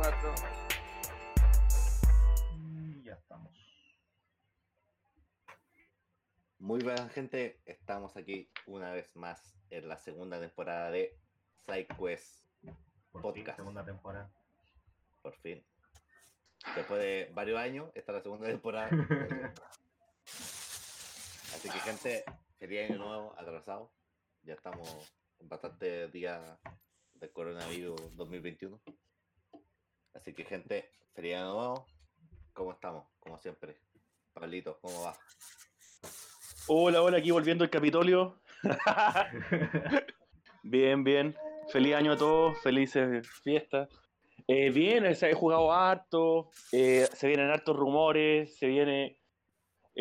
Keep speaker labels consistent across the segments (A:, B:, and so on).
A: cuatro.
B: Y ya estamos.
C: Muy buena gente, estamos aquí una vez más en la segunda temporada de
B: Por
C: Podcast.
B: fin, segunda temporada.
C: por fin. Después de varios años, esta es la segunda temporada. Así que gente, feliz año nuevo, atrasado. Ya estamos en bastantes días del coronavirus 2021. Así que gente, feliz año nuevo. ¿Cómo estamos? Como siempre. Pablito, ¿cómo va?
D: Hola, hola, aquí volviendo el Capitolio. bien, bien. Feliz año a todos, felices fiestas. Eh, bien, se he jugado harto, eh, se vienen hartos rumores, se viene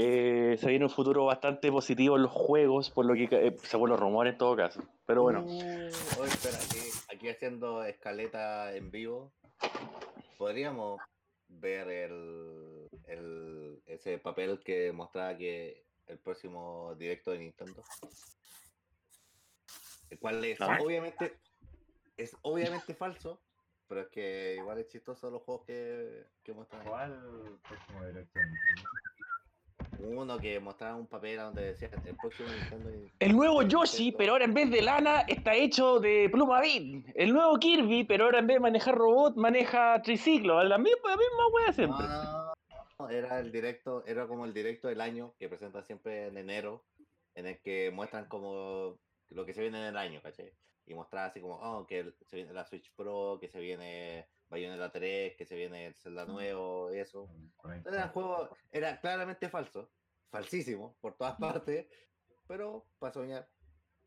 D: eh, se viene un futuro bastante positivo en los juegos, por lo que eh, según los rumores en todo caso. Pero bueno,
C: Uh, oye, espera, aquí, aquí haciendo escaleta en vivo, podríamos ver el, el- ese papel que mostraba que el próximo directo de Nintendo. El cual es obviamente es obviamente falso, pero es que igual es chistoso los juegos que, que muestran.
B: ¿Cuál próximo directo? de Nintendo?
C: Uno que mostraba un papel donde decía el próximo Nintendo.
D: el nuevo Yoshi,
C: Nintendo".
D: pero ahora en vez de lana está hecho de pluma bit. El nuevo Kirby, pero ahora en vez de manejar robot, maneja triciclo. La misma, la misma wea siempre.
C: no, no, era el directo, era como el directo del año que presentan siempre en enero, en el que muestran como lo que se viene en el año, ¿cachai? Y mostraba así como, oh, que se viene la Switch Pro, que se viene Bayonetta 3, que se viene el Zelda nuevo, y eso. Entonces era un juego, era claramente falso, falsísimo, por todas partes, pero para soñar,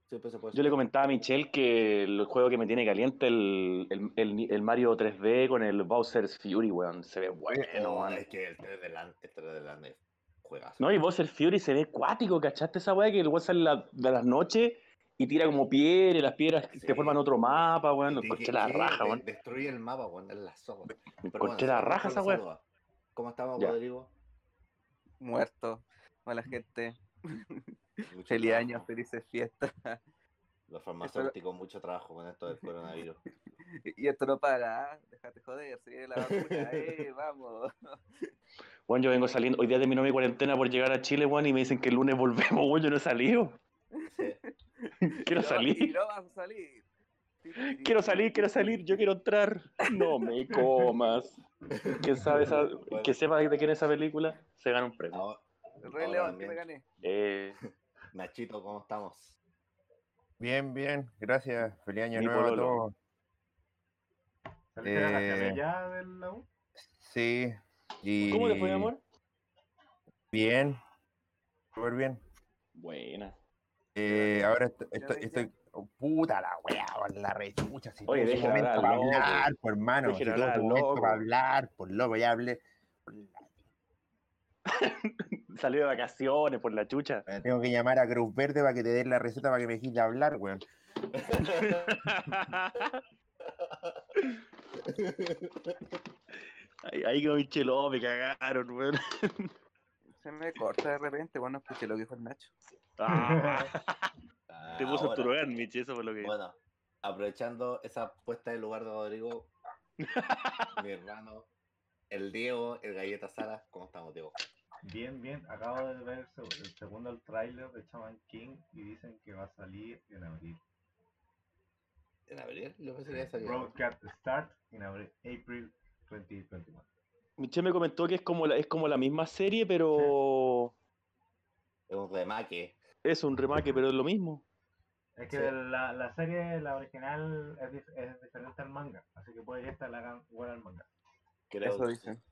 C: siempre se puede
D: Yo le comentaba a Michelle que el juego que me tiene caliente el, el, el- el Mario 3D con el Bowser's Fury, weón. Se ve bueno,
C: Oh,
D: weón.
C: es que el 3 de Land, el 3 de Land juegazo.
D: No, y Bowser Fury se ve cuático, ¿cachaste esa weá? Que el weón sale la- de las noches y tira como piedra y las piedras
C: Sí.
D: te forman otro mapa, weón.
C: Dije,
D: encontré la raja,
C: De-
D: weón.
C: Destruye el mapa, weón, es la sopa. Bueno,
D: encontré la raja esa
C: saludos. ¿Cómo estamos,
D: Ya.
C: Rodrigo?
A: Muerto. Hola gente.
C: Mucho
A: Feliz
C: trabajo.
A: año, felices fiestas.
C: Los farmacéuticos, mucho trabajo con esto del coronavirus.
A: Y esto no para, ¿ah? déjate joder, se viene la vacuna, eh, vamos.
D: Weón, yo vengo saliendo. Hoy día terminó mi cuarentena por llegar a Chile, weón, y me dicen que el lunes volvemos, weón. Yo no he salido.
C: Sí.
D: Quiero salir.
A: no vas a salir.
D: Quiero salir, quiero salir, yo quiero entrar. No me comas. ¿Quién sabe esa- que sepa de quién es esa película? Se gana un premio.
C: Ahora,
A: El Rey León, que me gané.
D: Eh,
C: Nachito, ¿cómo estamos?
E: Bien, bien, gracias. Feliz año
D: Mi
E: nuevo a todos.
B: ¿Saliste
E: Eh,
B: ya del la U?
E: Sí. Y
D: ¿Cómo te fue, amor?
E: Bien, súper bien.
D: Buena.
E: Eh, ahora est-
A: ¿Ya
E: estoy, oh, puta la weá, por la rechucha. Si
D: Oye, deja
E: momento
D: hablar,
E: para
D: loco.
E: hablar, por hermano. Si
D: hablar,
E: su momento
D: loco.
E: para hablar, por loco, ya hablé.
D: Salió de vacaciones por la chucha.
E: Me tengo que llamar a Cruz Verde para que te den la receta para que me dejes de hablar, weón.
D: Ahí, ahí con Micheló me cagaron, weón.
A: Se me corta de repente, bueno, escuché lo que dijo el Nacho.
D: Ah, te puso a
C: Ahora,
D: turgar, Michi, eso fue lo que.
C: Bueno, aprovechando esa puesta de lugar de Rodrigo, mi hermano, el Diego, el Galleta Sara, ¿cómo estamos, Diego?
B: Bien, bien. Acabo de ver el seg- el segundo el tráiler de Shaman King y dicen que va a salir en abril.
C: ¿En abril? Yo pensé que ya salía.
B: Broadcast Start en abril, April 2021.
D: Michelle me comentó que es como la, es como la misma serie, pero
C: Es un remake.
D: Es un remake, pero es lo mismo.
B: Es que
C: Sí.
B: la, la serie, la original, es, dif- es diferente al manga, así que puede que esta la hagan igual al manga.
C: Creo
A: Eso dicen.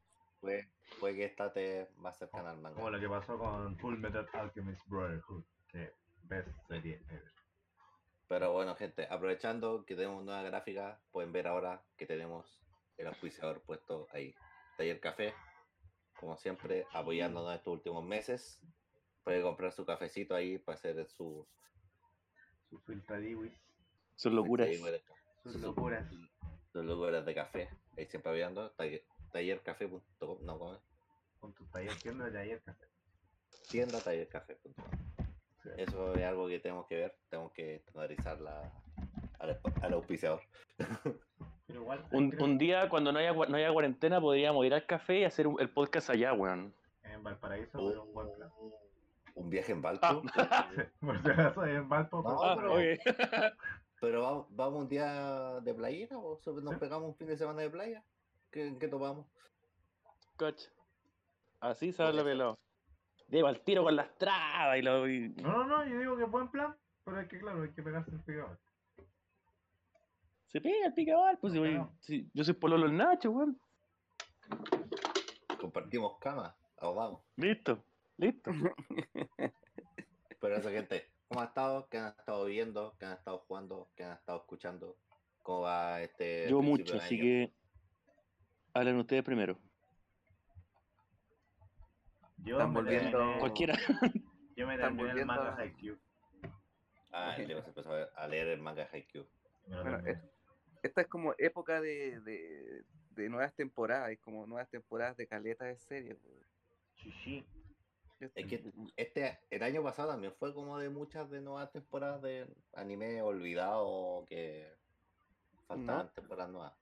C: Puede, puede que esta te más cercana al manga.
B: Como lo que pasó con Full Metal Alchemist Brotherhood, que best serie ever.
C: Pero bueno, gente, aprovechando que tenemos nueva gráfica, pueden ver ahora que tenemos el auspiciador puesto ahí. Taller Café, como siempre, apoyándonos estos últimos meses. Puede comprar su cafecito ahí para hacer su,
B: Su filtradiwis,
D: Son locuras.
B: sus
C: sus-
B: locuras.
C: Los lugares de café. Ahí siempre taller- Tallercafé.com. No, ¿cómo es?
B: Con tu taller tienda de café.
C: Tienda tallercafé.com.
B: Sí.
C: Eso es algo que tenemos que ver. Tenemos que estandarizar la, al, al auspiciador.
B: Pero igual.
D: Un, un día, cuando no haya, no haya cuarentena, podríamos ir al café y hacer un- el podcast allá, weón.
B: En Valparaíso, pero un buen plan.
C: Un viaje en Valpo.
B: Sí, Por si acaso en Valpo.
C: No,
B: pero-
D: Ah,
C: pero-
D: ok.
C: Pero vamos, vamos un día de playita o nos
B: Sí.
C: pegamos un fin de semana de playa. ¿Qué, en qué tomamos?
D: Cach. Así se habla pelado. Lleva al tiro con las trabas y lo. y-
B: No, no, no, yo digo que es buen plan, pero es que claro, hay que pegarse el picador.
D: Se pega el picabal, pues si
B: Claro.
D: si- yo soy pololo el Nacho, weón.
C: Compartimos cama, ahogamos.
D: Listo, listo.
C: Pero esa gente, ¿cómo han estado? ¿Qué han estado viendo? ¿Qué han estado jugando? ¿Qué han estado escuchando? ¿Cómo va este
D: Yo mucho, así que. Hablen ustedes primero.
B: Yo
A: Están
B: me
A: volviendo-
B: terminé-
D: Cualquiera.
B: Yo me
A: están
B: terminé el
A: volviendo
B: manga
A: a-
B: Haikyuu.
C: Ah, el se empezó a, ver- a leer el manga Haikyuu.
A: Bueno,
B: terminé.
A: Esta es como época de, de, de nuevas temporadas, es como nuevas temporadas de caletas de series. weón.
B: Sí, sí.
C: Es que este, el año pasado también fue como de muchas de nuevas temporadas de anime olvidado que faltaban temporadas nuevas.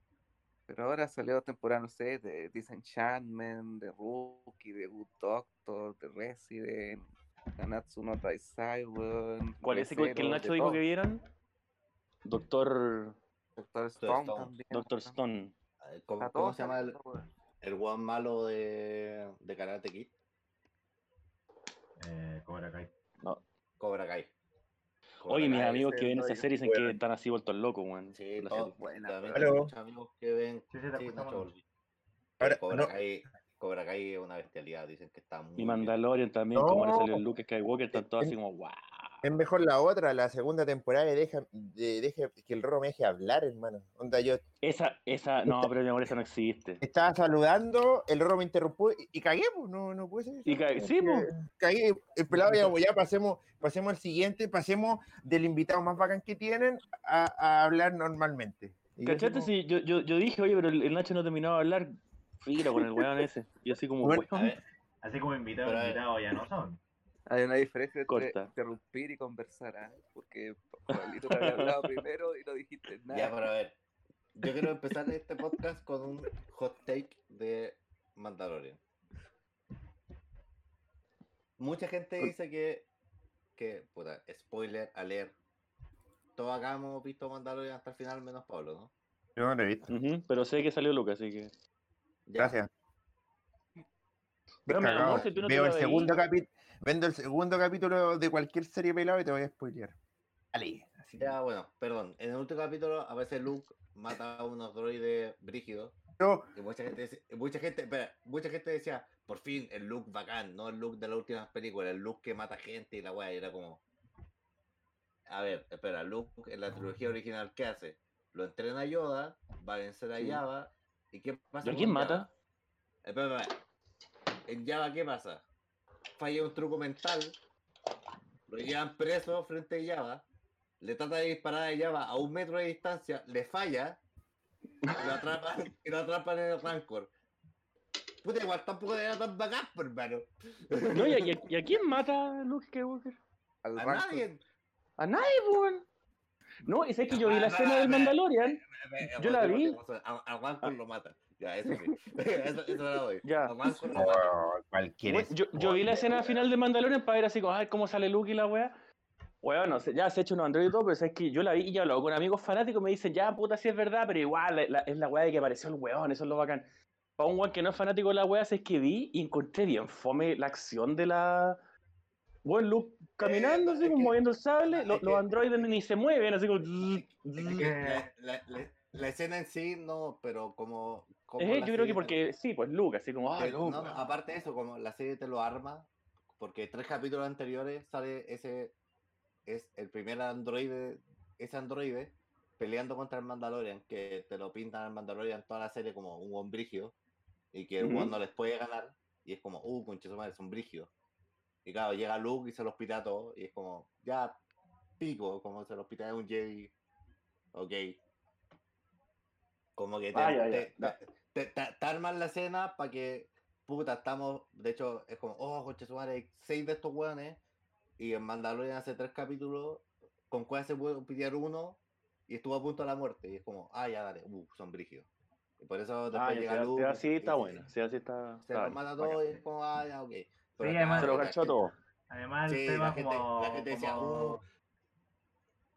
A: Pero ahora salió temporada, no sé, de Disenchantment, de Rookie, de Good Doctor, de Resident, Nanatsu no Taisai, weón.
D: ¿Cuál es ese que el Nacho dijo
A: todo.
D: que vieran? Doctor.
A: Doctor Stone
C: Stone.
A: también.
D: Doctor. Stone.
C: ¿Cómo, se llama el, el one malo de, de Karate Kid?
B: Eh, Cobra Kai.
D: No.
C: Cobra Kai. Cobra
D: Oye, mis amigos que ven esa serie dicen que están así vueltos locos, weón.
C: Sí, todos, muchos amigos que ven.
B: Sí, sí,
C: Sí.
E: Ahora,
C: Cobra,
E: no.
C: Kai, Cobra Kai es una bestialidad, dicen que está muy
D: Y
C: bien.
D: Mandalorian también, como le
E: No.
D: salió el Luke Skywalker, están todos así como, wow.
E: Es mejor la otra, la segunda temporada, y deja, de- deje, que el Roro me deje hablar, hermano. Onda, yo
D: Esa, esa, no, pero mi amor, esa no existe.
E: estaba saludando, el Roro me interrumpió y, y cagué, pues, no, no puede ser.
D: Y
E: eso,
D: ca-
E: es
D: sí, pues.
E: Cagué, el pelado ya, pues, ya pasemos, pasemos al siguiente, pasemos del invitado más bacán que tienen a, a hablar normalmente. Y
D: ¿Cachaste?
E: como,
D: Sí, yo, yo, yo dije, oye, pero el, el Nacho no terminaba de hablar. Filo con el weón ese. Y así como,
E: Bueno,
C: A
D: weón.
C: ver,
B: Así como
C: eh,
B: invitados ya no son.
A: Hay una diferencia entre
D: Corta.
A: interrumpir y conversar, ¿ah? Porque Pablito te había hablado primero y no dijiste nada.
C: ya, pero a ver. Yo quiero empezar este podcast con un hot take de Mandalorian. Mucha gente dice que, que, puta, spoiler, alert. Todos acá hemos visto Mandalorian hasta el final, menos Pablo, ¿no?
E: Yo no lo he visto.
D: Pero sé que salió Lucas, así que.
C: Ya.
E: Gracias.
D: Pero mi amor, si tú no te
E: Veo el segundo capítulo, vendo el segundo capítulo de cualquier serie pelado y te voy a spoilear. Dale. así.
C: Ya, bueno, perdón. En el último capítulo aparece Luke, mata a unos droides brígidos.
E: Yo,
C: Y mucha gente, mucha gente, espera, mucha gente decía, por fin el look bacán, no el look de las últimas películas, el look que mata gente y la weá, y era como. A ver, espera, Luke en la trilogía original, ¿qué hace? Lo entrena a Yoda, va a vencer a
D: Sí.
C: Java, ¿y qué pasa?
D: ¿Y a
C: con
D: quién mata?
C: Espera, espera. En Java, ¿qué pasa? Falla un truco mental, lo llevan preso frente a Java, le trata de disparar a Java a un metro de distancia, le falla, y lo atrapan, y lo atrapan en el Rancor. Puta, igual tampoco era tan bacán, pues, hermano.
D: No, ¿y a, y a- quién mata Luke Skywalker?
A: Al
C: A
A: Rancor.
C: nadie.
D: A nadie, weón. No, y sabes que yo vi la escena del Mandalorian. Yo la vi.
C: A Rancor lo mata. Ya, eso sí. eso, eso la doy.
D: Ya.
E: Oh, cualquier
D: yo, yo vi la escena final de Mandalorian para ver así como, ay, cómo sale Luke y la weá. Weón, no sé, ya se ha hecho unos Android y todo, pero sabes que yo la vi y yo hablado con amigos fanáticos me dicen, ya, puta, sí es verdad, pero igual la- la- es la weá de que apareció el weón, eso es lo bacán. Para un weón que no es fanático de la weá, es que vi y encontré bien fome la acción de la. Weón, Luke caminando,
C: Eh,
D: así
C: es
D: como
C: que-
D: moviendo el sable,
C: es
D: los,
C: que-
D: los androides ni se mueven, así como.
C: Es que la, la- la- la escena en sí, no, pero como. Como
D: Eh, yo creo que
C: te-
D: porque, sí, pues Luke, así como, ay,
C: Pero,
D: Luke.
C: no, no, aparte de eso, como la serie te lo arma, porque tres capítulos anteriores sale ese, es el primer androide, ese androide peleando contra el Mandalorian, que te lo pintan al Mandalorian toda la serie como un buen brígido, y que el one no les puede ganar, y es como, uh, concha su madre, son brígidos. Y claro, llega Luke y se los pita a todos, y es como, ya, pico, como se los pita a un Jedi, ok. Como que te,
D: Ah,
C: te-. Te- te- te arman la escena para que, puta, estamos, de hecho, es como, oh, coche su madre, hay seis de estos hueones, y en Mandalorian hace tres capítulos, con cuál se puede pitear uno, y estuvo a punto de la muerte. Y es como, ah, ya dale, uh, son brígidos. Y por eso después
D: Ah, ya,
C: llega Luke.
D: si así está bueno. Si así está.
C: Se
D: bien,
C: mata todos y es como, ah, ya, ok. Pero
B: Sí, además-
D: Se lo cachó todo.
B: Además, el
C: Sí,
B: tema
C: la gente-
B: como,
C: la gente decía,
B: como,
C: "Oh".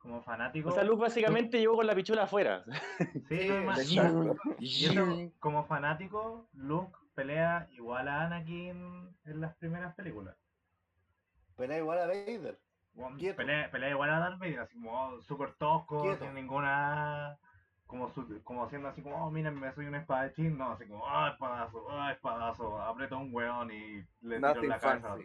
B: Como fanático.
D: O sea, Luke básicamente llegó con la pichula afuera.
B: sí, y eso, como fanático, Luke pelea igual a Anakin en las primeras películas.
C: Pero igual a Vader.
B: Bueno. Pelea, pelea igual a Darth Vader, así como oh, súper tosco,
C: Quieto.
B: sin ninguna. Como, su- como haciendo así como, oh, mírenme, soy un espadachín. No, así como, ah, espadazo, ah, espadazo. Aprieto a un weón y le tiro en
A: Nothing
B: la cabeza.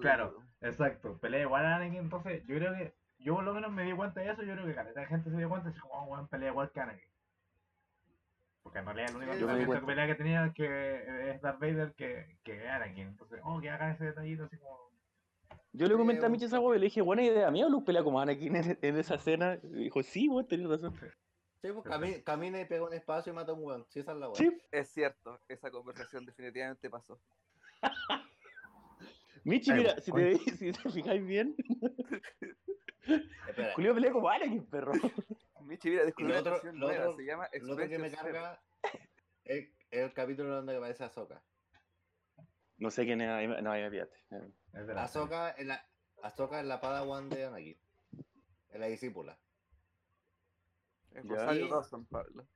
B: Claro. Exacto, pelea igual a Anakin. Entonces, yo creo que. Yo por lo menos me di cuenta de eso. Yo creo que caleta de gente se dio cuenta. Así como, oh, weón, pelea igual que Anakin. Porque en realidad el único
C: Sí,
B: que pelea que tenía es que es Darth Vader que, que Anakin. Entonces, oh, que hagan ese detallito así como.
D: Yo le comenté a Michi esa y le dije, buena idea mía, Luke pelea como Anakin en, en esa escena. Y dijo, sí, weón, tenés razón.
C: Sí, pues cami- camina y pega un espacio y mata a un weón. Sí, esa es la weá.
D: Sí,
A: Es cierto, esa conversación definitivamente pasó.
D: Michi,
B: Ay,
D: mira,
B: weón.
D: si te, si te fijáis bien,
C: Espera,
D: Julio pelea como Anakin, perro.
A: Michi, mira, descubrí
C: lo
A: una
C: otro-
A: canción
C: lo
A: nueva,
C: otro-
A: se llama
C: lo otro que me carga es, el capítulo donde aparece Ahsoka.
D: No sé quién es, ahí no, ahí me pillaste. Eh,
B: Es la
C: Ahsoka es la, Ahsoka es la padawan de Anakin. Es la discípula.
A: Es. Rosario Dawson, Pablo.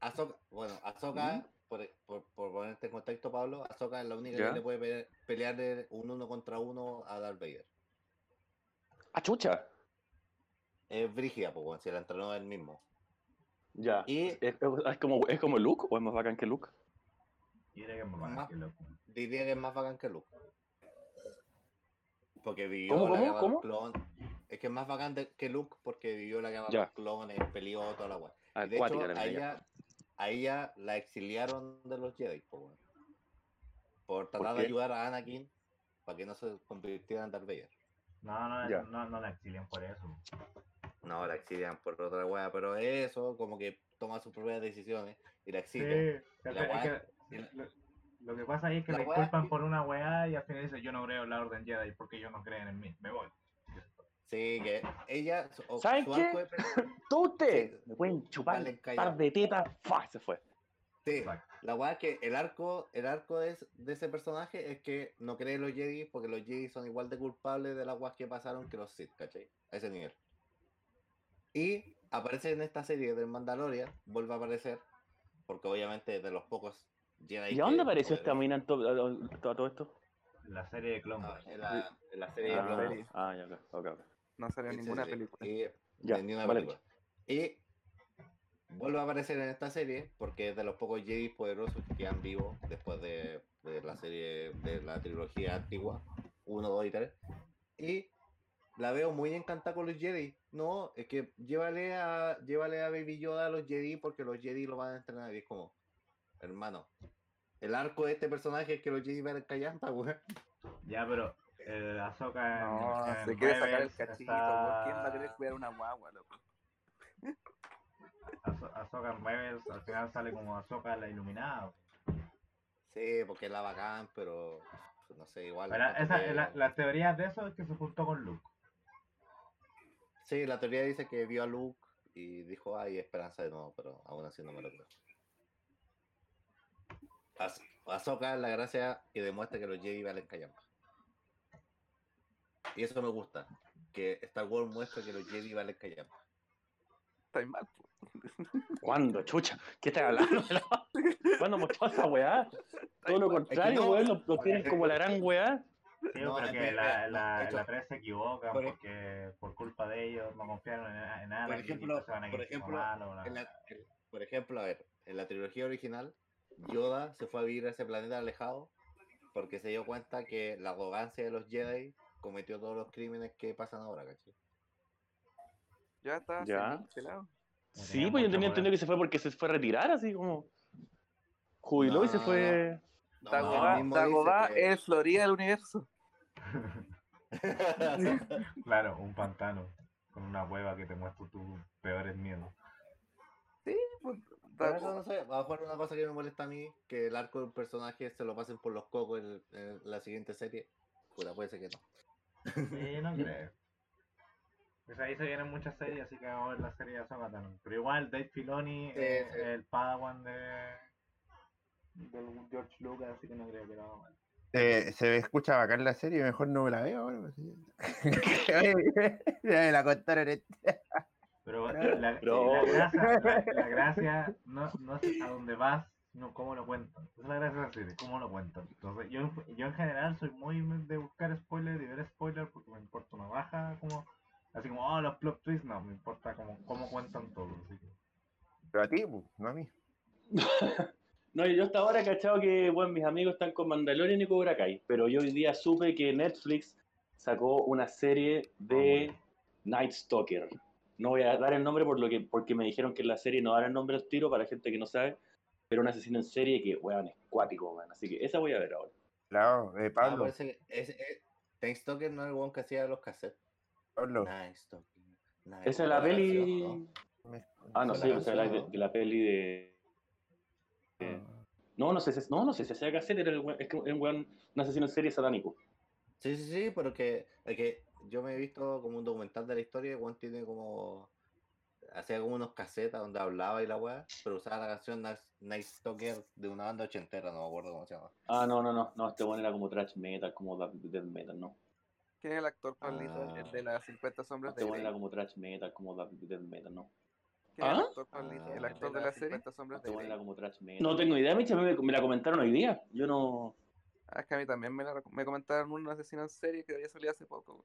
C: Ahsoka, bueno, Ahsoka, por, por, por ponerte en contexto, Pablo, Ahsoka es la única
D: Ya.
C: que le puede pe- pelear de un uno contra uno a Darth Vader.
D: Ah, chucha.
C: Es brígida, pues, bueno, si la entrenó él mismo.
D: Ya.
C: Y
D: ¿Es, es- es como, ¿Es como Luke o es más bacán que Luke?
B: Diría que es más
C: Más-
B: que loco.
C: diría que es más bacán que Luke. Porque vivió
D: ¿Cómo,
C: la
D: cómo,
C: guerra de
D: cómo?
C: los clones. Es que es más bacán de- que Luke porque vivió la guerra de los clones, peleó toda la weá. Y De hecho, a ella, a ella la exiliaron de los Jedi, weón. por tratar de ayudar a Anakin para que no se convirtiera en Darth Vader.
B: No, no,
D: Ya.
B: no, no la exilian por eso.
C: No, la exilian por otra weá, pero eso, como que toma sus propias decisiones y la
B: Sí,
C: exilian.
B: es
C: La
B: que-
C: weá-
B: es que lo, lo que pasa ahí es que
C: La
B: le culpan por una weá y al final dice yo no creo en la orden Jedi porque ellos no creen en mí, me voy.
C: Sí, que ella. o-
D: ¿Saben
C: su
D: qué? ¡Tú usted!
C: Sí.
D: Me pueden chupar un par de tetas. ¡Fua! Se fue.
C: Sí,
B: Exacto.
C: la weá es que el arco, el arco de, es- de ese personaje es que no cree en los Jedi porque los Jedi son igual de culpables de las weas que pasaron que los Sith, ¿cachai? A ese nivel. Y aparece en esta serie del Mandalorian, vuelve a aparecer, porque obviamente de los pocos Jedi.
D: ¿Y a dónde
C: que
D: apareció esta mina en to- a- a- todo, todo esto?
B: La serie de Clone
C: Ah, en, la, en la serie de
D: Ah,
C: Clone Wars.
D: ah, ya, ok, ok, ok.
A: No salió
C: Sí,
A: ninguna
C: sí,
A: película.
C: Y,
D: Ya,
C: de ninguna
D: vale.
C: película. Y vuelve a aparecer en esta serie porque es de los pocos Jedi poderosos que quedan vivos después de, de la serie de la trilogía antigua 1, 2 y 3. Y la veo muy encantada con los Jedi. No, es que llévale a, llévale a Baby Yoda a los Jedi porque los Jedi lo van a entrenar. Y es como, hermano, el arco de este personaje es que los Jedi van a callampa, güey.
B: Ya, pero eh, Ahsoka en,
A: No,
B: en
A: se quiere sacar el cachito,
B: está-.
A: ¿Quién va a querer cuidar una guagua, loco?
B: Ahso- Ahsoka Rebels al final sale como Ahsoka la iluminada.
C: Sí, porque es la bacán, pero pues, no sé, igual.
B: Pero esa,
C: que-
B: la, las teorías de eso es que se juntó con Luke.
C: Sí, la teoría dice que vio a Luke y dijo, hay esperanza de nuevo, pero aún así no me lo creo. Ahsoka es la gracia que demuestra que los Jedi valen callampa. Y eso me gusta, que Star Wars muestra que los Jedi valen callampa.
A: Está mal, po.
D: ¿Cuándo, chucha? ¿Qué estás hablando? ¿Cuándo mostró esa weá? Todo lo contrario,
C: no,
D: weón, los, los tienen como la gran weá.
B: Sí,
C: No,
B: pero
C: es
B: que
C: que,
B: la, la, la 3 se equivocan
C: por e-
B: porque por culpa de ellos no confiaron en, en Anakin y
C: ejemplo-
B: que
C: por ejemplo,
B: malo,
C: En la- por ejemplo, a ver, en la trilogía original, Yoda se fue a vivir a ese planeta alejado porque se dio cuenta que la arrogancia de los Jedi cometió todos los crímenes que pasan ahora, ¿cachai?
A: Ya está,
D: Ya.
A: sí, pelado.
D: Pues yo tenía entendido que se fue porque se fue a retirar, así como. Jubiló y se fue.
C: No,
A: Dagobah, Dagobah
C: que-
A: es Florida del universo.
B: Claro, un pantano con una hueva que te muestra tus peores miedos.
A: Sí, pues,
C: Pero eso no sé, a lo mejor una cosa que me molesta a mí, que el arco del personaje se lo pasen por los cocos en, en la siguiente serie. Puta, puede ser que no.
B: Sí, no creo. Pues ahí se vienen muchas series, así que vamos a ver la serie de Ahsoka también. Pero igual, Dave Filoni
C: Sí,
B: es
C: sí.
B: el padawan de del George Lucas, así que no creo que lo haga mal.
E: Eh, se escucha bacán la serie, mejor no me la veo. Ya me la contaron. este.
B: Pero la,
D: Bro.
B: la gracia, la, la gracia no, no es a dónde vas, sino cómo lo cuentan. Esa es la gracia de la serie, cómo lo cuentan. Entonces, yo, yo en general soy muy de buscar spoilers y ver spoilers porque me importa una baja, como así como, oh, los plot twists, no, me importa como, cómo cuentan todo. Así que,
E: Pero a ti, pues, no a mí.
D: No, yo hasta ahora he cachado que bueno, mis amigos están con Mandalorian y Cobra Kai, pero yo hoy día supe que Netflix sacó una serie de Night Stalker. No voy a dar el nombre por lo que, porque me dijeron que en la serie no dar el nombre al tiro para gente que no sabe, pero un asesino en serie que, weón, es cuático, weón. Así que esa voy a ver ahora.
E: Claro, eh,
C: Ah,
E: Pablo.
C: parece que ese, eh, Tank Stoker no es el weón que hacía los cassettes.
E: Pablo.
C: Nice Stoker. nice.
D: Esa es la peli. Ah, no
C: la
D: o sea, la de, la peli de. de- No, no sé, si- no, no sé si hacía cassette, era el weón- es que es un weón, un asesino en serie satánico.
C: Sí, sí, sí, pero que, es que yo me he visto como un documental de la historia, Juan tiene como. Hacía como unos casetas donde hablaba y la weá, pero usaba la canción Night- Stalker de una banda ochentera, no me acuerdo cómo se llama.
D: Ah, no, no, no, no, este weón era como trash metal, como death metal, no.
A: ¿Quién es el actor Pablito?
C: Ah.
A: El de las 50 sombras
D: Este
A: de Grey.
D: como trash metal, como death death metal, no.
A: ¿Quién es el
D: ¿Ah?
A: actor Pablito?
C: Ah.
A: El actor de la serie. 50 sombras
D: Este
A: de Grey.
D: como trash metal. No tengo idea, Micha, me, me la comentaron hoy día. Yo no.
A: Ah, es que a mí también me, la- me comentaron un asesino en serie que había salido hace poco.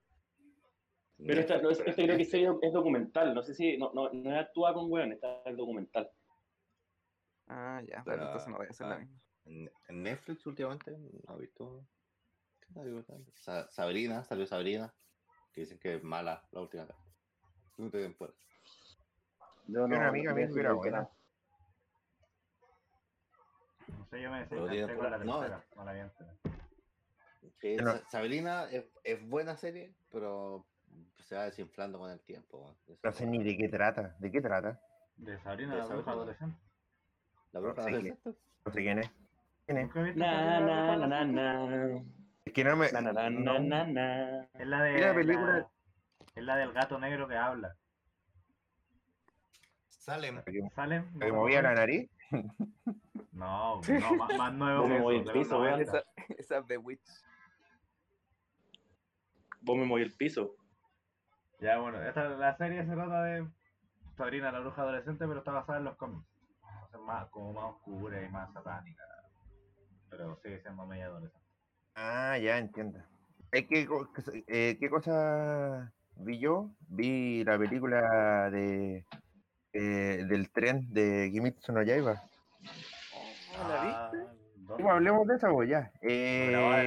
D: Pero esta, no, esta creo que
C: Netflix-
D: serie es documental. No sé si. No, no, no actúa con weón, está el documental.
A: Ah, ya,
C: Pero,
A: entonces no voy a hacer
C: ah,
A: la misma.
C: En, Netflix últimamente no he visto. ¿Qué está dibujando? Sa- Sabrina, salió Sabrina, que dicen que es mala la última última temporada.
D: Yo
E: Una amiga
D: no sé
E: dijo que era buena.
B: no sé, yo me desencanté con la
C: no,
B: tercera, no la vi entera.
C: Sí,
E: Pero-
C: Sa- Sabrina es, es buena serie, pero se va desinflando con el tiempo.
E: No sé ni de qué trata. ¿De qué trata?
B: De Sabrina
C: De
B: la bruja
C: Sabrina.
B: adolescente.
C: La bruja
E: No
C: adolescente.
E: No sé quién es. ¿Quién es?
B: ¿Nunca viste
D: Na, na, na, na, na.
E: Es que no me.
D: Na, na, na,
E: no.
D: na, na, na.
B: Es la de.
E: Mira la película-
B: la- es la del gato negro que habla.
C: Salem.
B: ¿Salen?
E: que movía la nariz.
B: No, no, más, más nuevo
D: me
B: eso,
D: el piso, weón.
B: 90.
A: Esa, esa es The Witch.
D: Vos me moví el piso.
B: Ya, bueno, esta, la serie se trata de Sabrina la bruja adolescente, pero está basada en los cómics. O sea, más, como más oscura y más satánica. Pero sigue siendo media adolescente.
E: Ah, ya entiendo. Es que, co- que se- eh, ¿Qué cosa vi yo? Vi la película de eh, del tren de Kimitsu no Yaiba.
A: Oh, ¿La viste?
B: Ah,
E: hablemos de esa, pues ya. Eh,
B: grabada?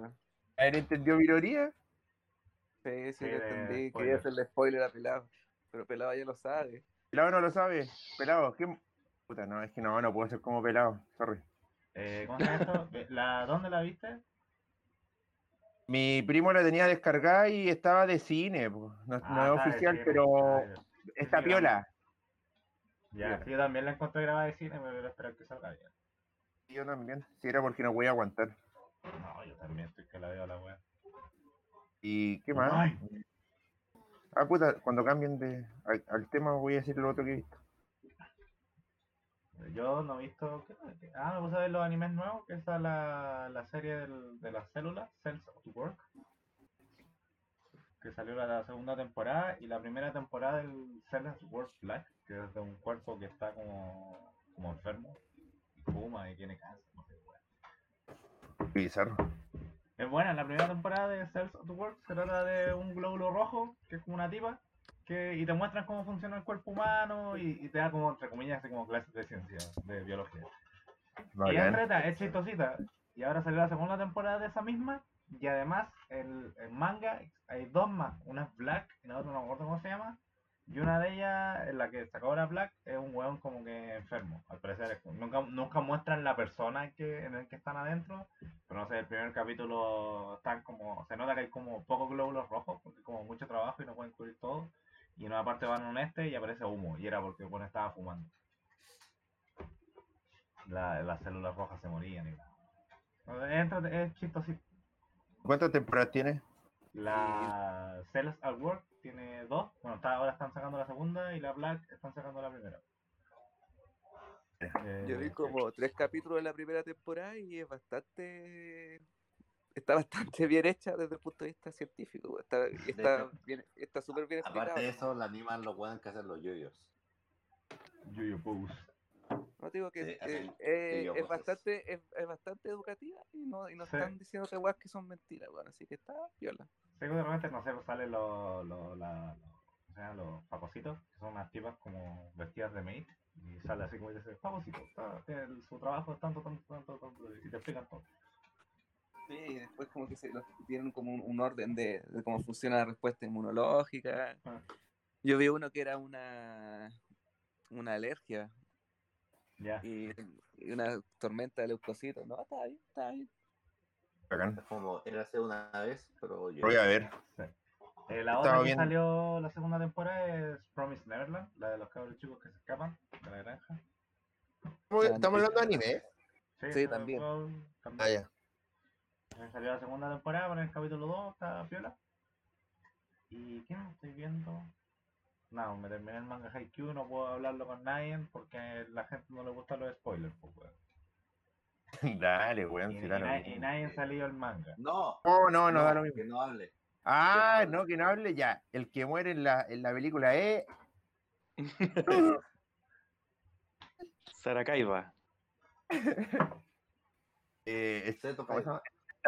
E: ¿Alguien entendió mi ironía?
A: Sí, sí, lo entendí. Quería hacerle spoiler a Pelado. Pero Pelado ya lo sabe.
E: Pelado no lo sabe. Pelado, ¿qué? Puta, no, es que no, no puedo ser como pelado. Sorry.
B: Eh, ¿Cómo esto? ¿La, ¿Dónde la viste?
E: Mi primo la tenía descargada y estaba de cine. pues. No, no
B: Ah,
E: es oficial, pero
B: Ah,
E: está
B: sí,
E: piola.
B: Ya, sí, yo también la encontré grabada de cine, pero voy a esperar que salga bien.
E: Yo también. Si era porque no voy a aguantar.
B: No, yo también estoy que la veo la wea.
E: ¿Y qué más?
B: Ay.
E: Ah, puta, cuando cambien de al, al tema voy a decir lo otro que he visto.
B: Yo no he visto. Ah, me puse a ver los animes nuevos, que esa es la, la serie del- de las células, Cells of Work. Que salió la, la segunda temporada y la primera temporada del Cells of Work Black, que es de un cuerpo que está como, como enfermo, y fuma y tiene cáncer, no sé, wea.
E: Bizarro.
B: Es buena, la primera temporada de Cells of the Work se trata de un glóbulo rojo, que es como una tipa, que, y te muestran cómo funciona el cuerpo humano y, y te da como, entre comillas, así como clases de ciencia, de biología. Y es es chistosita. Y ahora salió la segunda temporada de esa misma, y además el, el manga, hay dos más, una es Black, y la otra no me acuerdo cómo se llama, y una de ellas, en la que acabó la Black, es un weón como que enfermo, al parecer. Nunca, nunca muestran la persona que, en el que están adentro, pero no sé, el primer capítulo están como, se nota que hay como pocos glóbulos rojos, porque como mucho trabajo y no pueden cubrir todo. Y en una parte van a un este y aparece humo, y era porque bueno estaba fumando. La- las células rojas se morían y nada. Es, chistosito.
E: ¿Cuántas temporadas tiene?
B: La Cells at Work tiene dos. Bueno, está- ahora están sacando la segunda y la Black están sacando la primera. Eh,
A: Yo vi
B: sí.
A: como tres capítulos de la primera temporada y es bastante. Está bastante bien hecha desde el punto de vista científico. güey. Está está bien, está súper bien explicado.
C: Aparte de eso, la animan lo pueden que hacer los yoyos.
B: Yo-Yo Pose.
A: No digo que
C: Sí,
A: eh,
C: hacen
A: eh, es bastante es, es bastante educativa y no, y no
B: Sí.
A: están diciéndote weas que son mentiras, weón. Así que está viola.
B: Que repente, no sé, pues salen los, los, la- los- o sea, los papocitos, que son unas tipas como vestidas de maid, y sale así como dice, el- su trabajo es tanto, tanto, tanto, tanto, y te explican todo.
A: Sí, y después como que se los- tienen como un, un orden de, de cómo funciona la respuesta inmunológica.
B: Ah.
A: Yo vi uno que era una una alergia y, y una tormenta de leucocitos. No, está bien, está bien.
E: Bacán.
C: Como, era hace una vez, pero yo.
E: Voy a ver.
B: Eh, la otra que salió la segunda temporada es Promise Neverland, la de los cabros chicos que se escapan de la granja.
E: Estamos hablando de anime, ¿eh?
A: Sí, también.
B: también.
E: Ah, ya.
B: Salió la segunda temporada, con el capítulo 2, está piola. ¿Y qué más estoy viendo? No, me terminé el manga Haikyuu, no puedo hablarlo con nadie porque a la gente no le gustan los spoilers, pues, weón.
E: Dale, weón. Si
B: y
E: da lo
B: na-
E: mismo.
B: y nadie ha salido el manga.
C: No,
E: No, no, no da lo mismo.
C: que no hable.
E: Ah,
C: no
E: no, que no hable ya. El que muere en la, en la película es.
D: Saracaiba.
E: Eh, es-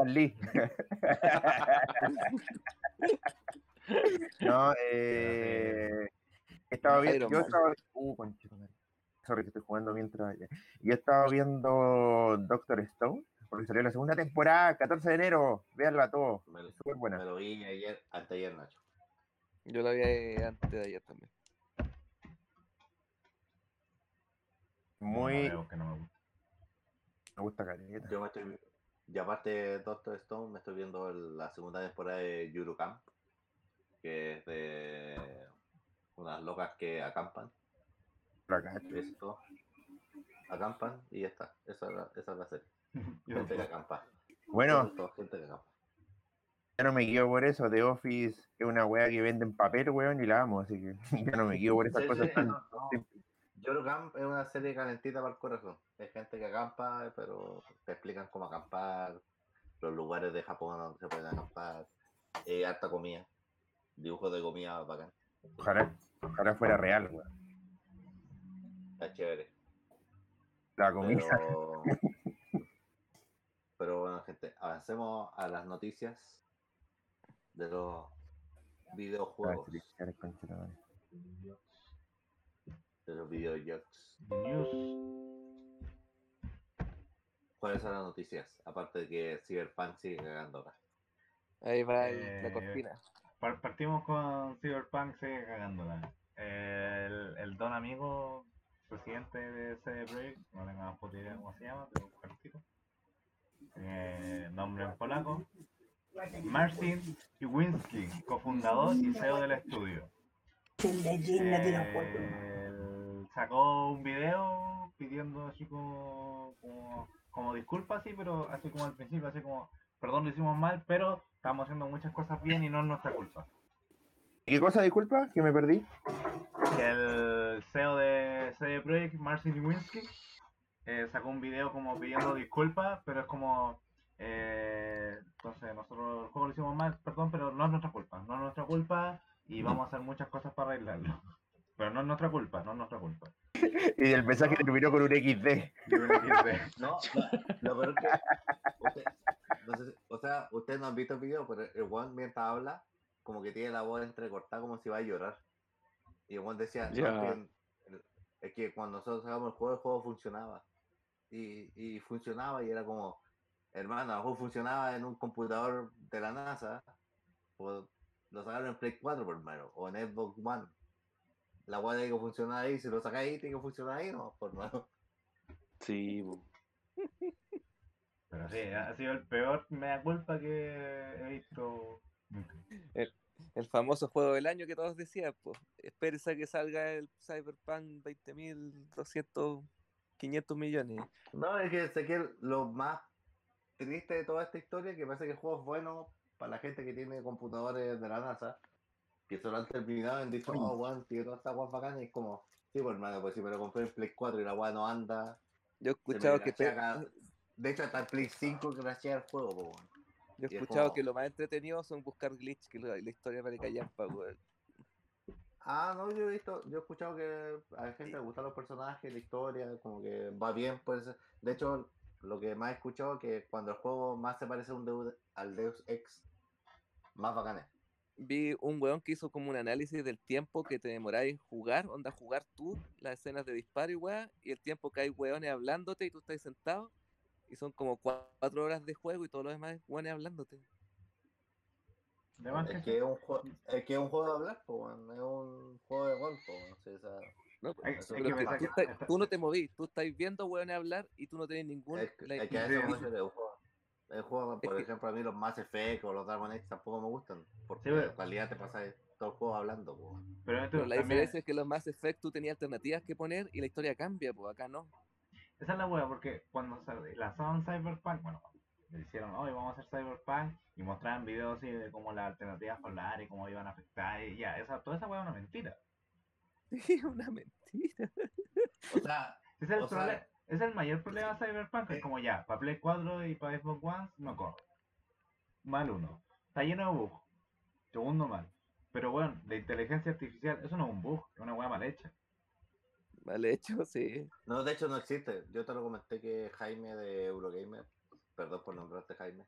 E: Stan Lee. no, eh. Estaba viendo. Yo estaba. Uh, conchetumare. Sorry que estoy jugando mientras. Yo estaba viendo Doctor Stone, porque salió la segunda temporada, 14 de enero. Véanla todo.
C: Me, lo-
E: Súper
C: me
E: buena.
C: lo vi ayer, anteayer, Nacho.
A: Yo la vi eh, antes de ayer también.
E: Muy.
B: No, no que no me gusta.
E: Me gusta caleta.
C: Yo me estoy. Y aparte Doctor Stone, me estoy viendo el- la segunda temporada de Yuru Camp, que es de unas locas que acampan. Esto. Acampan y ya está. Esa es la, esa es la serie. Gente que acampa.
E: Bueno,
C: gente que acampa.
E: ya no me guío por eso. The Office es una wea que venden papel, weón, y la amo, así que ya no me guío por esas
C: Sí,
E: cosas
C: sí,
E: tan.
C: no, no. Yuru Camp es una serie calentita para el corazón. Es gente que acampa, pero te explican cómo acampar, los lugares de Japón donde se pueden acampar, eh, harta comida, dibujos de comida bacán.
E: Ojalá, ojalá fuera real, weón.
C: Está chévere.
E: La comida.
C: Pero, pero bueno, gente, avancemos a las noticias de los
E: Ah,
C: videojuegos,
E: madre.
C: de los videojuegos.
B: News.
C: ¿Cuáles son las noticias? Aparte de que Cyberpunk sigue cagando acá.
A: Ahí va el- la
B: Eh,
A: cortina.
B: Par- Partimos con Cyberpunk, sigue cagándola. El, el don amigo, presidente de CD Projekt, no tengo más puta idea cómo se llama, pero un cartito. Eh, nombre en polaco. Marcin Iwinski, cofundador y CEO del estudio. Eh, sacó un video pidiendo así como, como, como disculpas, así, pero así como al principio, así como, perdón, lo hicimos mal, pero estamos haciendo muchas cosas bien y no es nuestra culpa.
E: ¿Qué cosa, disculpa? Que me perdí.
B: El CEO de CD Projekt, Marcin Iwinski, eh, sacó un video como pidiendo disculpas, pero es como, eh, entonces nosotros el juego lo hicimos mal, perdón, pero no es nuestra culpa, no es nuestra culpa y vamos a hacer muchas cosas para arreglarlo. Pero no es nuestra culpa, no es nuestra culpa.
E: Y el mensaje terminó con un XD.
B: Dice,
C: No, no, lo peor es que. usted- no sé o sea, ustedes no han visto el video, pero el one mientras habla, como que tiene la voz entrecortada como si va a llorar. Y el one decía, no, es, que, es que cuando nosotros sacamos el juego, el juego funcionaba. Y, y funcionaba y era como, hermano, el juego funcionaba en un computador de la NASA. O lo sacaron en Play 4 por mano, o en Xbox One. La weá tiene que funcionar ahí, si lo sacáis ahí, tiene que funcionar ahí, no, por mano.
D: Sí.
B: Pero sí, ha sido el peor mea culpa que he visto nunca.
A: El famoso juego del año que todos decían, pues. Espérese a que salga el Cyberpunk 20.200, 500 millones.
C: No, es que sé que lo más triste de toda esta historia que parece que el juego es bueno para la gente que tiene computadores de la NASA, que se lo han terminado han dicho, oh, weón, tiene todas estas guas bacanas, y es como, sí, pues hermano, pues si me lo compré en Play 4 y la weá no anda,
A: Yo he escuchado que
C: cada- De hecho, hasta el Play 5 crashea el juego, po, weón.
A: yo he
C: es
A: escuchado
C: como-
A: que lo más entretenido son buscar glitch, que la, la historia vale callampa, weón.
C: Ah, no, yo he visto, yo he escuchado que a la gente le gustan los personajes, la historia, como que va bien, pues. De hecho, lo que más he escuchado es que cuando el juego más se parece a un Deus- al Deus Ex, más bacán es.
A: Vi un weón que hizo como un análisis del tiempo que te demoráis en jugar, onda jugar tú, las escenas de disparo y weá, y el tiempo que hay weones hablándote y tú estás sentado, y son como cua- cuatro horas de juego y todo lo demás es weones hablándote.
C: Es
B: que
C: es un juego, es que es un juego de hablar, po, es un juego de gol, po, weón, sí, o sea,
A: No, pues,
B: Hay- hay
A: pero
B: que
A: tú, no te movís, tú estás viendo weones hablar y tú no tenés ningún...
C: es, que-
A: la-
C: es que eso es juego. El juego,
A: Es
C: por
A: que-
C: ejemplo, a mí los Mass Effect o los Dragon Age tampoco me gustan, porque
B: pero-
C: en realidad te pasas todo el juego hablando, po.
B: Pero esto
A: Pero la
B: también-
A: diferencia es que los Mass Effect tú tenías alternativas que poner y la historia cambia, pues acá no.
B: Esa es la wea, porque cuando se lanzaron Cyberpunk, bueno, le hicieron, hoy vamos a hacer Cyberpunk, y mostraban videos así de cómo las alternativas solar y cómo iban a afectar, y ya, esa, toda esa wea es una mentira.
A: Sí, una mentira.
C: O sea,
B: Ese es el,
C: O sea-
B: es el mayor problema de Cyberpunk, es como ya, para Play 4 y para Xbox One no corre. Mal uno. Está lleno de bugs. Segundo mal. Pero bueno, la inteligencia artificial, eso no es un bug, es una wea mal hecha.
A: Mal hecho, sí.
C: No, de hecho no existe. Yo te lo comenté que Jaime de Eurogamer, perdón por nombrarte Jaime,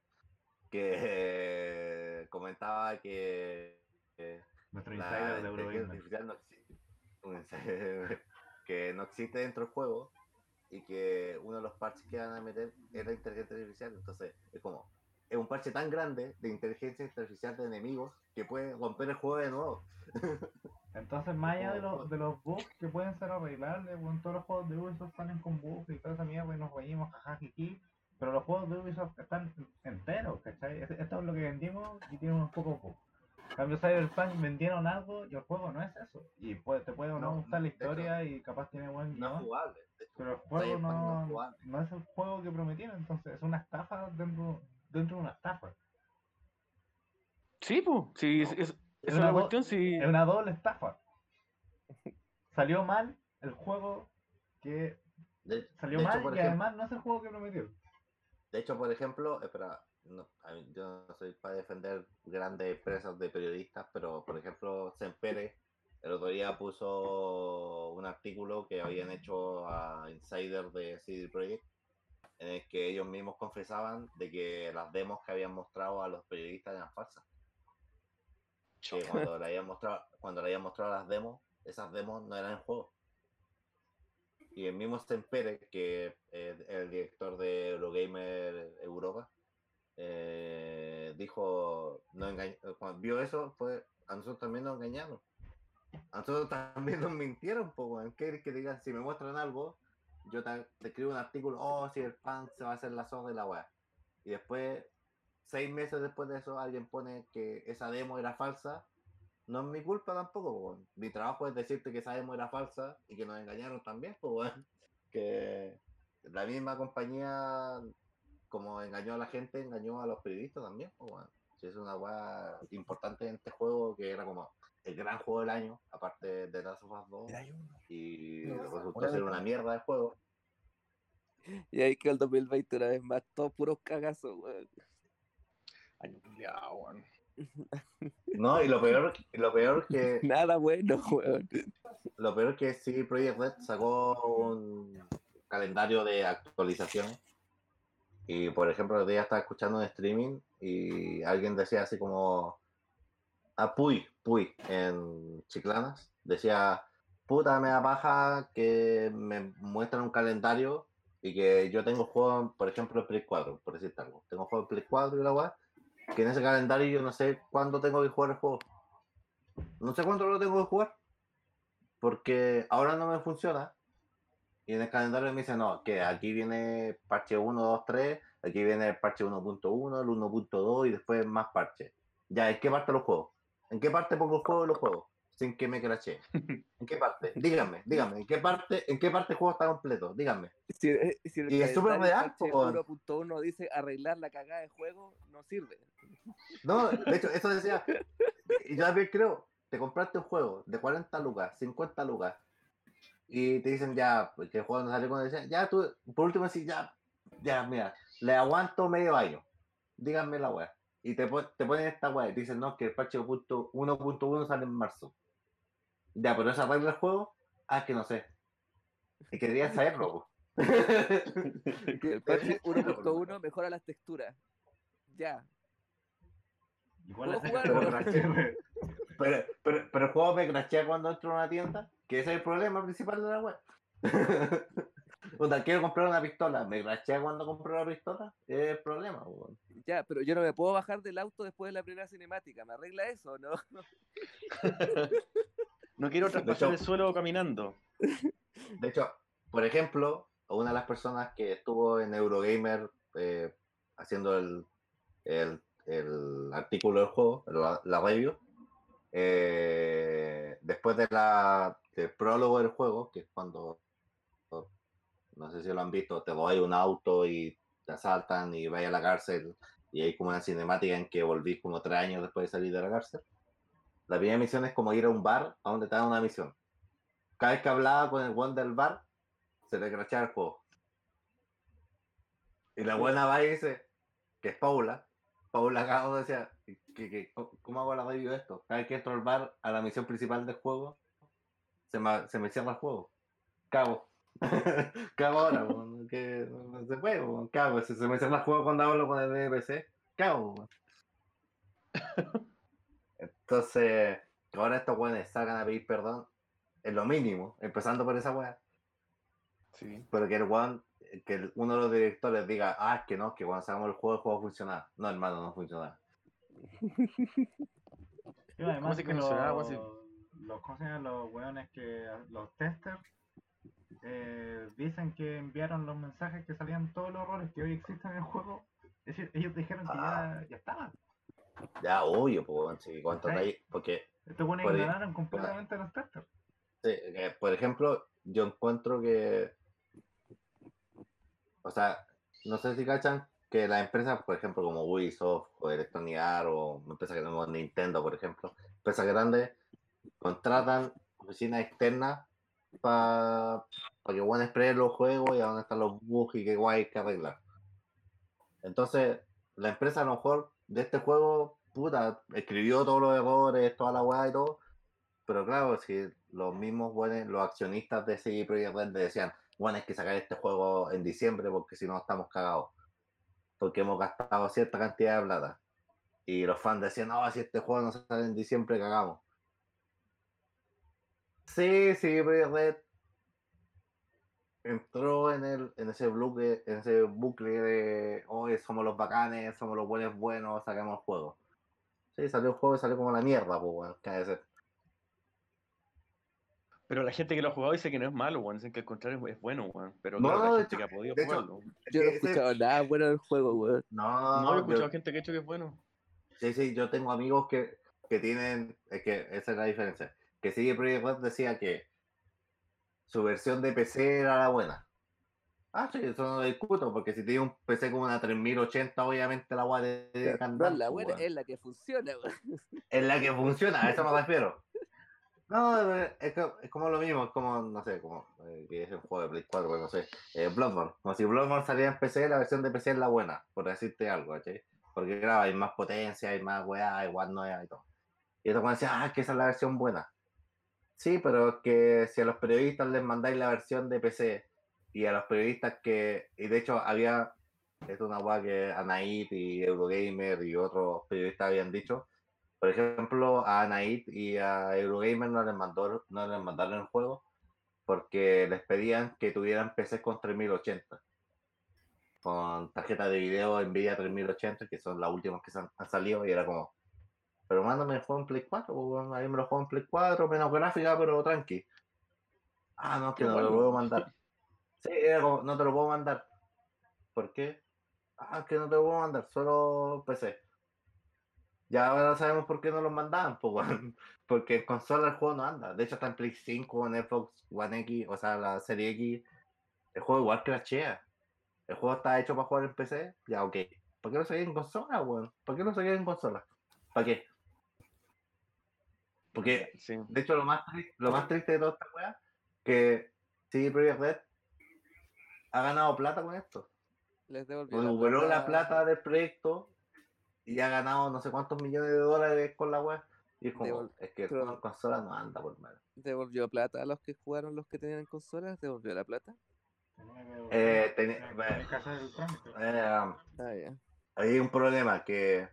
C: que comentaba que
B: Nuestro
C: la
B: insider de Eurogamer.
C: artificial no existe. Un insider que no existe dentro del juego y que uno de los parches que van a meter es la inteligencia artificial. Entonces, es como, es un parche tan grande de inteligencia artificial de enemigos que puede romper el juego de nuevo.
B: Entonces, más allá de los, de los bugs que pueden ser arreglables, bueno, todos los juegos de Ubisoft salen con bugs y toda esa mierda y nos reímos, jaja, jiji, pero los juegos de Ubisoft están enteros, ¿cachai? Es- Esto es lo que vendimos y tiene unos pocos bugs. En cambio, Cyberpunk vendieron algo y el juego no es eso. Y puede, te puede o no,
C: No,
B: gustar la
C: hecho,
B: historia y capaz tiene buen
C: No es jugable.
B: Pero el juego
C: no
B: no,
C: es
B: el juego que prometieron, entonces es una estafa dentro, dentro de una estafa.
D: Sí, pues, sí, es, es-
B: una
D: cuestión, sí.
B: Es una doble estafa. Salió mal el juego que
C: De,
B: salió
C: de
B: mal y
C: ejemplo-
B: además no es el juego que prometió.
C: De hecho, por ejemplo, espera, no, yo no soy para defender grandes empresas de periodistas, pero por ejemplo, Sempere el otro día puso un artículo que habían hecho a Insider de CD Projekt, en el que ellos mismos confesaban de que las demos que habían mostrado a los periodistas eran falsas. Que cuando le habían mostrado, cuando le habían mostrado las demos, esas demos no eran el juego. Y el mismo Sempere, que es el director de Eurogamer Europa, eh, dijo, no engañ- cuando vio eso, fue, a nosotros también nos engañaron. A nosotros también nos mintieron, pues, ¿qué quieres que digan? Si me muestran algo, yo te, escribo un artículo, oh, si el pan se va a hacer la zorra de la weá. Y después, seis meses después de eso, alguien pone que esa demo era falsa. No es mi culpa tampoco. Mi trabajo es decirte que esa demo era falsa y que nos engañaron también, pues. Que la misma compañía, como engañó a la gente, engañó a los periodistas también, pues. Sí, es una weá importante en este juego que era como el gran juego del año, aparte de Last of Us 2, y resultó ser una mierda de juego.
A: Y ahí quedó el 2020 una vez más, todos puros cagazos, weón.
D: Año weón.
C: No, y lo peor, lo peor que
A: Nada bueno, weón.
C: Lo peor que sí, Project Red sacó un calendario de actualización. Y por ejemplo, el otro día estaba escuchando un streaming y alguien decía así como. A Puy, Puy, en Chiclanas. Decía, puta, me da paja que me muestran un calendario y que yo tengo juegos, por ejemplo, en Play 4, por decirte algo. Tengo juegos Play 4 y la weá. Que en ese calendario yo no sé cuándo tengo que jugar el juego. No sé cuándo lo tengo que jugar porque ahora no me funciona. Y en el calendario me dice, no, que aquí viene parche 1, 2, 3, aquí viene el parche 1.1, el 1.2 y después más parches. Ya, ¿en qué parte los juegos? ¿En qué parte pongo el juego y los juegos? Sin que me crache. ¿En qué parte? Díganme, díganme, ¿en qué parte, en qué parte el juego está completo? Díganme.
A: Si, eh, si el
C: Y es súper real,
A: parche
C: po, weón.
A: 1.1 dice arreglar la cagada de juego, no sirve.
C: No, de hecho, eso decía. Y yo también creo, te compraste un juego de 40 lucas, 50 lucas, y te dicen ya, pues, que el juego no salió cuando decían, ya tú, por último decís, ya, ya, mira, le aguanto medio año. Díganme la wea. Y te, te ponen esta y te dicen, no, que el parche punto 1.1 sale en marzo. Ya, pero esa arregla el juego, ah, es que no sé. Y quería saberlo.
A: Que el parche 1.1 mejora las texturas. Ya.
B: Igual chévere.
C: Pero, pero, pero el juego me crashea cuando entro a una tienda, que ese es el problema principal de la web. Puta, quiero comprar una pistola, me crashea cuando compro la pistola, es el problema. weón.
A: Ya, pero yo no me puedo bajar del auto después de la primera cinemática. ¿Me arregla eso o no?
D: No quiero traspasar
C: hecho-
D: el suelo caminando.
C: De hecho, por ejemplo, una de las personas que estuvo en Eurogamer eh, haciendo el, el, el artículo del juego, la, la review, eh, después de la, del prólogo del juego, que es cuando, no sé si lo han visto, te voy a un auto y te asaltan y vas a la cárcel y hay como una cinemática en que volvís como tres años después de salir de la cárcel. La primera misión es como ir a un bar a donde te dan una misión cada vez que hablaba con el one del bar, se le crachaba el juego. Y la buena va y dice, que es Paula. Paula Gago decía, que, que, ¿cómo hago la de esto? Cada vez que entro al bar a la misión principal del juego, se me, se me cierra el juego. Cago. Cago ahora, que no se puede, cago. Si se me cierra el juego cuando hablo con el NPC, cago. weón. Entonces, que ahora estos weones salgan a pedir perdón, es lo mínimo, empezando por esa weá.
D: Sí.
C: Pero que el weón, que el- uno de los directores diga, ah, es que no, que cuando sacamos el juego, el juego funciona. No, hermano, no funciona.
B: Además
D: se
B: que los, los, ¿cómo se llama? los weones que los testers eh, dicen que enviaron los mensajes que salían todos los errores que hoy existen en el juego. Es decir, ellos dijeron que
C: Ah.
B: ya, ya estaban.
C: Ya, obvio, pues, sí, hay- porque,
B: Estos weones
C: Por
B: ignoraron completamente los testers.
C: sí, que, por ejemplo, yo encuentro que, o sea, no sé si cachan que las empresas, por ejemplo, como Ubisoft o Electronic Arts o empresas que tenemos Nintendo, por ejemplo, empresas grandes, contratan oficinas externas para que puedan extraer los juegos y a dónde están los bugs y qué guay hay que arreglar. Entonces, la empresa a lo mejor de este juego, puta, escribió todos los errores, toda la guay y todo, pero claro, si los mismos buenos, los accionistas de CD Projekt Red decían, bueno, hay que sacar este juego en diciembre porque si no estamos cagados, porque hemos gastado cierta cantidad de plata. Y los fans decían, no, si este juego no sale en diciembre, cagamos. Sí, Projekt Red entró en, el, en ese bucle, en ese bucle de hoy somos los bacanes, somos los buenos buenos, sacamos el juego. Sí, salió el juego y salió como la mierda, pues, que ser.
D: Pero la gente que lo ha jugado dice que no es malo, weón. Dicen que al contrario es bueno, weón. Pero
C: No,
D: claro,
C: no,
D: la
C: de
D: gente que
C: hecho-
D: ha podido
C: hecho,
D: jugarlo.
A: Yo no he
C: Ese-
A: escuchado nada bueno del juego, weón.
C: No,
D: No, yo he
C: yo-
D: escuchado gente que ha dicho que es bueno.
C: Sí, sí, yo tengo amigos que, que tienen, es que esa es la diferencia. Que sigue Project Red decía que su versión de PC era la buena. Ah, sí, eso no lo discuto, porque si tiene un PC como una 3080, obviamente la guay de
A: No,
C: andar,
A: la
C: pues,
A: buena es la que funciona.
C: Es la que funciona, a eso me refiero. No, es, es como lo mismo, es como, no sé, como eh, que es el juego de Play 4, pues, no sé, eh, Bloodborne. Como si Bloodborne saliera en PC, la versión de PC es la buena, por decirte algo, ¿cachai? Porque claro, hay más potencia, hay más weá, hay nuevas y todo. Y otros decían, ah, es que esa es la versión buena. Sí, pero es que si a los periodistas les mandáis la versión de PC y a los periodistas que, y de hecho había, es una weá que Anaid y Eurogamer y otros periodistas habían dicho, por ejemplo, a Anaid y a Eurogamer no les, mandó, no les mandaron el juego porque les pedían que tuvieran PC con 3080. Con tarjeta de video Nvidia 3080, que son las últimas que han salido, y era como, pero mándame el juego en Play 4, pues, weón, ahí me lo juego en Play 4, menos gráfica, pero tranqui. Ah, no, que no te lo puedo mandar. Sí, no te lo puedo mandar. ¿Por qué? Ah, que no te lo puedo mandar, solo PC. Ya ahora sabemos por qué no los mandaban, weón. Porque en consola el juego no anda. De hecho, está en Play 5, en Xbox One X, o sea, la serie X. El juego igual crashea. El juego está hecho para jugar en PC. Ya, ok. ¿Por qué no seguía en consola, weón? ¿Por qué no seguía en consola? ¿Para qué? Porque,
D: Sí.
C: de hecho, lo más, lo más triste de toda esta weá, que CD Projekt Red ha ganado plata con esto.
A: Les devolvió
C: recuperó la plata del proyecto y ha ganado no sé cuántos millones de dólares con la web. Y es como,
A: Devol-
C: es que
A: pero-
C: en consola no anda por mal.
A: Devolvió plata a los que jugaron los que tenían consolas. Devolvió la plata.
C: Eh,
B: trámite.
C: Eh,
A: Ah, ya.
C: hay un problema que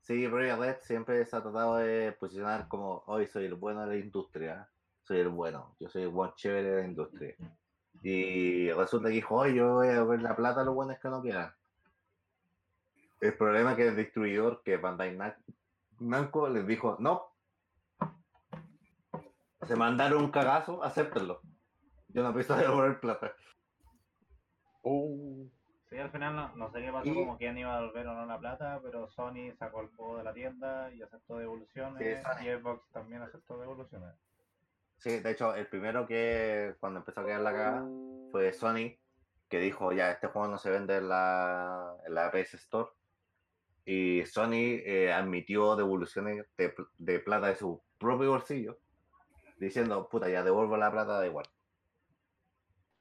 C: sí, Projekt Red siempre se ha tratado de posicionar como hoy soy el bueno de la industria, soy el bueno, yo soy el buen chévere de la industria. Y resulta que dijo, hoy yo voy a ver la plata a los buenos que no quieran. El problema es que el distribuidor, que es Bandai Nam- Namco, les dijo, no. Se mandaron un cagazo, acéptenlo. Yo no pienso devolver plata.
D: Uh,
B: Sí, al final no, no sé qué pasó,
C: Y-
B: como quién iba a devolver o no la plata, pero Sony sacó el juego de la tienda y aceptó devoluciones, y Xbox también aceptó devoluciones.
C: Sí, de hecho, el primero que cuando empezó a quedar la cagada fue Sony, que dijo, ya, este juego no se vende en la, en la PS Store. Y Sony eh, admitió devoluciones de, de plata de su propio bolsillo, diciendo, puta, ya devuelvo la plata, da igual.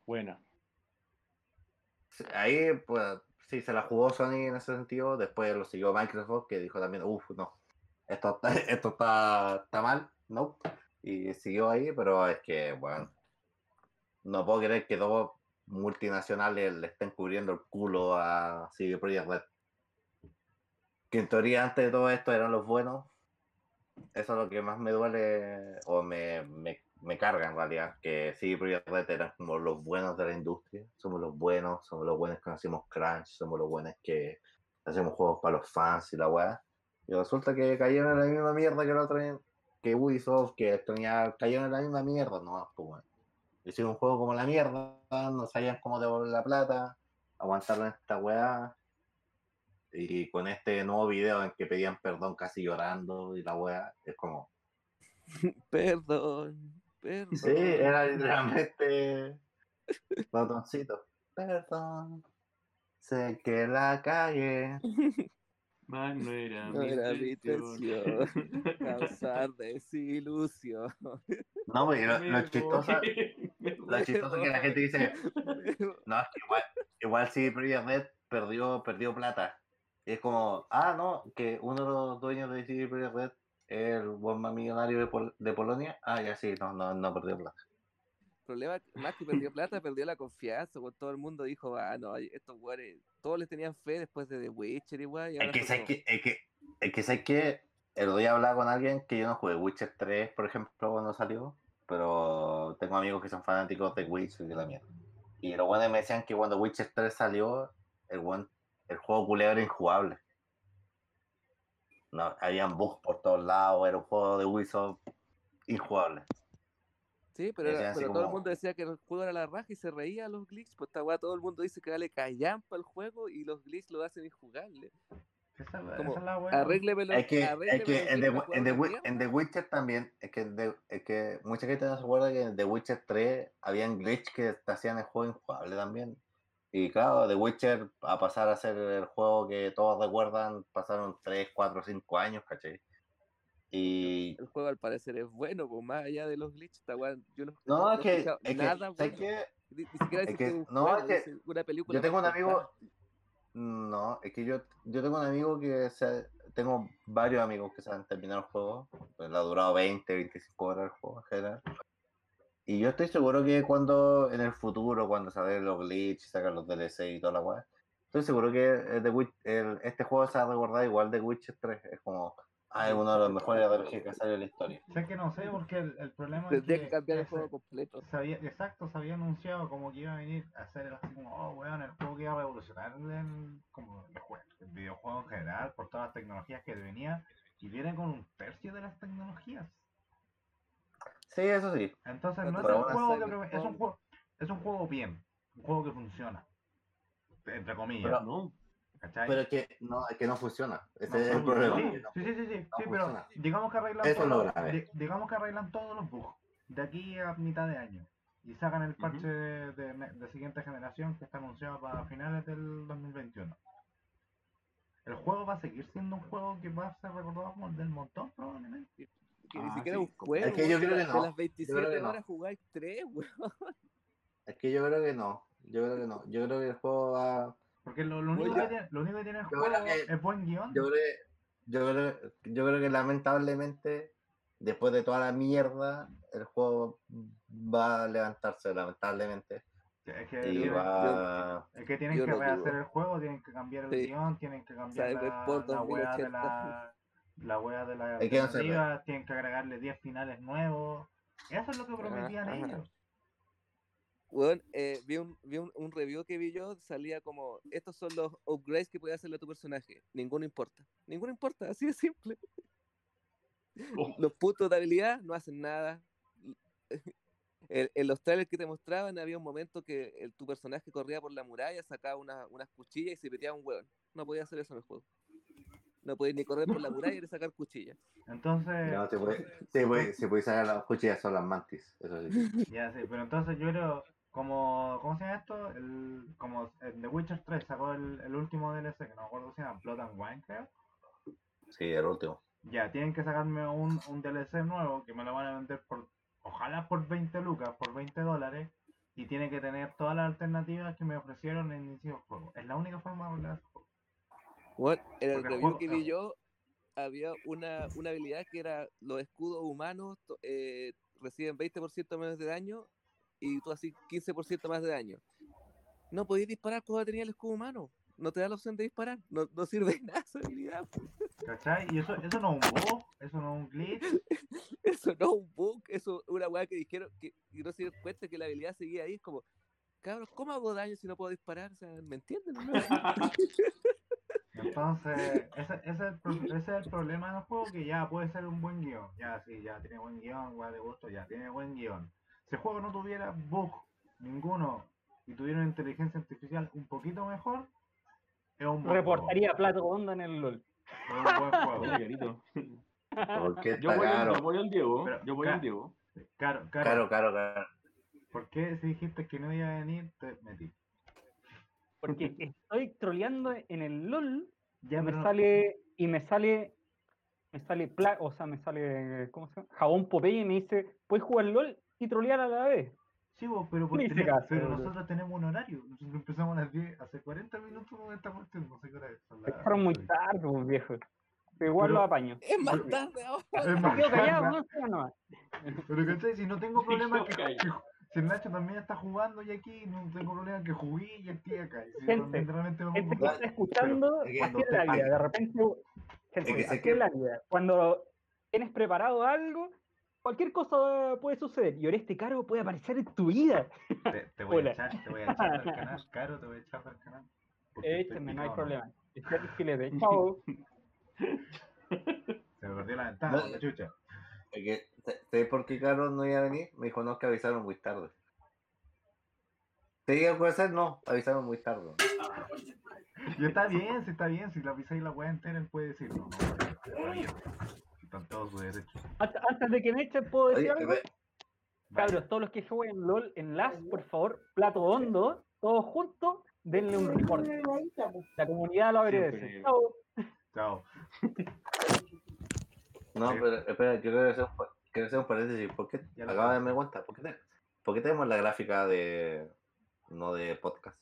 D: buena.
C: Ahí, pues, sí, se la jugó Sony en ese sentido. Después lo siguió Microsoft, que dijo también, uff, no, esto, está, esto está, está mal, no. Y siguió ahí, pero es que, bueno, no puedo creer que dos multinacionales le estén cubriendo el culo a CD Projekt Red. Que en teoría antes de todo esto eran los buenos. Eso es lo que más me duele o me, me carga en realidad. Que CD Projekt Red eran como los buenos de la industria. Somos los buenos, somos los buenos que hacemos crunch, somos los buenos que hacemos juegos para los fans y la weá. Y resulta que cayeron en la misma mierda que la otra que Ubisoft, que tenía, cayeron en la misma mierda, no, pues. Hicieron un juego como la mierda, no sabían cómo devolver la plata, aguantaron esta weá. Y con este nuevo video en que pedían perdón casi llorando y la weá, es como.
A: Perdón. Perdón.
C: Sí, era literalmente. Botoncito. Perdón. Sé que la calle.
D: Más no era
A: No era mi intención causar desilusión.
C: No, pues, lo, lo chistoso, lo chistoso es que la gente dice, No, es que igual, igual sí, Projekt Red perdió, perdió plata. Y es como, ah, no, que uno de los dueños de CD Projekt Red el buen más millonario de, Pol- de Polonia. Ah, ya sí, no, no, no perdió plata.
A: El problema, más que perdió plata, perdió la confianza. Pues todo el mundo dijo, ah, no, estos güeyes, todos les tenían fe después de The Witcher. Y
C: Es
A: ahora
C: que, ¿sabes que, es que, es que, ¿sabes que El otro día hablaba con alguien que yo no jugué Witcher 3, por ejemplo, cuando salió. Pero tengo amigos que son fanáticos de Witcher y de la mierda. Y los buenos me decían que cuando Witcher 3 salió, el, buen, el juego culero era injugable. No, habían bugs por todos lados, era un juego de Ubisoft injugable.
A: Sí, pero, era- pero todo el mundo decía que el juego era la raja y se reía a los glitches. Pues esta weá, todo el mundo dice que dale callampa al juego y los glitches lo hacen injugable.
B: Esa,
A: Como,
B: esa es la buena.
A: Arréglemelo.
C: Es que, es
A: arréglemelo
C: que en, The, en, en Witcher también, es que, The- es que mucha gente no se acuerda que en The Witcher 3 habían glitch que te hacían el juego injugable también. Y claro, The Witcher a pasar a ser el juego que todos recuerdan, pasaron 3, 4, 5 años, ¿cachai? Y
A: El juego al parecer es bueno, pues más allá de los glitches, esta weá, yo no,
C: no, es que, es que,
A: nada
C: ¿sabes
A: bueno.
C: qué?
A: Ni, ni siquiera
C: es que-
A: que un
C: no,
A: juego,
C: es que
A: una película.
C: yo tengo un amigo-. No, es que yo, yo tengo un amigo que se, tengo varios amigos que se han terminado el juego, pues le ha durado 20, 25 horas el juego en general. Y yo estoy seguro que cuando en el futuro, cuando salen los glitches, sacan los DLC y toda la weá, estoy seguro que Witch- el- este juego se va a recordar igual de Witcher 3. Es como, ah, es uno de los mejores RPG que ha salido en la historia.
B: Sé que no sé, porque el, el problema es
A: Tendría
B: que,
A: que cambiar el
B: ese-
A: juego completo.
B: se había- exacto, se había anunciado como que iba a venir a hacer el así como, oh, weón, el juego que iba a revolucionar el, como el, jue- el videojuego en general por todas las tecnologías que venía y viene con un tercio de las tecnologías.
C: Sí, eso sí.
B: Entonces no es un juego que es un juego, es un juego bien, un juego que funciona, entre comillas.
C: Pero-
D: No,
B: ¿Cachai?
C: Pero es que no, es que no funciona. Ese
B: No,
C: es el problema.
B: Sí,
C: no
B: sí, sí, sí, sí,
C: no
B: sí, pero digamos que arreglan
C: Eso es lo
B: todos-
C: grave.
B: di- digamos que arreglan todos los bugs de aquí a mitad de año y sacan el parche de, de- de siguiente generación que está anunciado para finales del 2021. El juego va a seguir siendo un juego que va a ser recordado como el del montón probablemente.
A: Que ni
F: Ah,
A: siquiera
F: sí,
A: es un juego.
C: Es que yo creo que
A: la-
C: no,
A: De las
C: yo creo
A: 27
C: que no.
A: horas jugáis 3, weón.
C: Es que yo creo que no. Yo creo que no. Yo creo que el juego va.
B: Porque lo, lo único, que tiene, lo único que tiene el
C: yo
B: juego
C: que-
B: es buen guion.
C: Yo creo, que- yo creo, yo creo que lamentablemente, después de toda la mierda, el juego va a levantarse, lamentablemente.
B: Es que, tienen-
C: va.
B: es que tienen
A: yo
B: que
A: no
B: rehacer el juego, tienen que cambiar el
A: Sí.
B: guion, tienen que cambiar la,
A: Cyberpunk
B: la wea de
A: 2080.
B: la, la wea de la
C: Es que no se
B: alternativa, tienen que agregarle 10 finales nuevos. Eso es lo que prometían
A: Ajá.
B: ellos.
A: Weón, eh, vi, un, vi un, un review que vi yo, salía como, estos son los upgrades que puede hacerle a tu personaje. Ninguno importa. Ninguno importa, así de simple.
D: Oh.
A: Los puntos de habilidad no hacen nada. En, en los trailers que te mostraban había un momento que el- tu personaje corría por la muralla, sacaba una- unas cuchillas y se metía un hueón. No podía hacer eso en el juego. No podías ni correr por la muralla ni sacar cuchillas.
B: Entonces,
C: No, se puede, se puede, se puede sacar las cuchillas, son las mantis. Eso sí.
B: ya sé, pero entonces yo creo, como, ¿cómo se llama esto? El, como el The Witcher 3 sacó el, el último DLC, que no me acuerdo cómo se llama, Blood and Wine, creo.
C: Sí, el último.
B: Ya, tienen que sacarme un, un DLC nuevo que me lo van a vender por, ojalá por 20 lucas, por 20 dólares, y tiene que tener todas las alternativas que me ofrecieron en inicio del juego. Es la única forma de hablar juego.
A: Bueno, en el review que vi yo, había una, una habilidad que era los escudos humanos eh, reciben 20% menos de daño y tú así 15% más de daño. No podías disparar cuando tenía el escudo humano. No te da la opción de disparar. No, no sirve de nada esa habilidad.
B: ¿Cachai? Y eso, eso no es un bug, eso no es un glitch.
A: Eso no es un bug, eso es una weá que dijeron que y no se dieron cuenta que la habilidad seguía ahí. Es como, cabros, ¿cómo hago daño si no puedo disparar? O sea, ¿me entienden? no?
B: Entonces, ese, ese, es el, ese es el problema del juego, que ya puede ser un buen guion. Ya, sí, ya tiene buen guion, weá de gusto, ya tiene buen guion. Si el juego no tuviera bug ninguno y tuviera una inteligencia artificial un poquito mejor, es un buen
G: Reportaría plato onda en el LOL.
B: Es un buen juego.
D: Yo voy, al,
C: caro.
D: yo voy al Diego.
B: Pero,
D: yo voy al Diego.
B: Caro, caro,
C: Caro, caro, caro.
B: ¿Por qué si dijiste que no iba a venir, te metí?
G: Porque estoy troleando en el LOL
B: Ya,
G: y me
B: pero-
G: sale y me sale me sale pla- o sea, me sale ¿cómo se llama? Jabón Popeye y me dice, "¿Puedes jugar LOL y trolear a la vez?"
B: Sí, vos, pero, por tener- pero nosotros tenemos un horario. Nosotros empezamos a las 10, hace 40 minutos con esta cuestión. No sé qué hora es.
G: Empezaron muy tarde, pues, viejo. Pero igual
B: Pero-
G: lo apaño.
A: es más tarde ahora.
B: Es más
G: quedo callado,
B: tarde.
G: no no.
B: Pero ¿cachai? Si no tengo problema que, que- si el Nacho también está jugando y aquí, no tengo problema que jugué y estoy acá. Si
G: Gente,
B: realmente me
G: Gente que está escuchando,
B: cuando
G: es la vida. De repente, gente,
C: Es que
G: es la vida. Cuando tienes preparado algo, cualquier cosa puede suceder. Y este caro puede aparecer en tu vida.
B: te, te voy
G: Hola.
B: a echar, te voy a echar del canal, caro, te voy a echar del canal.
G: Écheme, no hay problema. Chao.
B: Se me perdió la ventana,
C: No,
B: la chucha.
C: Es que, ¿Sabes por qué Carlos no iba a venir? Me dijo, no, que avisaron muy tarde. ¿Te diga qué hacer? No, avisaron muy tarde.
B: Y está bien, si está bien, si la pisáis la weá entera, él puede decir, no. Están todos sus derechos.
G: Antes antes de que me echen, ¿puedo decir
C: Oye,
G: algo?
C: ve-
G: Cabros, todos los que jueguen LOL en LAS, por favor, plato hondo, todos juntos, denle un report. La comunidad lo agradece.
D: Siempre.
G: Chao.
B: Chao.
C: no, pero espera, quiero hacer un, pa- quiero hacer un paréntesis. ¿Por qué?
B: Ya lo
C: Acabo de darme cuenta. ¿Por qué, te- por qué tenemos la gráfica de. no de podcast?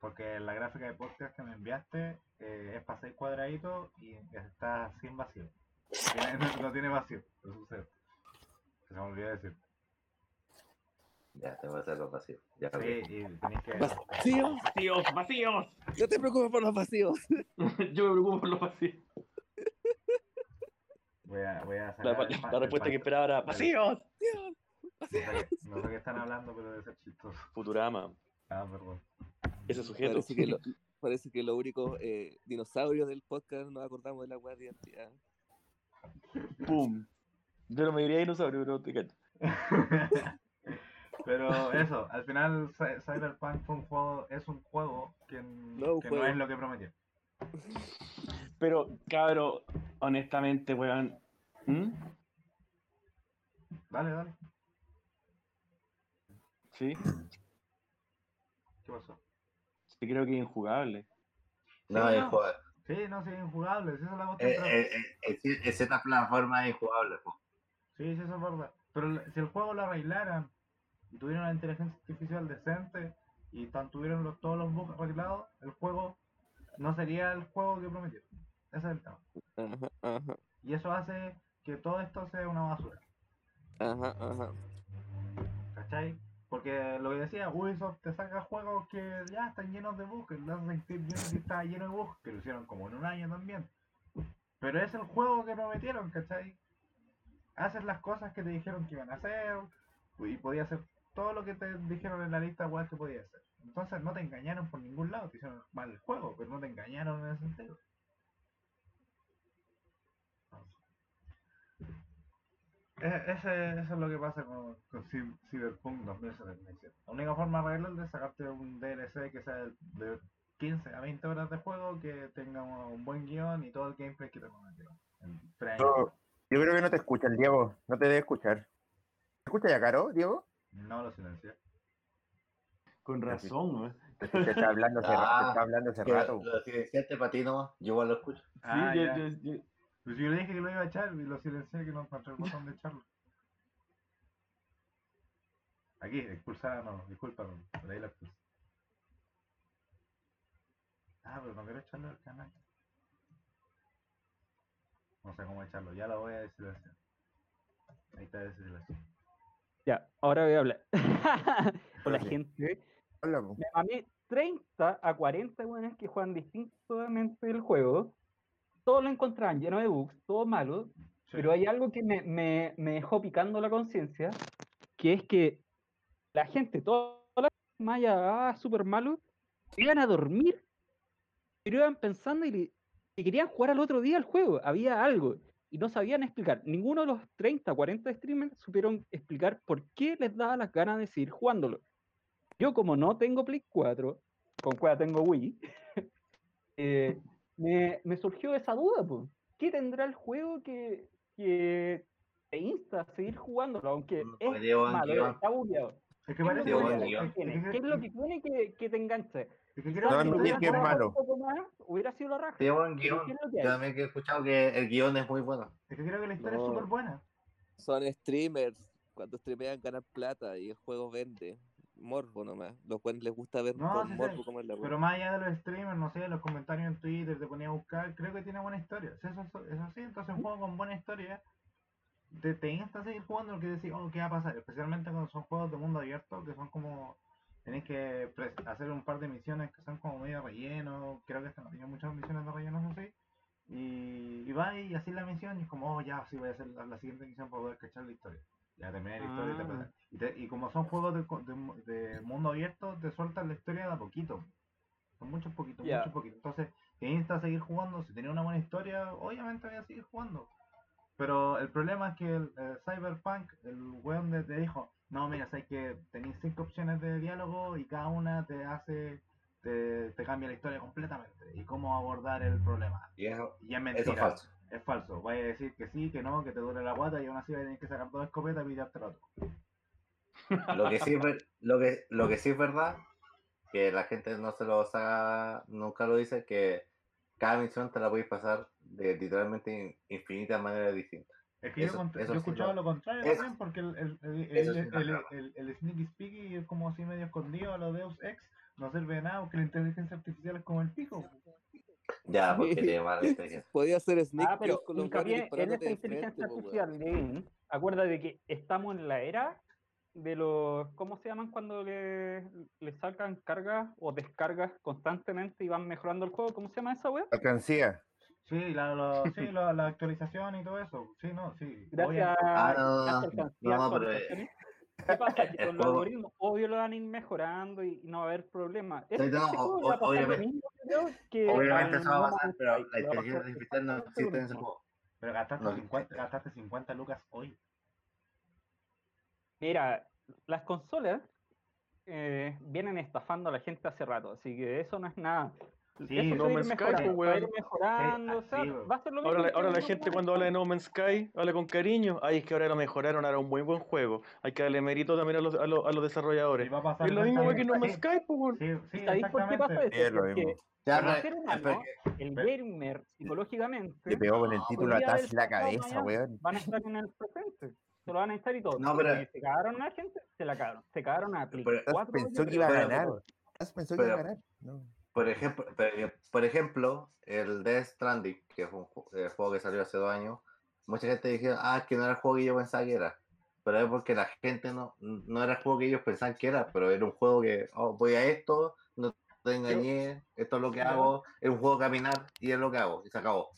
B: Porque la gráfica de podcast que me enviaste eh, es para 6 cuadraditos y está sin vacío. Tiene- no, no tiene vacío, eso sucede. Se me olvidó decir.
C: Ya, tengo que hacerlo vacío. Ya,
B: Sí, y tenéis que.
A: Vacíos.
D: Vacíos, vacíos.
A: No te preocupes por los vacíos.
D: Yo me preocupo por los vacíos.
B: Voy a, voy a
D: La,
B: sacar
D: la-
B: el pa-
D: la
B: el
D: respuesta que esperaba era vacíos.
B: No sé, qué- no sé qué están hablando, pero debe ser chistoso.
D: Futurama,
B: Ah, perdón.
D: ese sujeto.
A: Parece que, lo, parece que los únicos eh, dinosaurios del podcast nos acordamos de la weá de identidad.
D: Pum. Yo no me diría dinosaurio, pero te cacho.
B: Pero eso, al final Cy- Cyberpunk fue un juego, es un juego que, n-
A: No, un
B: que
A: juego.
B: no es lo que prometió.
D: Pero, cabro, honestamente, weón. ¿Mm?
B: Dale, dale.
D: Sí,
B: ¿Qué pasó?
D: sí creo que es injugable.
C: No,
B: Sí,
C: es
B: no.
C: jugar.
B: Sí, no, sí, es injugable. Sí, esa es la cuestión.
C: Eh, eh, eh, plataformas es injugable. po.
B: Sí, sí, eso es verdad. Pero si el juego lo arreglaran y tuvieran una inteligencia artificial decente y tan tuvieran los, todos los bugs arreglados, el juego no sería el juego que prometieron. Ese es el tema.
A: Ajá, ajá,
B: Y eso hace que todo esto sea una basura.
A: ajá, ajá.
B: ¿Cachai? Porque lo que decía, Ubisoft te saca juegos que ya están llenos de bugs, el Creed Unity está lleno de bugs, que lo hicieron como en un año también. Pero es el juego que prometieron, ¿cachai? Haces las cosas que te dijeron que iban a hacer y podías hacer todo lo que te dijeron en la lista weas que podías hacer. Entonces no te engañaron por ningún lado, te hicieron mal el juego, pero no te engañaron en ese sentido. Ese, eso es lo que pasa con, con Cy- Cyberpunk 2077. La única forma de arreglarlo es sacarte un DLC que sea de 15 a 20 horas de juego, que tenga un, un buen guion y todo el gameplay que te prometieron.
E: Yo, yo creo que no te escuchan, Diego. No te debe escuchar. ¿Te escucha ya, Caro, Diego?
B: No lo silencié.
D: Con razón, weón.
E: Te te está hablando hace, ra- te
C: Ah,
E: está hablando hace rato.
C: Lo silenciaste para ti nomás, yo igual lo escucho.
D: Sí,
B: Ah,
D: yo,
B: ya.
D: yo- yo-
B: Pues yo le dije que lo iba a echar y lo silencié que no encontré el botón de echarlo. Aquí, expulsar no, disculpa, por ahí la expulsé. Ah, pero no quiero echarlo al canal. No sé cómo echarlo, ya lo voy a desilenciar. Ahí está desilenciado.
G: Ya, ahora voy a hablar. Con la
E: Sí.
G: gente.
E: Po.
G: Me mamé 30 a 40 buenas que juegan distintamente el juego. Todos lo encontraban lleno de bugs, todo malo.
B: Sí.
G: Pero hay algo que me, me- me dejó picando la conciencia, que es que la gente, toda la maya, ah, súper malo, iban a dormir, pero iban pensando y le- querían jugar al otro día el juego. Había algo y no sabían explicar. Ninguno de los 30, 40 streamers supieron explicar por qué les daba las ganas de seguir jugándolo. Yo, como no tengo Play 4, con cuál tengo Wii, eh, me, me surgió esa duda, pues. ¿Qué tendrá el juego que, que te insta a seguir jugándolo? Aunque
C: Mm,
G: es malo, está bugueado.
B: Es que
G: ¿Qué es lo
B: parece
G: ¿Qué
B: es
G: lo que tiene que, que te enganche?
B: es que creo
E: No,
B: que
E: no es malo.
G: Más, hubiera sido la raja.
C: Tiene buen
G: Pero
C: guion.
G: ¿qué es que
C: Yo también que he escuchado que el guion es muy bueno.
B: Es que creo que la historia
A: No.
B: es súper buena.
A: Son streamers. Cuando streamean ganan plata y el juego vende. Morbo nomás. Los buenos les gusta ver
B: No,
A: por
B: sí
A: como es la.
B: Pero más allá de los streamers, no sé, los comentarios en Twitter, te ponía a buscar, creo que tiene buena historia. Eso, eso, eso sí, entonces un juego con buena historia te, te insta a seguir jugando porque decís, oh, ¿qué va a pasar? Especialmente cuando son juegos de mundo abierto, que son como, tenés que hacer un par de misiones que son como medio relleno, creo que esta no tiene muchas misiones de relleno, así. Y, y va y así la misión y es como, oh, ya, sí, voy a hacer la, la siguiente misión para poder cachar la historia. Ya terminé la historia y te
G: Ah.
B: pasa- y, te- y como son juegos de, co- de de mundo abierto, te sueltan la historia de a poquito. Son muchos poquitos, muchos poquitos. Entonces, te insta a seguir jugando. Si tenía una buena historia, obviamente voy a seguir jugando. Pero el problema es que el, el Cyberpunk, el weón de- te dijo, no, mira, sabes que tenéis cinco opciones de diálogo y cada una te hace, te, te cambia la historia completamente. Y cómo abordar el problema.
C: Y eso,
B: Y es mentira.
C: eso es falso.
B: Es falso. Vaya a decir que sí, que no, que te duele la guata y aún así vas a tener que sacar dos escopetas y pillarte el otro.
C: Lo que sí es, lo que, lo que sí es verdad, que la gente no se lo saca, nunca lo dice, que cada misión te la puedes pasar de literalmente in- infinitas maneras distintas.
B: Es que
C: Eso-
B: yo, he escuchado
C: lo-
B: lo contrario
C: eso-
B: también, porque el, el, el, el- el sneaky speaky es como así medio escondido a los Deus Ex, no sirve de nada porque la inteligencia artificial es como el pico.
C: Ya, porque tiene mala inteligencia.
A: Podía hacer sneak
G: Ah, pero
A: con los buenos
G: en esta
A: de
G: inteligencia
A: weón.
G: artificial, Levin, acuérdate de que estamos en la era de los, ¿cómo se llaman cuando le, le sacan cargas o descargas constantemente y van mejorando el juego? ¿Cómo se llama esa web?
E: Alcancía.
B: Sí, la, lo- sí la, la actualización y todo eso. Sí, no, sí.
G: Gracias.
C: Ah, no, no, no, pero, eh.
G: ¿Qué pasa? Que con los algoritmos, obvio, lo van a ir mejorando y, no va a haber problema. Este,
C: no,
G: este
C: o-
G: juego le
C: o-
G: va a pasar lo
C: obviamente-
G: mismo, creo, que
C: Obviamente eso va a pasar, pero la inteligencia artificial no existe en ese juego.
B: Pero gastaste,
C: No,
B: 50,
C: eh.
B: gastaste 50 lucas hoy.
G: Mira, las consolas eh, vienen estafando a la gente hace rato, así que eso no es nada.
B: Sí,
G: Eso
D: No Man's Sky, pues,
G: va a ir
D: weón.
G: mejorando, o sea,
B: weón.
G: va a ser lo mismo.
D: Ahora, la-
G: que
D: ahora la gente
G: demás.
D: cuando habla de No Man's Sky habla con cariño. Ay, es que ahora lo mejoraron, ahora un muy buen juego. Hay que darle mérito también a los, a los, a los
B: Y
D: desarrolladores.
B: va a pasar
D: Es lo mismo que No Man's Sky, pues, weón.
B: Sí, sí,
G: ¿Y sabéis por qué pasa eso?
E: Es lo mismo.
C: Ya,
G: el
C: pero-
G: ser
C: es
G: humano,
C: porque-
G: el gamer, psicológicamente,
E: Le pegó con el título atrás la cabeza, weón.
G: van a estar en el presente. Se lo van a estar y todo.
C: No, pero-
G: Y se cagaron a la gente, se la cagaron. Se cagaron a 4.
E: Pensó que iba a ganar. Pensó que iba a ganar. No.
C: Por ejemplo, por- ejemplo, el Death Stranding, que es un el juego que salió hace dos años, mucha gente dijeron, ah, es que no era el juego que yo pensaba que era. Pero es porque la gente no, no era el juego que ellos pensaban que era, pero era un juego que, oh, voy a esto, no te engañé, esto es lo que hago, es un juego de caminar y es lo que hago, y se acabó.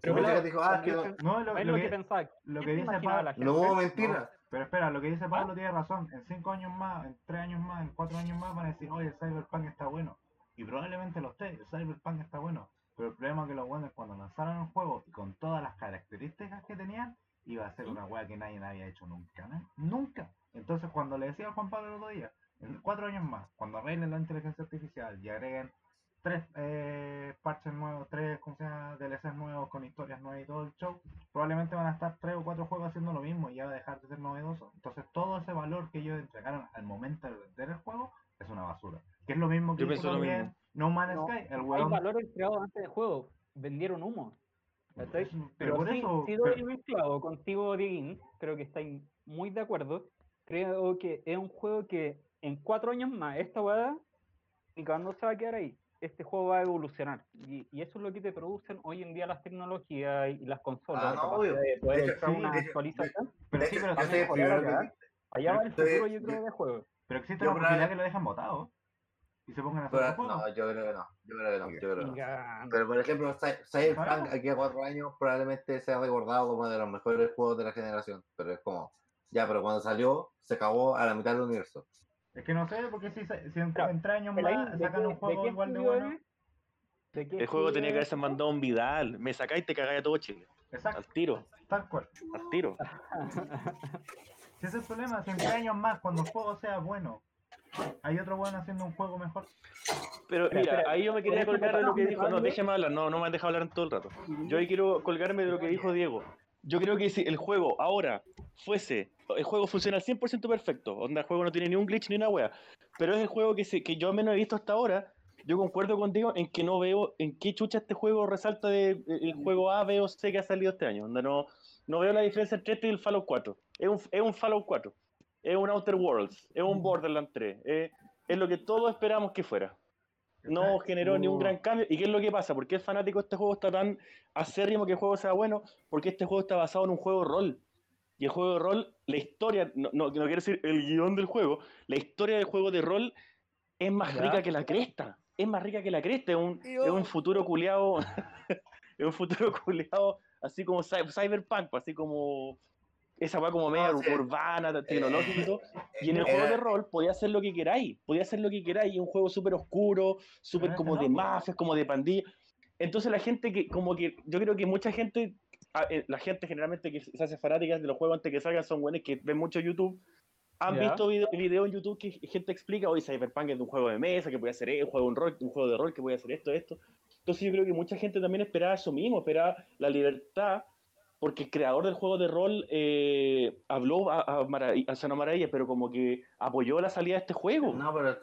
G: Pero
C: mucha
G: claro,
C: gente dijo, ah, es que no,
B: No, lo,
G: es
B: lo
G: lo que
B: que,
G: pensaba.
B: lo
G: ¿Qué
B: que dice Pablo,
C: no hubo
B: no,
C: mentira.
B: pero espera, lo que dice Pablo tiene razón. En cinco años más, en tres años más, en cuatro años más van a decir, oye, el Cyberpunk está bueno. Y probablemente lo esté, el Cyberpunk está bueno. Pero el problema es que los buenos cuando lanzaron el juego y con todas las características que tenían, iba a ser una wea que nadie había hecho nunca, ¿no? Nunca. Entonces cuando le decía a Juan Pablo el otro día, en cuatro años más, cuando arreglen la inteligencia artificial y agreguen tres eh, parches nuevos, tres ¿cómo se llama? DLCs nuevos con historias nuevas y todo el show, probablemente van a estar tres o cuatro juegos haciendo lo mismo y ya va a dejar de ser novedoso. Entonces todo ese valor que ellos entregaron al momento de vender el juego es una basura. Que es lo mismo que
D: Yo
B: hizo
D: lo mismo.
B: No Man's
G: No,
B: Sky. El
G: Hay
B: weón
G: valor entregado antes del juego. Vendieron humo.
B: Pero
G: Pero
B: por
G: sí,
B: eso-
G: sí doy un clavo contigo, Dieguín. Creo que estáis muy de acuerdo. Creo que es un juego que en cuatro años más, esta weá, y cuando se va a quedar ahí, este juego va a evolucionar. Y, y eso es lo que te producen hoy en día las tecnologías y las consolas.
C: Ah, no, obvio.
G: de poder
C: De hecho,
G: hacer
B: sí,
G: una
C: de
G: actualización.
B: Pero
C: De
B: sí,
C: hecho,
B: pero
C: yo soy
B: también
G: Allá va el futuro, yo creo, de juego.
B: Pero existe la posibilidad
C: probable-
B: que lo dejen votado. Y se pongan a hacer
C: pero- no, yo creo que no, yo creo que no, yo creo que no. Pero por ejemplo, Cy- Cyberpunk aquí a cuatro años probablemente sea recordado como de los mejores juegos de la generación. Pero es como, ya, pero cuando salió, se acabó a la mitad del universo.
B: Es que no sé, porque si, en,
G: Claro,
B: en tres años más
G: ¿de
B: sacan un juego igual de bueno.
G: es? ¿De qué
D: El juego tenía que haberse mandado un Vidal. Me sacáis y te cagáis a todo Chile. Al
B: Exacto,
D: tiro,
B: tal cual.
D: al tiro.
B: Si ese es el problema, si en tres años más, cuando el juego sea bueno, hay otro bueno haciendo un juego mejor.
D: Pero mira,
G: espera,
D: ahí yo me quería colgar de lo que dijo. No, déjame hablar, no, no me han dejado hablar en todo el rato. Yo ahí quiero colgarme de lo que dijo Diego. Yo creo que si el juego ahora fuese, el juego funciona al 100% perfecto, onda el juego no tiene ni un glitch ni una wea, pero es el juego que, se, que yo al menos he visto hasta ahora, yo concuerdo contigo en que no veo en qué chucha este juego resalta de el juego A, B o C que ha salido este año, onda no, no veo la diferencia entre este y el Fallout 4. Es un, es un Fallout 4, es un Outer Worlds, es un Borderlands 3, es, es lo que todos esperamos que fuera no generó ni un gran cambio. ¿Y qué es lo que pasa? ¿Por qué el fanático de este juego está tan acérrimo que el juego sea bueno? Porque este juego está basado en un juego de rol. Y el juego de rol, la historia, no, no, no quiero decir el guion del juego, la historia del juego de rol es más
G: Ya.
D: rica que la cresta. Es más rica que la cresta. Es un, es un futuro culeado. es un futuro culeado así como cy- cyberpunk, pues, así como esa weá como media
C: sí.
D: urbana, tecnológica y todo. Y en el juego de rol podía hacer lo que queráis, podía hacer lo que queráis, un juego súper oscuro, súper
B: Pero
D: como de
B: no, po.
D: mafias, como de pandilla. Entonces la gente que, como que, yo creo que mucha gente, ah, eh, la gente generalmente que se hace fanática de los juegos antes que salgan son buenos que ven mucho YouTube, han
G: Ya.
D: visto video- videos en YouTube que gente explica, hoy Cyberpunk es de un juego de mesa, que puede hacer esto, un juego, de rol, un juego de rol que puede hacer esto, esto. Entonces yo creo que mucha gente también esperaba eso mismo, esperaba la libertad, porque el creador del juego de rol eh, habló a, a, marav- a Sana Maravilla, pero como que apoyó la salida de este juego.
C: No, pero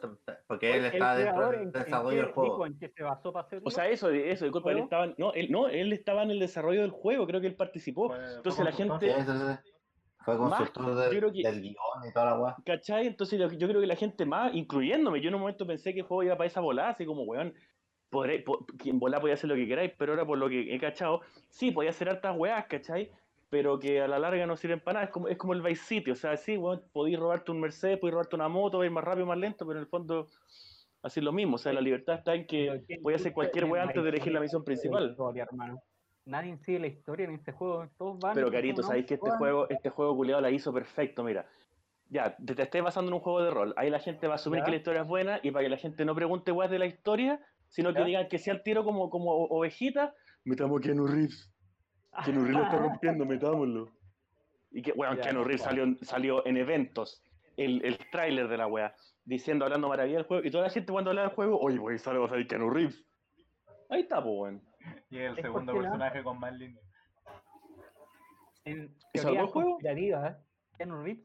C: porque él
G: El
C: está dentro
G: creador,
C: del
G: ¿en- en
C: desarrollo del juego.
G: Nico, ¿En qué se basó para hacerlo?
D: O sea, eso, eso, disculpa, él estaba, no, él, no, él estaba en el desarrollo del juego, creo que él participó. Entonces la gente-
C: sí, sí. Fue
D: Más,
C: consultor
D: yo
C: del,
D: creo que-
C: del guion y toda la weá.
D: ¿Cachai? Entonces yo, yo creo que la gente más, incluyéndome, yo en un momento pensé que el juego iba para esa volada, así como, weón, podré, po- que en volada podía hacer lo que queráis, pero ahora por lo que he cachado, sí, podía hacer hartas weas, ¿cachai? Pero que a la larga no sirven para nada, es como, es como el Vice City, o sea, sí, weón, podéis robarte un Mercedes, podéis robarte una moto, ir más rápido, más lento, pero en el fondo, así es lo mismo, o sea, la libertad está en que
G: Pero ¿quién
D: voy a hacer cualquier wea antes de elegir la misión principal.
G: hermano? Nadie sigue la historia en este juego. Todos van
D: Pero Carito, sabéis que este juego, este juego culiado la hizo perfecto, mira. Ya, te, te estés basando en un juego de rol. Ahí la gente va a asumir
G: Ya.
D: que la historia es buena y para que la gente no pregunte weas de la historia, sino que
G: Ya.
D: digan que sea el tiro como, como ovejita, metamos a Keanu Reeves. Keanu Reeves lo está rompiendo, metámoslo. Y que, weón,
G: Ya,
D: Keanu Reeves salió, salió en eventos, el, el tráiler de la wea, diciendo, hablando maravilla del juego, y toda la gente cuando habla del juego, oye, wey, sale, va a salir Keanu Reeves. Ahí está, pues, weón.
B: Y es el
G: Es
B: segundo personaje con más líneas.
G: En
D: ¿Es
G: teorías
D: algún juego?
G: conspirativas, Keanu Reeves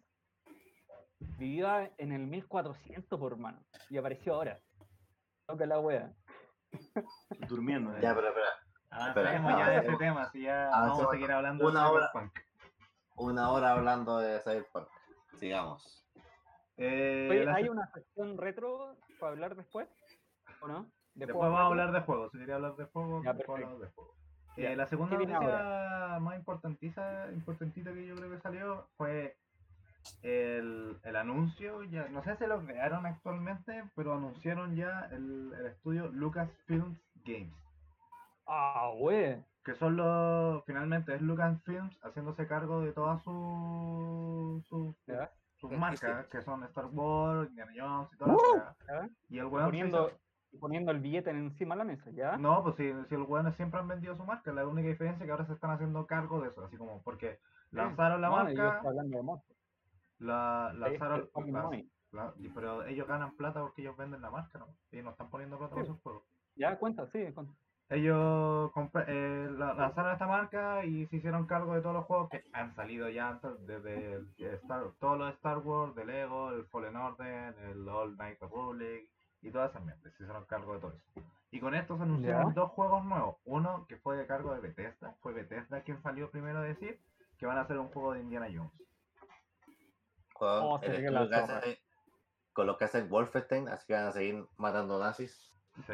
G: vivía en el 1400 por mano y apareció ahora. Toca la wea.
D: Durmiendo.
C: Ya, pero espera.
B: Avancemos
C: Espera,
B: ya de ese tema, si ya
C: Avancemos
B: vamos a seguir hablando
C: una
B: de
C: hora.
B: Cyberpunk.
C: Una hora hablando de Cyberpunk. Sigamos.
B: Eh,
G: Oye, ¿hay una sección retro para hablar después? ¿O no? ¿De
B: Después vamos a hablar de juegos. Si quería hablar de juegos,
G: Ya,
B: después
G: perfecto.
B: hablamos de juegos. Eh, la segunda
G: ¿qué viene
B: noticia más importantiza, importantita que yo creo que salió fue el, el anuncio. Ya, no sé si lo crearon actualmente, pero anunciaron ya el, el estudio Lucasfilms Games.
G: Ah, wey.
B: Que son los. Finalmente es Lucasfilms haciéndose cargo de todas sus su, sus marcas, que son Star Wars, Indiana Jones y todas las
G: Ya.
B: Y el weón
G: Poniendo,
B: hizo-
G: poniendo el billete encima de la mesa, ¿ya?
B: No, pues si, si los weones siempre han vendido su marca, la única diferencia es que ahora se están haciendo cargo de eso, así como porque lanzaron la
G: No,
B: marca,
G: estoy hablando de Monster.
B: La lanzaron, la- pero ellos ganan plata porque ellos venden la marca, ¿no? Ellos no están poniendo plata
G: Sí.
B: sus juegos.
G: Ya, cuenta, sí, cuenta.
B: Ellos eh, la- lanzaron esta marca y se hicieron cargo de todos los juegos que han salido ya antes, desde el Star, todos los Star Wars, de Lego, el Fallen Order, el All Night Republic y todas esas mierdas. Se hicieron cargo de todo eso. Y con esto se anunciaron
G: Ya.
B: dos juegos nuevos. Uno que fue de cargo de Bethesda. Fue Bethesda quien salió primero a decir que van a hacer un juego de Indiana Jones.
C: Con,
G: Oh,
C: el que hace- con lo que hacen Wolfenstein, así que van a seguir matando nazis.
B: Sí.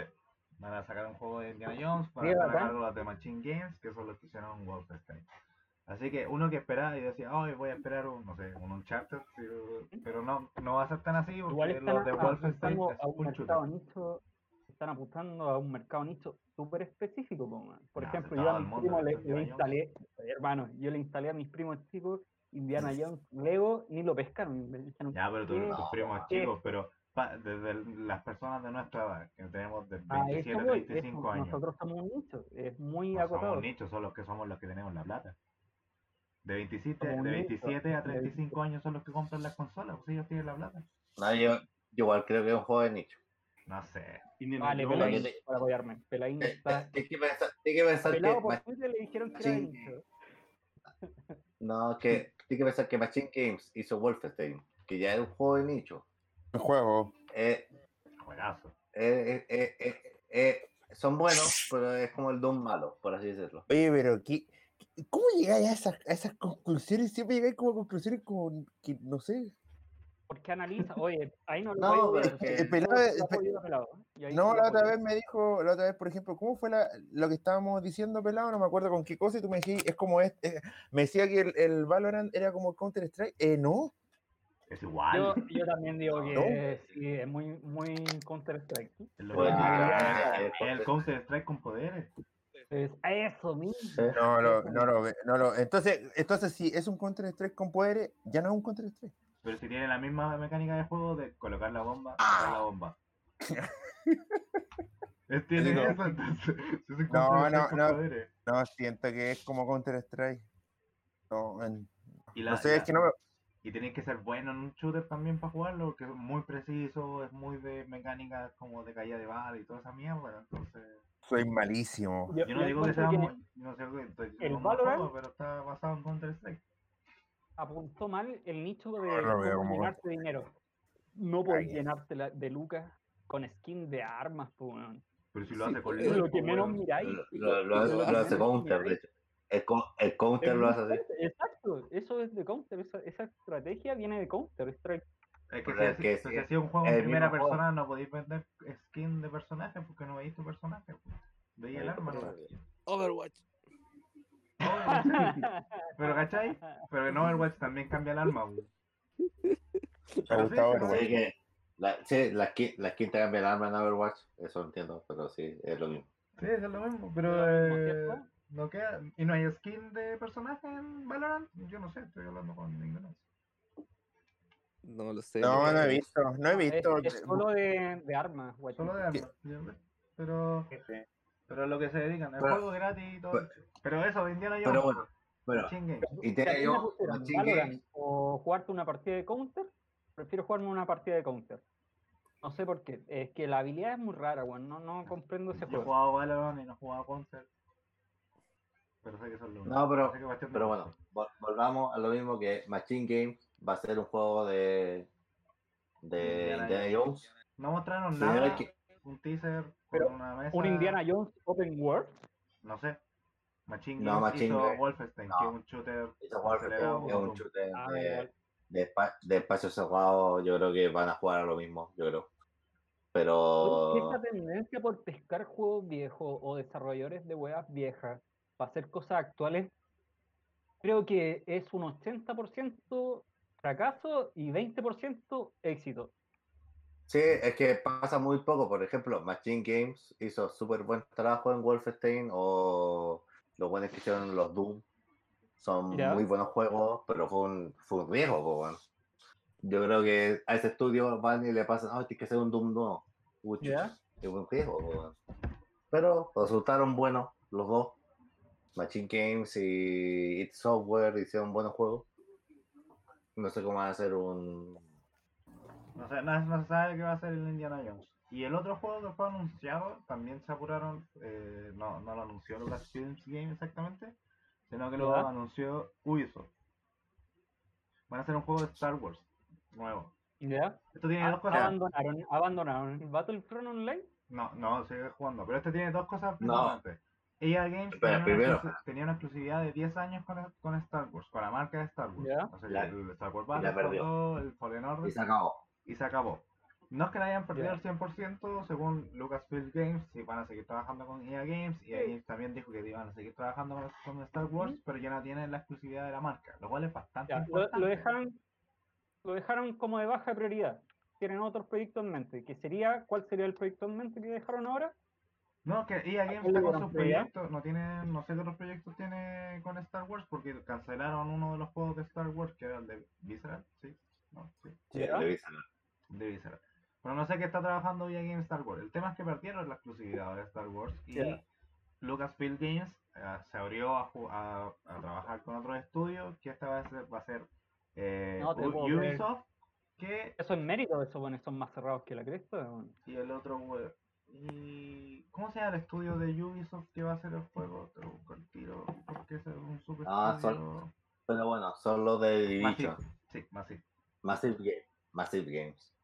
B: Van a sacar un juego de Indiana Jones estar a cargo los de Machine Games, que son los que hicieron Wolfenstein. Así que uno que esperaba y decía, hoy voy a esperar un, no sé, un Uncharted, pero no, no va a ser tan así
G: Igual
B: porque
G: están
B: los de Wolfenstein es
G: un nicho, están apuntando a un mercado nicho súper específico. Por
B: Nah,
G: ejemplo, yo a mis primos
B: le
G: instalé, hermano, yo le instalé a mis primos chicos Indiana Jones Lego, ni lo pescaron.
B: Ya, pero tu-
G: ¿qué?
B: tus primos chicos, pero pa- desde las personas de nuestra edad, que tenemos de
G: A
B: 27
G: eso
B: a
G: voy,
B: 35
G: eso,
B: años,
G: nosotros somos un nicho, es muy
B: no somos
G: acotado.
B: un nicho, son los que somos los que tenemos la plata. De 27,
G: Somos un
B: de
G: nicho,
B: 27 a
G: de
B: 35 años son los que compran las consolas, pues ellos tienen la plata.
C: No, yo, yo igual creo que es un juego de nicho.
B: No sé.
G: Vale,
D: No,
G: Pelaín,
C: te-
G: para apoyarme. Pelaín está
C: Tienes que pensar, tienes que, pensar que
G: pelado por le dijeron que era
C: Sí.
G: nicho.
C: no, que tienes que pensar que Machine Games hizo Wolfenstein, que ya es un juego de nicho.
E: El juego.
C: Eh,
B: Juegazo.
C: eh, eh, eh, eh, eh, son buenos, pero es como el Doom malo, por así decirlo.
E: Oye, pero ¿qué, qué- ¿cómo llegáis a esas, a esas conclusiones? Siempre llegáis como a conclusiones como que, no sé.
G: Porque analiza, oye, ahí no lo
C: No,
G: ver,
C: es
E: El pelado- el
G: pelado, ¿eh?
E: No,
G: sí
E: la otra vez me dijo, la otra vez, por ejemplo, ¿cómo fue la- lo que estábamos diciendo, pelado? No me acuerdo con qué cosa, y tú me decías, es como este, me decía que el, el Valorant era como Counter Strike. Eh, no.
B: Es igual.
G: Yo, yo también digo que
E: No.
G: sí, es muy, muy Counter Strike.
B: Es lo
C: Pues,
B: mismo que
C: ah,
B: es
C: eh,
B: el Counter Strike con poderes.
G: Es eso mismo.
E: No, lo, no, lo, ve- no lo. Entonces, entonces, si es un Counter Strike con poderes, ya no es un Counter Strike.
B: Pero si tiene la misma mecánica de juego de colocar la bomba, sacar la bomba. Tiene eso, entonces.
E: No, no, no.
B: poderes.
E: No, siento que es como Counter Strike. No.
B: Y la-
E: no sé,
B: la-
E: es que no me.
B: Y tienes que ser bueno en un shooter también para jugarlo, porque es muy preciso, es muy de mecánica como de caída de bala y toda esa mierda. Entonces,
E: Soy malísimo.
B: yo no digo que sea muy, no sé estoy
G: el Valorant-
B: juego, pero está basado en Counter Strike.
G: Apuntó mal el nicho de
E: No
G: cómo de dinero. No
E: Ay.
G: llenarte la- de lucas con skin de armas, weón.
B: Pero si lo
A: Sí,
B: hace con
A: Es
B: LOL,
G: lo que
B: pues,
G: menos miráis.
C: Lo, hace,
G: lo que
C: lo hace
G: menos
C: Counter, de
G: miráis.
C: hecho. El, co- el Counter lo hace así.
G: Exacto, eso es de Counter, esa, esa estrategia viene de Counter Strike.
B: Es que si,
C: es que
B: si-
C: sí,
B: si hacía un juego en primera
C: juego.
B: persona, no podéis vender skin de personaje porque no veis tu personaje. pues. Veis el arma, no
A: Overwatch.
B: Pero ¿cachai? Pero en Overwatch también cambia el arma. pues.
E: Me
B: Pero
E: gusta
B: sí,
E: ahora.
B: sí,
C: que la, sí, la, skin- la skin te cambia el arma en Overwatch, eso entiendo, pero sí, es lo mismo.
B: Sí, eso es lo mismo, pero eh, no queda. ¿Y no hay skin de personaje en Valorant? Yo no sé, estoy hablando con ignorancia.
A: No lo sé.
E: No, no he visto, no he
G: Es,
E: visto.
G: es solo de, de armas.
B: Solo de armas. Pero, pero lo que se dedican, el
C: Pero-
B: juego gratis y todo.
C: pero-
B: pero eso, Indiana Jones.
C: Pero bueno,
B: Games.
C: y te Games,
G: o jugarte una partida de Counter, prefiero jugarme una partida de Counter. No sé por qué. Es que la habilidad es muy rara, weón. No, no comprendo ese
B: Yo he
G: juego.
B: jugado Valorant y no he jugado Counter. Pero sé que son los
C: No, pero- Pero bueno, vol- volvamos a lo mismo que Machine Games va a ser un juego de, de
B: Indiana
C: Indiana Jones.
B: No mostraron nada.
C: que-
B: Un teaser con
G: Pero,
B: una mesa.
G: Un Indiana Jones Open World.
B: No sé. Machine
C: No,
B: Games
C: Machine
B: hizo
C: Games.
B: Wolfenstein,
C: No.
B: que es un shooter acelerado
C: es un shooter
G: Ah,
C: de, de, de espacio cerrado. Yo creo que van a jugar a lo mismo, yo creo. Pero
G: Esta tendencia por pescar juegos viejos o desarrolladores de weas viejas para hacer cosas actuales, creo que es un 80% fracaso y 20% éxito.
C: sí, es que pasa muy poco. Por ejemplo, Machine Games hizo súper buen trabajo en Wolfenstein o los buenos que hicieron los Doom. Son muy buenos juegos, pero fue un, fue un riesgo, po, weón. Yo creo que a ese estudio van y le pasan, ah, tienes que hacer un Doom nuevo. Uy,
G: Ya.
C: chucha, Es un riesgo, weón. Pero resultaron buenos los dos. Machine Games y It Software hicieron buenos juegos. No sé cómo va a hacer un.
B: No sé, no, no sabe qué va a ser el Indiana Jones. Y el otro juego que fue anunciado, también se apuraron, eh, no, no lo anunció Lucasfilms Game exactamente, sino que lo
G: Ya.
B: anunció Ubisoft. Van a hacer un juego de Star Wars nuevo.
G: ¿Ya?
B: Esto tiene
G: Ah,
B: dos cosas.
G: abandonaron, abandonaron el Battlefront Online.
B: No, no, sigue jugando. Pero este tiene dos cosas
C: No.
B: EA Games
C: Espera,
B: tenía,
C: primero.
B: una exclusi- tenía una exclusividad de 10 años con, con Star Wars, con la marca de Star Wars.
G: Ya.
B: O sea,
C: La-
B: el Star Wars
C: perdió.
B: 2, el Fallen Order,
C: Y se acabó.
B: y se acabó. No es que la hayan perdido al 100%, según Lucasfilm Games, sí van a seguir trabajando con EA Games. EA
G: Sí.
B: Games también dijo que iban a seguir trabajando con, con Star Wars, pero ya no tienen la exclusividad de la marca, lo cual es bastante
G: Ya,
B: importante.
G: lo dejaron, lo dejaron como de baja prioridad. Tienen otros proyectos en mente. Que sería, ¿Cuál sería el proyecto en mente que dejaron ahora?
B: No, que EA Games está con sus proyectos, no tiene, no sé qué otros proyectos tiene con Star Wars, porque cancelaron uno de los juegos de Star Wars, que era el de Visceral, sí, no, sí, de Visceral. Pero no sé qué está trabajando EA Games Star Wars. El tema es que perdieron la exclusividad de Star Wars y
G: Ya.
B: Lucasfilm Games eh, se abrió a, a- a trabajar con otros estudios, que esta vez va a ser eh,
G: No.
B: Ubisoft, que
G: Eso es mérito de esos buenos, son más cerrados que la cresta.
B: y el otro web. ¿Y cómo se llama el estudio de Ubisoft que va a hacer el juego? Te lo busco al tiro, porque es un super
C: Ah, son-
B: estudio.
C: Pero bueno, son los de
B: Massive.
C: Division.
B: Sí, Massive.
C: Massive, Game- Massive Games.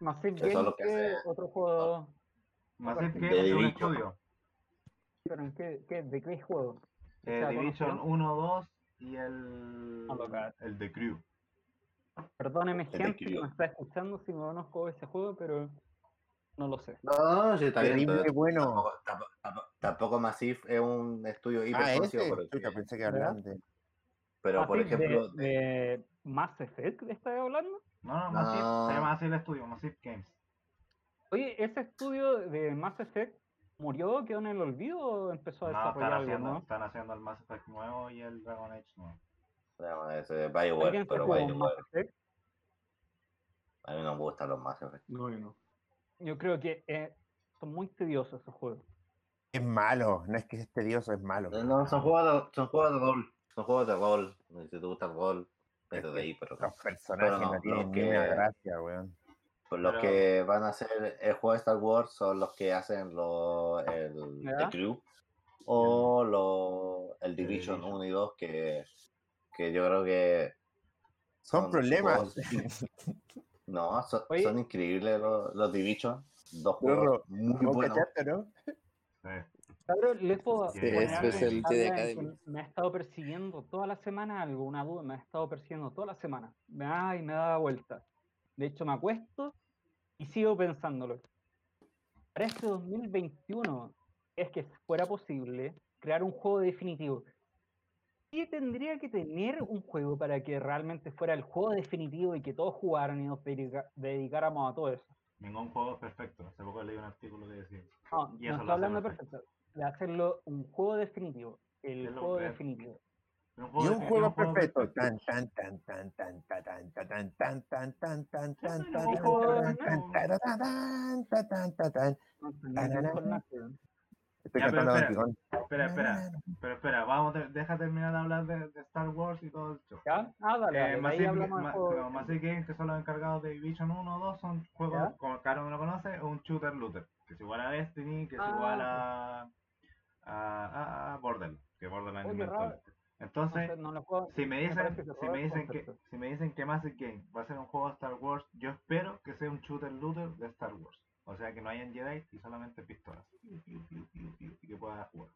G: Massive
C: Eso es lo que
G: otro juego.
B: Massive es un estudio.
G: Pero ¿en qué, qué- ¿De qué juego?
B: Eh,
G: sea,
B: Division
G: conocido.
B: 1, 2 y el, el de Crew.
G: Perdóneme,
C: El
G: gente que me está escuchando si no conozco ese juego, pero no lo sé.
C: No, no, no, sí, está bien.
E: Terrible
C: pero
E: bueno.
C: Tampoco, tampoco, tampoco- tampoco Massive es un estudio hiper
E: Ah,
C: pero,
E: Chucha,
C: que-
E: pensé que hablaban de.
C: pero por ejemplo,
G: de, de Mass Effect ¿estás hablando?
B: No, no, Massive,
C: No.
B: se llama así el estudio, Massive Games.
G: Oye, ¿ese estudio de Mass Effect murió, quedó en el olvido o empezó a
B: No, están
G: desarrollar algo
B: haciendo, están haciendo el Mass Effect nuevo y el Dragon Age nuevo.
C: no, ese es Bioware,
G: ¿Alguien se
C: pero Bioware, a mí no me gustan los Mass Effect.
G: No, yo no. Yo creo que eh, son muy tediosos esos juegos.
E: Es malo, no es que es tedioso, es malo.
C: No, no, son juegos de, son juegos de rol, son juegos de rol, si te gusta el rol, Métete
E: que
C: ahí, pero.
E: Los personajes
C: Pero no,
E: no, tienen ni una
C: que-
E: gracia, weón.
C: Pues los
B: Pero-
C: que van a hacer el juego de Star Wars son los que hacen lo, el. The Crew o lo, el Division
B: Division.
C: 1 y 2 que, que yo creo que
E: Son problemas.
C: juegos no, son, son increíbles los, los Division, dos
E: Pero,
C: juegos muy
E: ¿Vos
C: buenos.
E: cachaste, no?
G: Cabrón, les puedo
B: Sí,
A: es el Academy.
G: Me ha estado persiguiendo toda la semana algo, una duda, me ha estado persiguiendo toda la semana. Me da y me da vuelta. De hecho, me acuesto y sigo pensándolo. Para este 2021, es que fuera posible crear un juego definitivo. ¿Qué tendría que tener un juego para que realmente fuera el juego definitivo y que todos jugaran y nos dedica- dedicáramos a todo eso?
B: Ningún juego es perfecto. Hace poco leí un artículo que decía.
G: No,
B: Y
G: no
B: eso
G: estoy
B: lo hace
G: hablando de
B: perfecto.
G: perfecto, de hacerlo un juego definitivo. El juego definitivo.
E: Y un juego perfecto. Tan, tan, tan, tan, tan, tan, tan, tan, tan, tan, tan, tan, tan, tan, tan, tan. Estoy
B: Ya, pero espera. Espera, espera, pero espera, vamos, de- deja terminar de hablar de, de Star Wars y todo el show.
G: ¿Ya? Ah, dale,
B: Eh, Massive, Ma- pero Massive Games, que son los encargados de Division 1 o 2, son juegos,
G: ¿Ya?
B: como Caro no lo conoce, un shooter looter, que es igual a Destiny, que es
G: Ah.
B: igual a, a, a, a Borderlands, que Borderlands
G: Oye.
B: Entonces,
G: No sé, no lo juego.
B: si me dicen, si me dicen que, si me dicen que Massive Game va a ser un juego de Star Wars, yo espero que sea un shooter looter de Star Wars. O sea que no hayan Jedi y solamente pistolas. Y que puedas jugar.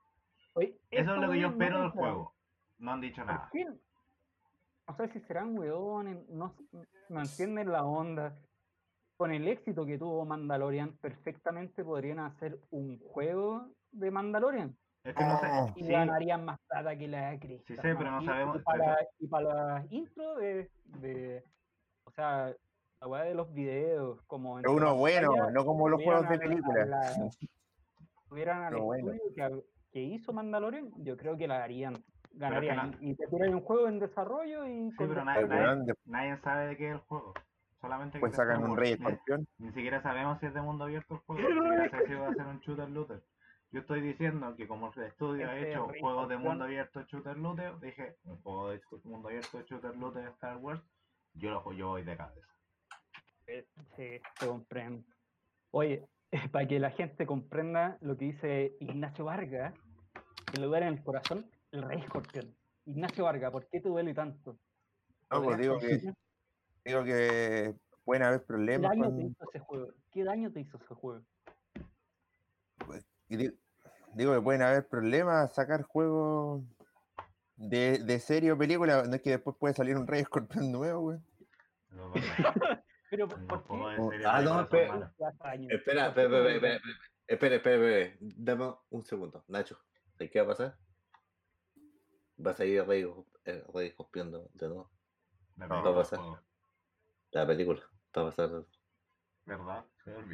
G: Oye,
B: Eso es lo que yo espero del juego. No han dicho
G: ¿Por
B: nada.
G: qué? No sé si serán weones, no, no entienden la onda. Con el éxito que tuvo Mandalorian, perfectamente podrían hacer un juego de Mandalorian.
B: Es que no sé.
E: Oh.
G: Y
B: sí,
G: ganarían más plata que la Cristo.
B: Sí sé, pero no sabemos-
G: Y para, y para la intro de, de. O sea, la weá de los videos, como. en
E: Pero uno bueno, no como los juegos de película.
G: Tuvieran al
E: Pero bueno.
G: estudio que, que hizo Mandalorian, yo creo que la harían.
B: que
G: Ganarían.
B: no-
G: Y, y te tiran un juego en desarrollo y.
B: Sí, pero nadie,
E: Pero,
B: nadie, nadie sabe de qué es el juego. Solamente que
E: pues
B: es
E: sacan un rey
B: Ni-
E: escorpión.
B: Ni siquiera sabemos si es de mundo abierto el juego. Ni siquiera sé si va a ser un shooter looter. Yo estoy diciendo que como el estudio ha hecho juegos de mundo abierto shooter looter, dije, un juego de mundo abierto shooter looter de Star Wars, yo lo yo voy de cabeza.
G: Eh, Sí, te comprendo. Oye, para que la gente comprenda lo que dice Ignacio Vargas, que le duele en el corazón, el rey escorpión. Ignacio Vargas, ¿por qué te duele tanto?
E: No, pues digo que, digo que pueden haber
G: ¿Qué
E: problemas
G: daño te hizo ese juego? ¿Qué daño te hizo ese juego?
E: di- digo que pueden haber problemas sacar juegos de, de serie o película, no es que después puede salir un rey escorpión nuevo, güey.
B: Es verdad.
G: Pero ¿por qué?
C: Ah, no, espera. Espera,
G: ¿Por qué
C: espera, espera, espera, espera, espera, espera, dame un segundo. Nacho, ¿qué va a pasar? ¿Vas a ir a Rey, Rey Escorpión de nuevo?
E: No,
B: pegó
C: va a pasar. La película. Va a pasar.
B: ¿Verdad?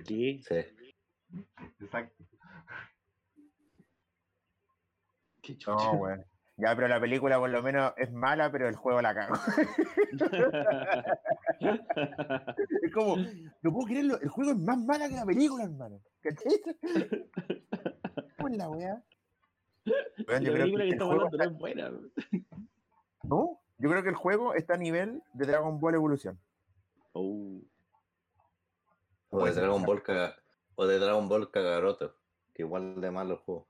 D: ¿Qué?
C: Sí.
B: Exacto.
D: ¿Qué
E: No, güey. Ya, pero la película por lo menos es mala, pero el juego la cago. es como, no puedo creerlo, el juego es más mala que la película, hermano. ¿Cachai? ¿Cómo es la weá? Yo
D: la
E: creo
D: película que estamos hablando no es buena.
E: ¿No? Yo creo que el juego está a nivel de Dragon Ball Evolución.
D: Oh.
C: O de
E: Puede ser
C: Dragon Ball Caga- o de Dragon Ball Kagaroto. Que igual de malo el juego.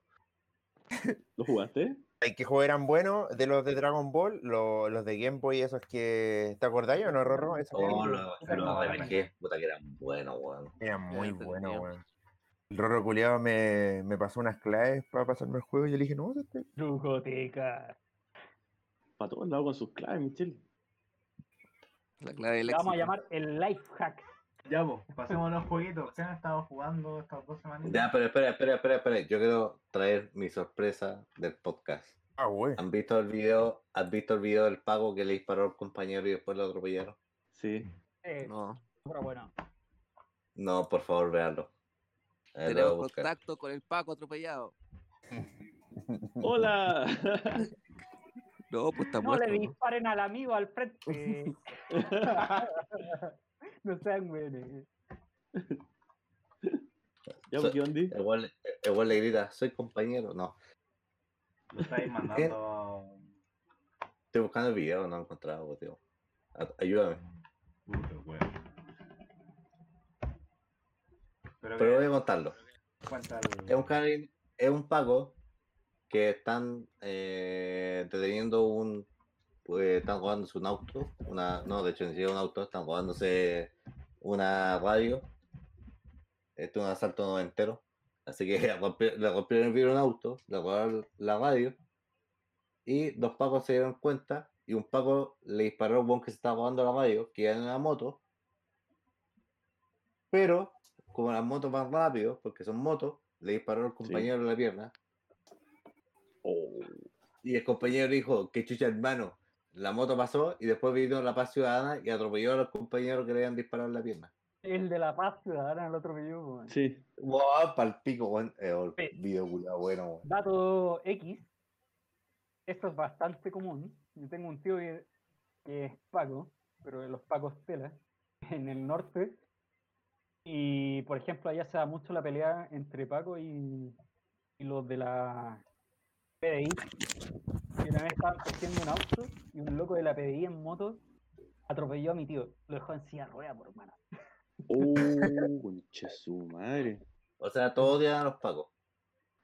D: ¿Lo jugaste?
E: Hay que juegos eran buenos de los de Dragon Ball, lo- los de Game Boy, esos que. ¿Te acordáis o no, Rorro? Esos
C: Oh, los
G: Mario.
C: RPG, puta que eran buenos, weón.
E: eran muy
A: entretenido.
E: buenos, weón. El Rorro culiado me, me pasó unas claves para pasarme el juego y yo le dije, no, este-
G: Lujoteca.
D: Para todos lados con sus claves, Michelle.
A: La clave del
G: vamos a llamar el life hack.
B: Ya, pues, pasemos a los jueguitos. ¿Qué han estado jugando estas dos semanitas?
C: Ya, pero espera, espera, espera, espera. Yo quiero traer mi sorpresa del podcast.
E: Ah, güey.
C: ¿Han visto el video? ¿Has visto el video del pago que le disparó al compañero y después lo atropellaron?
D: Sí.
G: Eh,
A: No.
G: pero bueno.
C: No, por favor, véanlo.
A: Tenemos contacto con el Paco atropellado.
D: ¡Hola!
A: No, pues está
G: No
A: muerto.
G: le
A: ¿no?
G: disparen al amigo al frente. no sean güeyes.
D: ya,
C: So-
D: pues.
C: Igual, igual le grita, soy compañero. No,
B: Lo estáis mandando.
C: estoy buscando el video, no he encontrado, tío. A- Ayúdame.
B: Puta. Pero,
C: Pero voy a contarlo. Es un, cari- es un pago que están eh, deteniendo un. Pues, están robándose un auto. Una, no, de hecho, ni siquiera un auto, están robándose una radio. Este es un asalto noventero. Así que le rompieron el vidrio un auto, le robaron la radio. Y dos pacos se dieron cuenta. Y un paco le disparó a un weón que se estaba robando la radio, que iba en una moto. Pero, como las motos van rápido, porque son motos, le disparó al compañero en la pierna.
D: Oh.
C: Y el compañero dijo, que chucha hermano. La moto pasó y después vino la paz ciudadana y atropelló a los compañeros que le habían disparado en la pierna.
G: El de la paz ciudadana, el otro video. weón.
D: Sí.
C: ¡Wow! Palpico, weón. Eh, el
G: Sí.
C: video bueno, weón.
G: Dato X. Esto es bastante común. Yo tengo un tío que, que es Paco, pero de los Pacos Tela, en el norte. Y, por ejemplo, allá se da mucho la pelea entre Paco y, y los de la PDI, una vez estaban cogiendo un auto y un loco de la PDI en moto atropelló a mi tío. Lo dejó en silla de rueda, por hermano.
D: Oh, concha su madre.
C: O sea, todos odian a los pacos.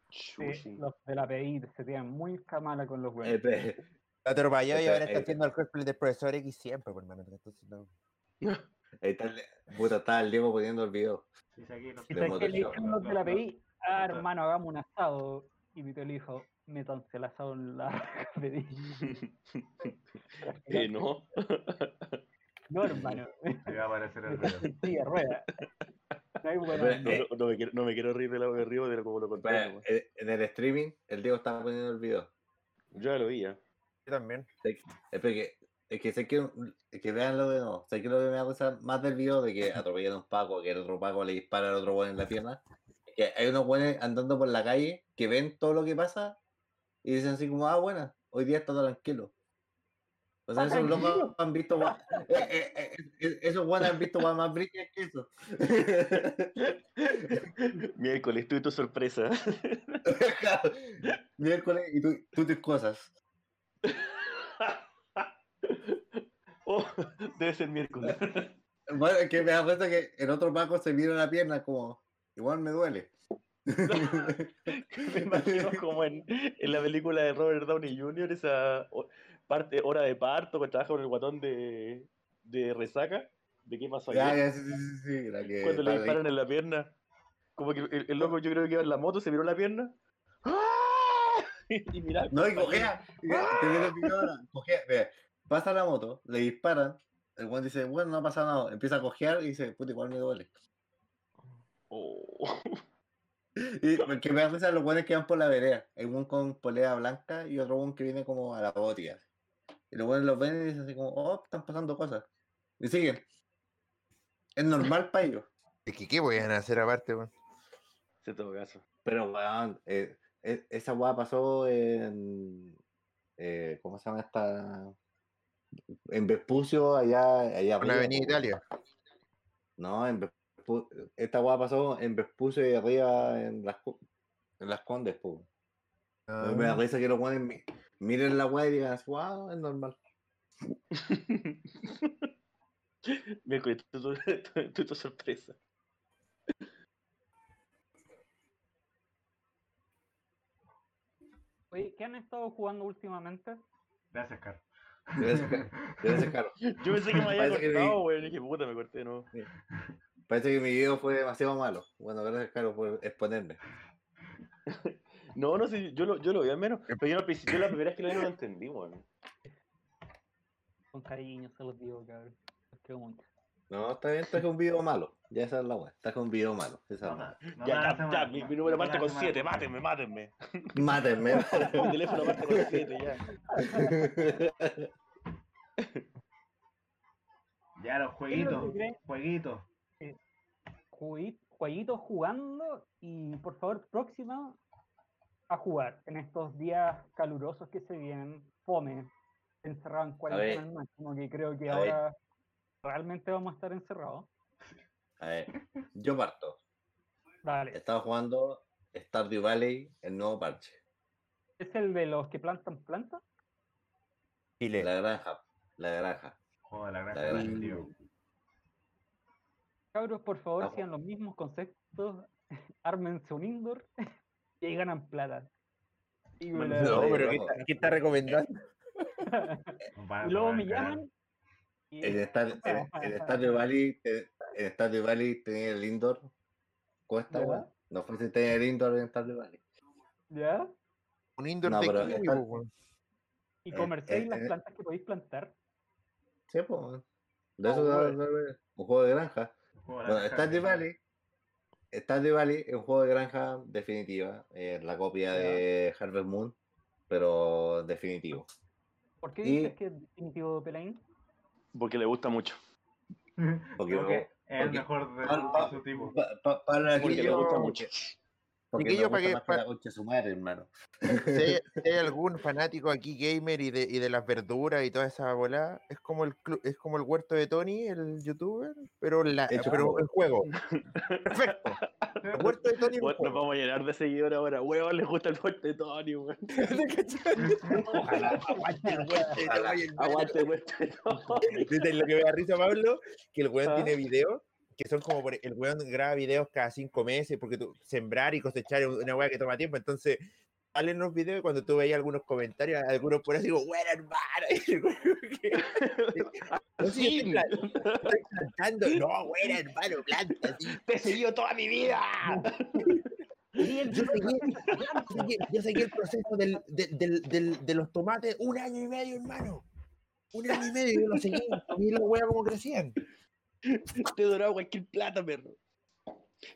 G: Sí, los de la PDI se tienen muy camala con los
C: Eh,
G: huevos.
C: pe-
E: Lo atropelló y ahora está
C: eh,
E: haciendo el cosplay del profesor X siempre, por hermano. Entonces, no.
C: ahí está el, puta, está el Diego poniendo el video.
B: Sí, aquí
C: de
G: los de la PDI, ah, hermano, hagamos un asado. Y mi tío le dijo, métanse el asado en la.
D: Eh, no.
G: No, hermano.
B: Ahí va a aparecer el.
G: Sí, de rueda. No hay buena
C: Pero,
G: onda.
C: eh,
D: No, no me quiero, no me quiero reír de lo que río de lo como lo
C: Espera,
D: contrario.
C: en, en el streaming, el Diego estaba poniendo el video.
D: Yo ya lo vi ya.
E: Yo también.
C: Espera, que, es que sé que, es que veanlo de nuevo. Sé que lo que me da cosa más del video de que atropellan a un Paco, que el otro Paco le dispara al otro bueno en la pierna. Que hay unos buenos andando por la calle que ven todo lo que pasa y dicen así como, ah, buena, hoy día está todo tranquilo. O sea,
G: Está
C: esos locos han visto gua- eh, eh, eh, eh, esos buenos han visto más brillas que eso.
D: Miércoles, tú y tu sorpresa.
C: Miércoles y tú, tú tus cosas.
D: oh, debe ser miércoles.
C: Bueno, es que me da cuenta que el otro Paco se mira la pierna como, igual me duele.
D: Me imagino como en, en la película de Robert Downey Jr., esa parte, hora de parto, que trabaja con el guatón de, de resaca. ¿De qué pasó
C: Ya,
D: ayer?
C: ya, sí, sí, sí, sí, la que
D: Cuando le
C: ahí.
D: disparan en la pierna. Como que el, el loco yo creo que iba en la moto, se miró la pierna. ¡Ah! Y mira.
C: No, y. Cojea. Ve, pasa la moto, le disparan. El buen dice, bueno, no ha pasado nada. Empieza a cojear y dice, puta, igual me duele.
D: Oh.
C: Y que me da risa los buenos que van por la vereda. Hay un con polea blanca y otro buen que viene como a la botia. Y los buenos los ven y dicen así como, oh, están pasando cosas. Y siguen. Es normal para ellos.
E: Es que, ¿qué voy a hacer aparte, weón?
D: Se todo caso.
C: Pero, weón, eh, e- esa weá pasó en. eh, ¿Cómo se llama esta? En Vespucio, allá, allá arriba,
E: Avenida Italia.
C: No, en Vespu- esta weá pasó en Vespucio y arriba en las, en las Condes, po. A mí Me da
E: Ah,
C: risa que los weones mi- miren la weá y digan, wow, es normal.
D: Miércoles, tú, tú, tú- tú- tu sorpresa.
G: Oye, ¿qué han estado jugando últimamente?
B: Gracias, Carlos.
C: Debe ser, ca- debe ser caro.
D: Yo pensé que me había cortado, güey. Dije, puta, me corté, no.
C: Parece que mi video fue demasiado malo. Bueno, gracias, Caro, por exponerme.
D: No, no sé, yo lo, yo lo vi al menos. Pero yo, la primera vez que lo vi no lo entendí, weón.
G: Con cariño se los digo, cabrón. Los quiero mucho.
C: No, está bien, está con un video malo. Ya esa es la weá. Está con un video malo. Esa es la
D: Ya, ya, ya, mi, número parte con
B: hace mal.
D: 7, mátenme, mátenme.
C: Mátenme.
D: Mi teléfono parte con 7, ya.
B: Ya, los jueguitos. Jueguitos.
G: Juegui- Jueguitos jugando y por favor, próxima a jugar en estos días calurosos que se vienen. Fome, encerrado en cuarentena al máximo, que creo que
C: A ver.
G: ahora realmente vamos a estar encerrados.
C: A ver, yo parto.
G: Dale.
C: Estaba jugando Stardew Valley, el nuevo parche.
G: ¿Es el de los que plantan plantas?
E: Chile.
C: La granja. La granja.
B: De la
C: La
B: granja
C: granja.
B: definitivo.
G: Cabros, por favor,
C: Ah,
G: sigan los mismos conceptos, ármense un indoor y ahí ganan plata. Y, la-
E: No, pero ¿qué está, qué está recomendando?
G: Y luego me
B: el
G: llaman y
C: Star, en, en Stardew Valley, te- en Stardew Valley tenía el indoor. Cuesta, weón. No fue si tener el indoor en Stardew Valley.
G: ¿ya?
E: Un indoor
C: No,
E: de
C: pero
E: kiwi, weón.
G: Y
C: Eh,
G: comerciáis
C: eh,
G: las
C: eh.
G: plantas que podéis plantar.
C: Sí, pues. De eso
G: un juego
C: de granja.
B: De
C: Bueno,
B: definitivo.
C: Valley. Stardew Valley es un juego de granja definitiva. Es la copia de Harvest Moon, pero definitivo.
G: ¿Por qué
C: Y-
G: dices que es definitivo Pelaín?
D: Porque le gusta mucho.
C: Porque,
B: Porque es el mejor de, de su tipo.
C: pa- pa- para
D: Porque le gusta mucho.
C: Porque
E: Chiquillo,
C: me
E: pa'
C: gusta
E: que-
C: más que
E: pa-
C: la su madre, hermano.
E: Si hay, si hay algún fanático aquí gamer y de, y de las verduras y toda esa bola, es como el clu- es como el huerto de Tony, el youtuber, pero la el juego. Perfecto. Muerto de Tony
D: nos vamos a llenar de seguidores ahora. Weón, les gusta el fuerte de Tony, weón.
E: Ojalá, aguante el muerto de. Tony,
D: Aguante el fuerte de Tony.
E: ¿Viste lo que me da risa, Pablo? Que el weón
G: Ah.
E: tiene videos que son como por- el weón graba videos cada cinco meses porque tú, sembrar y cosechar es una weá que toma tiempo. Entonces, salen los videos y cuando tú veías algunos comentarios, algunos por ahí digo, weón que- No, sí, estoy, estoy plantando. No, buena hermano, planta. sí.
D: Te he seguido toda mi vida.
E: Yo seguí, yo seguí- yo seguí el proceso del, del- del- de los tomates un año y medio, hermano. Un año y medio yo lo seguí. Vi la weá como crecían.
D: Te he durado cualquier plata, perro.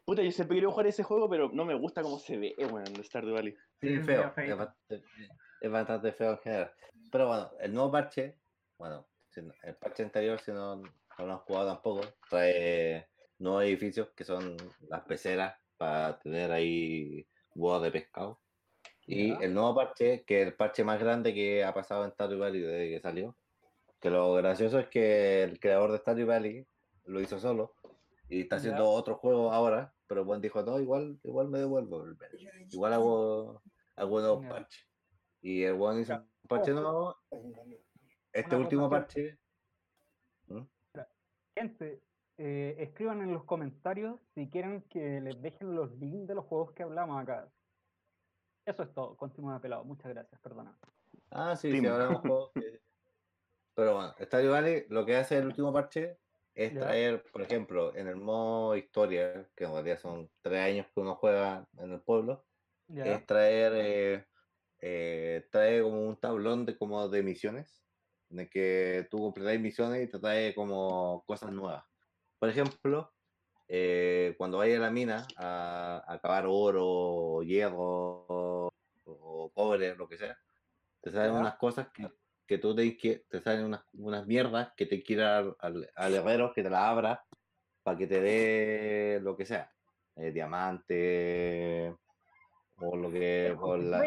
D: Puta, yo siempre quiero jugar ese juego, pero no me gusta cómo se ve, weón, el Stardew Valley.
C: Sí,
B: Sí,
C: feo. Es bastante, es bastante feo en general. Pero bueno, el nuevo parche, bueno, el parche anterior, si no, no lo han jugado tampoco, trae nuevos edificios que son las peceras para tener ahí huevos de pescado. Y
G: Ya.
C: el nuevo parche, que es el parche más grande que ha pasado en Stardew Valley desde que salió. Que lo gracioso es que el creador de Stardew Valley lo hizo solo y está
G: Ya.
C: haciendo otro juego ahora, pero bueno dijo, no, igual, igual me devuelvo. Igual hago, hago nuevos parches. Y el weón hizo
G: Ya.
C: un parche nuevo. Este
G: Una
C: último parche.
G: Gente, eh, escriban en los comentarios si quieren que les dejen los links de los juegos que hablamos acá. Eso es todo. Continúa pelado. Muchas gracias. Perdona.
C: Ah, sí, sí, jugado, sí. Pero bueno, Stardew Valley lo que hace el último parche es
G: Ya.
C: traer, por ejemplo, en el modo historia, que en realidad son tres años que uno juega en el pueblo,
G: Ya.
C: es traer, eh, eh, trae como un tablón de como de misiones, en el que tú completas misiones y te trae como cosas nuevas. Por ejemplo, eh, cuando vayas a la mina a, a cavar oro, hierro o cobre, lo que sea, te salen unas cosas que, que tú te, que te salen unas, unas mierdas que te quiera al, al, herrero que te la abra para que te dé lo que sea, eh, diamante o lo que o la,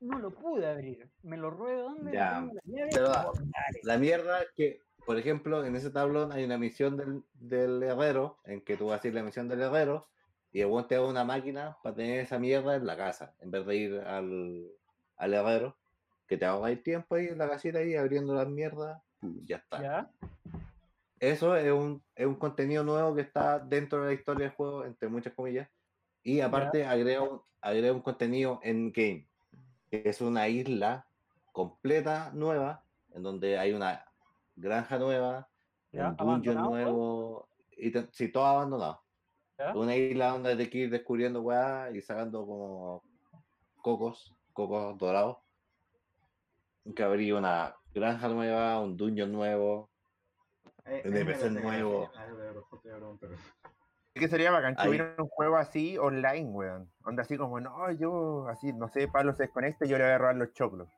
G: no lo pude abrir. Me lo de dónde?
C: Ya,
G: la. Oh, dale.
C: La mierda que, por ejemplo, en ese tablón hay una misión del, del herrero, en que tú vas a ir la misión del herrero, y el te da una máquina para tener esa mierda en la casa, en vez de ir al, al herrero, que te ahorra el tiempo ahí en la casita ahí abriendo las mierdas, ya está.
G: Ya.
C: Eso es un, es un contenido nuevo que está dentro de la historia del juego, entre muchas comillas, y aparte agrega un, agrega un contenido en game, que es una isla completa nueva, en donde hay una granja nueva,
G: Ya,
C: un dungeon
G: abandonado,
C: nuevo, y sí, todo abandonado.
G: Ya.
C: Una isla donde hay que ir descubriendo weá y sacando como cocos, cocos dorados. Que habría una granja nueva, un dungeon nuevo.
B: Eh,
C: Un NPC nuevo.
B: Ah, eso.
E: Es que sería bacán que
C: Ahí.
E: hubiera un juego así online, weón. Onda así como, no, yo, así, no sé, Pablo se desconecta y yo le voy a robar los choclos.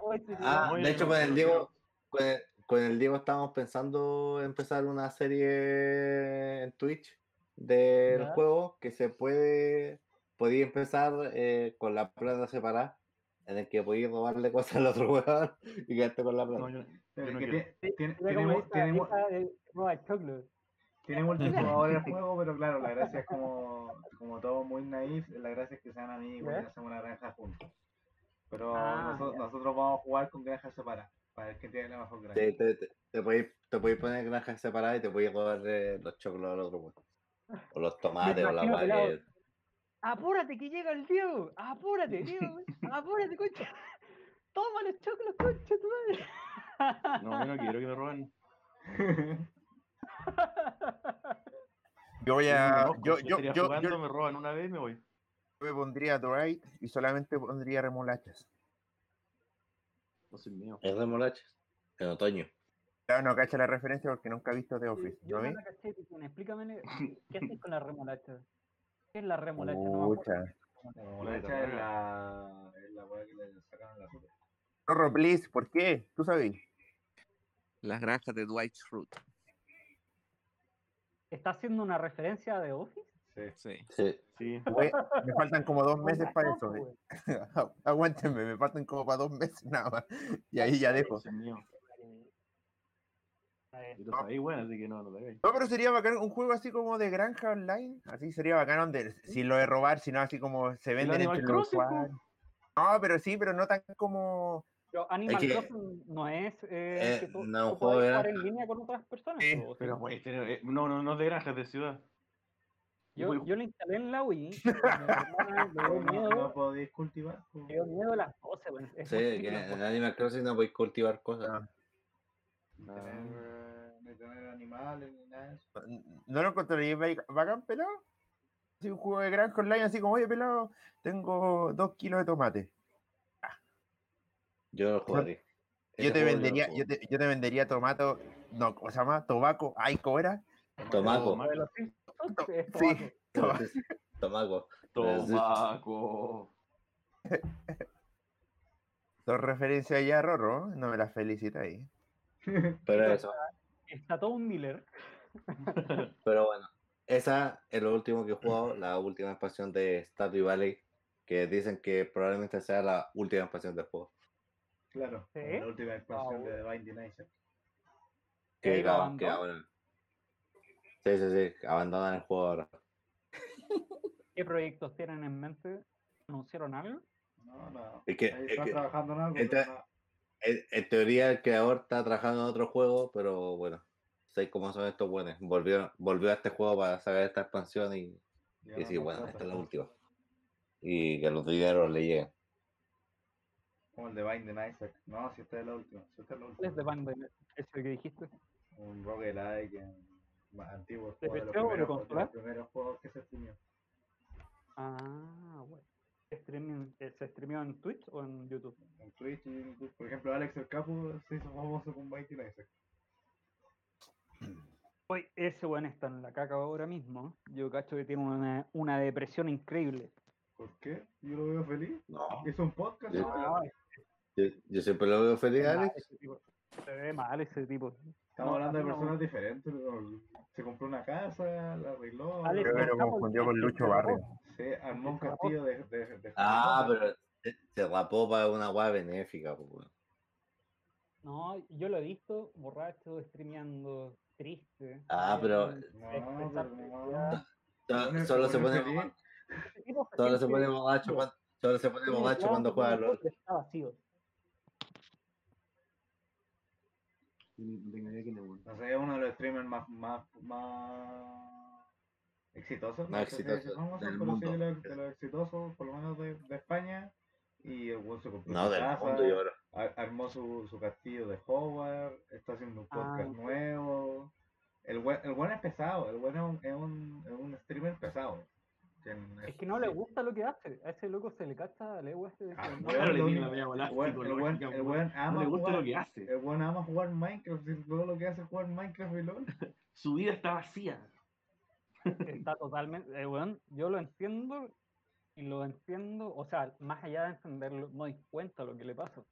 G: Oh, este
C: Ah, de hecho, con el. Diego, con el, con el Diego estábamos pensando empezar una serie en Twitch del
G: Ya.
C: juego que se puede, podía empezar eh, con la plata separada, en el que podías robarle cosas al otro weón y quedarte con la plata.
D: No, yo-
B: Pero
D: no
B: que
D: quiero.
B: tiene, multijugador el juego, pero claro, la gracia es como, como todo muy naif, la gracia es que sean amigos y hacemos una granja juntos. Pero
G: Ah,
B: noso-
G: ya.
B: nosotros vamos a jugar con granjas separadas, para ver quién tiene la mejor granja.
C: Te, te, te, te podéis, te podéis poner granjas separadas y te podéis robar los choclos al otro weón. O los tomates o la que-
G: Apúrate que llega el Diego. Apúrate, Diego. Apúrate, concha. Toma los choclos, concha, tu madre.
D: No, yo no quiero que me roben.
E: Yo voy
D: Yo
E: a,
D: conozco,
E: yo, yo, yo,
D: jugando,
E: yo
D: me roban una vez me voy.
E: me pondría Drive y solamente pondría remolachas.
D: No soy mío.
C: Es remolachas. En otoño.
E: Claro, no cacha la referencia porque nunca he visto The Office.
G: Yo Explícame, ¿qué haces con la remolacha? ¿Qué es la remolacha? No.
E: Pucha.
B: La remolacha es la, es la weá que le sacan la azúcar.
E: Please, ¿por qué? ¿Tú sabes?
A: Las granjas de Dwight Schrute.
G: ¿Está haciendo una referencia de Office?
B: Sí.
A: Sí.
C: Sí.
E: Me faltan como dos meses para
G: No,
E: eso. eh. Aguántenme, me faltan como para dos meses nada más. Y ahí ya dejo.
D: No mío. Y lo sabéis, bueno, así que no,
E: pero sería bacán un juego así como de granja online. Así sería bacán donde, sin lo de robar, sino así como se venden entre los usuarios. No, pero sí, pero no tan como.
G: Pero Animal
C: que-
G: Crossing no es eh,
C: Eh,
G: que tú,
C: no,
G: tú
C: juego
G: puedes
C: de
G: jugar en
C: granja.
G: línea con otras personas. O sea,
D: Pero tener- eh, no, no, no es de granja, es de ciudad.
G: yo,
D: muy-
G: yo lo instalé en la Wii.
B: No,
G: miedo,
B: no podéis cultivar.
G: le dio miedo las cosas.
C: Sí, que en. Animal Crossing no podéis cultivar cosas.
E: Ah.
B: Tener, ni tener animales ni nada de eso.
E: ¿No lo encontraría ba- bacán, pelado? Sí, un juego de granja online, así como, oye, pelado, tengo dos kilos de tomate.
C: Yo lo jugaría.
E: Yo te vendería, yo te, yo te vendería tomato, no, ¿cómo se llama? Tobaco, ay, ¿cómo era?
C: Tomaco.
E: Sí.
G: tomaco.
E: Toma-
C: Tomaco.
D: Tomaco.
E: Dos referencias ya, Rorro, no me las felicita ahí.
C: Pero eso.
G: Está todo un Miller.
C: Pero bueno.Esa es lo último que he jugado, la última expansión de Stardew Valley, que dicen que probablemente sea la última expansión del juego.
B: Claro, la última expansión
G: Ah,
B: de The Binding Isaac.
C: Que,
G: ¿Y lo
C: ca- que ahora. Sí, sí, sí, abandonan el juego ahora.
G: ¿Qué proyectos tienen en mente? ¿Anunciaron algo?
B: No, no.
C: Es que-
B: Ahí
C: es
B: están
C: que
B: trabajando en algo.
C: entra-
B: pero no.
C: En, en teoría el creador está trabajando en otro juego, pero bueno, sé cómo son estos buenos. Volvió, volvió a este juego para sacar esta expansión y,
B: Ya
C: y sí, bueno, esta es la última. Y que los dineros le lleguen.
B: Como el de Binding Isaac. No, si esta es la última. Si esta es la
G: ¿Cuál es de
B: última.
G: banda? Ese que dijiste.
B: Un roguelike en más antiguo.
G: ¿De
B: juego de los primeros, de los primeros juegos que se streamió.
G: Ah, bueno. Streaming, eh, ¿Se streamió en Twitch o en YouTube?
B: En Twitch y en YouTube. Por ejemplo, Alex el Capo se hizo famoso con Binding Isaac.
G: Hoy ese weón está en la caca ahora mismo. Yo cacho que tiene una, una depresión increíble.
B: ¿Por qué? Yo lo veo feliz.
C: No,
B: Es un podcast.
C: Yo, yo siempre lo veo feliz,
G: se ve mal
C: Alex.
G: ese tipo. Se ve mal ese tipo.
B: Estamos
G: No,
B: hablando de personas diferentes. Se compró una casa, la arregló.
G: Alex,
E: Creo que lo confundió con Lucho Barrio.
B: Se armó un castillo de. de, de
C: Ah, pero se, rapó para una weá benéfica. pues.
G: No, yo lo he visto borracho, streameando, triste.
C: Ah,
G: eh,
C: pero-
B: No, no.
C: Solo se
B: pone
C: solo se pone borracho cuando, solo se pone borracho cuando juega
G: el
C: LOL.
G: Está vacío.
D: No
B: sé, es uno de los streamers más, más, más exitosos.
C: Más
B: no
C: exitosos
B: famosos,
C: del mundo.
B: de los, de los exitosos, por lo menos de, de España. Y el weón se compró
C: No,
B: su casa, armó su, su castillo de Howard, está haciendo un podcast
G: Ah.
B: nuevo. El buen, el buen es pesado, el buen es un, es un, es un streamer pesado. que
G: Es que no le gusta lo que hace. A ese loco se le cacha a legua este de
B: Ah, bueno,
D: le tiene la media bola
B: el buen-
D: No
B: ama
D: le gusta
B: jugar-
D: lo que hace.
B: El buen ama jugar Minecraft, y todo lo que hace es jugar Minecraft y LOL.
D: Su vida está vacía.
G: Está totalmente. eh, weón, yo lo entiendo y lo entiendo. O sea, más allá de entenderlo, me doy cuenta lo que le pasa.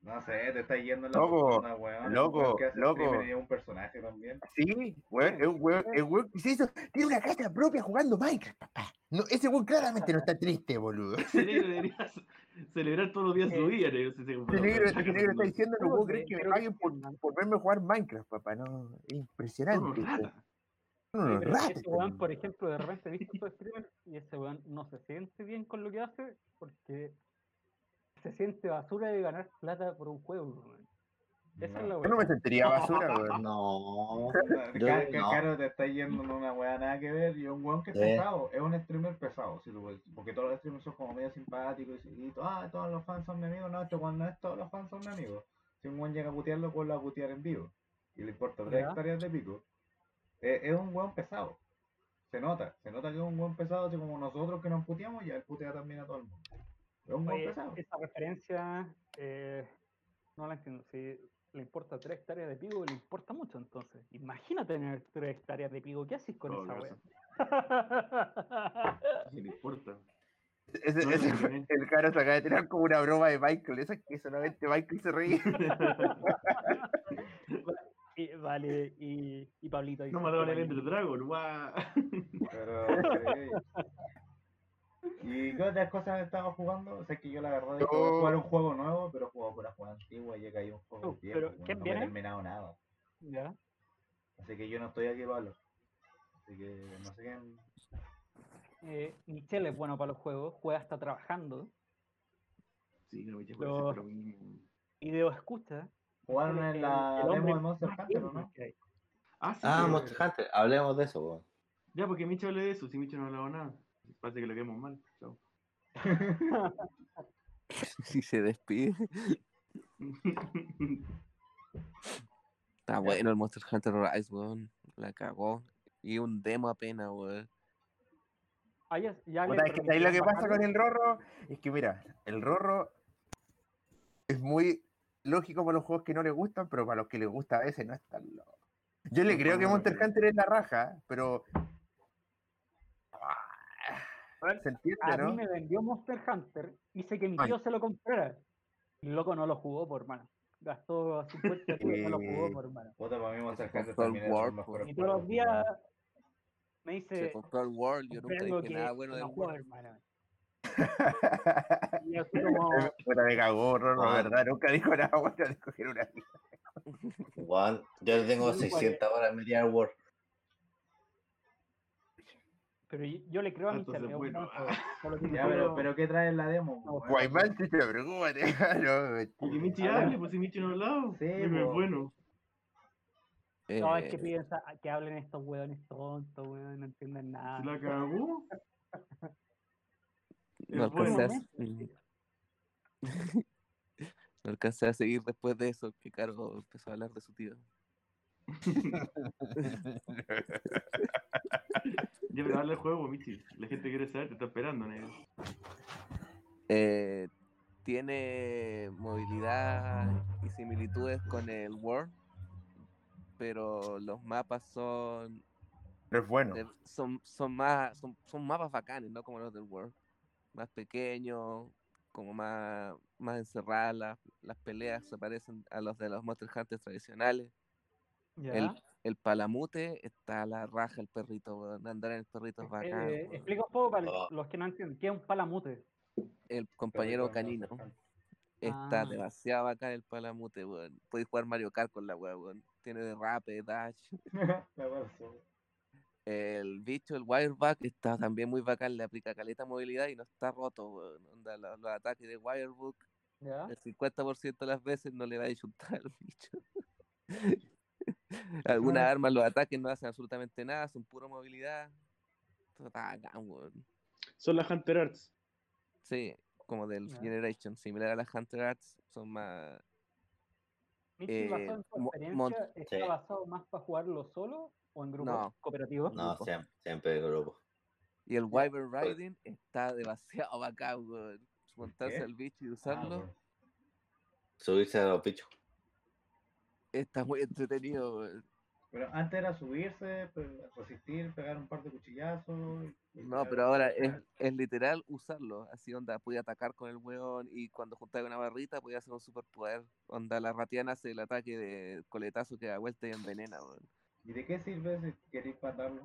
B: No sé, te está yendo en la
E: Loco,
B: persona, weón.
E: loco,
B: que hace
E: loco.
B: es un personaje también.
E: Sí, weón, es un weón, es un weón que se hizo, tiene una casa propia jugando Minecraft, papá. No, ese weón claramente no está triste, boludo.
D: Celebrar todos los días su
G: Eh,
D: vida. negro, si se compró
E: Ese negro, está diciendo, no puedo
G: que-
E: creer que me paguen por, por verme jugar Minecraft, papá. No, es impresionante.
G: Pero ese weón, por ejemplo, de repente he visto su streamer y ese weón no se siente bien con lo que hace porque se siente basura de ganar plata por un juego. weón. Esa es la
B: No.
E: Yo no me sentiría basura, weón.
C: No. Yo-.
B: Caro te está yendo en una weá nada que ver y es un weón que es pesado, es un streamer pesado, si lo ves, porque todos los streamers son como medio simpáticos y, y to- ah, todos los fans son mi amigos, no, este weón no es todos los fans son mi amigos. Si un weón llega a putearlo, pues lo va a putear en vivo y le importa tres hectáreas de pico. Es un weón pesado, se nota, se nota que es un weón pesado, así como nosotros que nos puteamos, ya él putea también a todo el mundo. Es un weón
G: Oye,
B: pesado.
G: esa referencia eh, no la entiendo. Si le importa tres hectáreas de pigo, le importa mucho entonces. Imagínate tener tres hectáreas de pigo. ¿Qué haces con
D: Todo
G: esa wea?
D: ¿Qué le importa?
E: Ese,
D: No,
E: ese
D: no,
E: fue-
D: no.
E: el caro se acaba de tirar como una broma de Michael. Esa que solamente Michael se reía.
G: y, vale, y, y Pablito dice
D: No mataron al
G: vale.
D: Ender Dragon, guau.
B: Pero. ¿Y qué otras cosas estaba jugando? O sea, que yo la verdad a
E: Yo-
B: jugar un juego nuevo, pero he jugado puras juegos antiguas y he caído un juego
G: Uh,
B: viejo,
G: pero ¿quién
B: no me he
G: viene?
B: terminado nada.
G: Ya.
B: Así que yo no estoy aquí para. Así que no sé quién.
G: Eh, Michelle es bueno para los juegos, juega hasta trabajando.
D: Sí,
G: Pero-
D: puede ser lo mismo.
G: Video escucha.
B: Jugaron en la demo de Monster Hunter, ¿o no?
D: Ah, sí.
C: Ah, Monster Hunter, hablemos de eso, weón.
D: Ya, porque Micho hable de eso, si Micho no ha hablado nada. Parece que lo queremos mal. Chao.
A: Si se despide. Está bueno el Monster Hunter Rise, weón. La cagó. Y un demo apenas, weón.
G: Ah, ya, ya le
E: es que ahí lo que pasa con el Rorro es que, mira, el Rorro es muy lógico para los juegos que no le gustan, pero para los que les gusta a veces no es tan loco. Yo le
D: No,
E: creo que Monster
D: no.
E: Hunter es la raja, pero. ¿Se entiende,
G: A mí
E: no?
G: me vendió Monster Hunter, hice que mi
E: Ay.
G: tío se lo comprara. Y el loco no lo jugó por mano. Gastó 50 tíos y no lo jugó por mano.
B: Puta, para mí Monster
A: Ese
B: Hunter
A: compró el
B: también es
A: War,
B: el mejor
A: pues.
G: Y todos los días me
A: Se
G: dice,
A: compró el World, yo nunca dije
G: que
A: nada bueno
G: no
A: del World.
G: hermano. Y así como,
E: Puta, me cagó, Rorro,
C: Ah.
E: ¿verdad? Nunca dijo nada bueno de coger una.
C: Weón, yo le tengo
G: Sí, pues.
C: 600 horas media al Word.
G: pero yo, yo le creo a mi
D: Entonces,
G: es un
D: bueno.
G: juego, solo que
B: Ya,
G: no
B: pero, pero ¿qué trae en la demo?
G: No?
E: Guaymán, si se preocupa, no,
D: Y que Michi
B: Ah,
D: hable, pues si Michi no ha hablado.
B: Sí,
D: Dime,
B: po.
D: bueno.
G: No, es que
A: Eh,
G: piden que hablen estos hueones tontos, weón, no entienden nada.
D: ¿Se la cagó?
A: No
D: bueno.
A: alcancé a, no alcancé a seguir después de eso, que Caro empezó a hablar de su tío.
D: Ya, pero habla del juego, Michi. La gente quiere saber, te está esperando, negro.
A: Eh, tiene movilidad y similitudes con el World, pero los mapas son
E: es bueno.
A: son, son más son, son mapas bacanes, no como los del World. Más pequeños, como más, más encerradas, las, las peleas se parecen a los de los Monster Hunters tradicionales.
G: ¿Ya?
A: El, el palamute está a la raja el perrito. Andar en el perrito es bacán.
G: Eh, explica un poco para
C: Oh.
G: los que no entienden, ¿qué es un palamute?
A: El compañero canino. Está
G: Ah.
A: demasiado bacán el palamute, weón. Puedes jugar Mario Kart con la weón. Tiene derrape, dash. El bicho, el Wireback, está también muy bacán. Le aplica caleta movilidad y no está roto, weón. Onda, los, los ataques de Wirebook,
G: ¿Ya?
A: el 50% de las veces no le va a disjuntar al bicho. Algunas armas, los ataques no hacen absolutamente nada, son pura movilidad. Todo está bacán, weón.
D: Son las Hunter Arts.
A: Sí, como del
G: Ya.
A: Generation, similar a las Hunter Arts, son más.
G: Michi,
A: Eh,
G: basado en experiencia,
A: mon-
G: ¿está
C: Sí.
G: basado más para jugarlo solo o en grupo
A: No.
G: cooperativo?
C: No,
A: Grupo.
C: siempre, siempre de grupo.
A: Y el Wyvern Riding está demasiado bacán, weón. Montarse al bicho y
B: Ah,
A: usarlo.
C: Subirse a los bichos.
A: está muy entretenido, weón.
B: Pero antes era subirse, resistir, pegar un par de cuchillazos.
A: No, pero ahora es, es literal usarlo. Así onda, podía atacar con el weón y cuando juntaba una barrita podía hacer un superpoder. Onda, la ratiana hace el ataque de coletazo que da vuelta y envenena, weón.
B: ¿Y de qué sirve si queréis matarlo?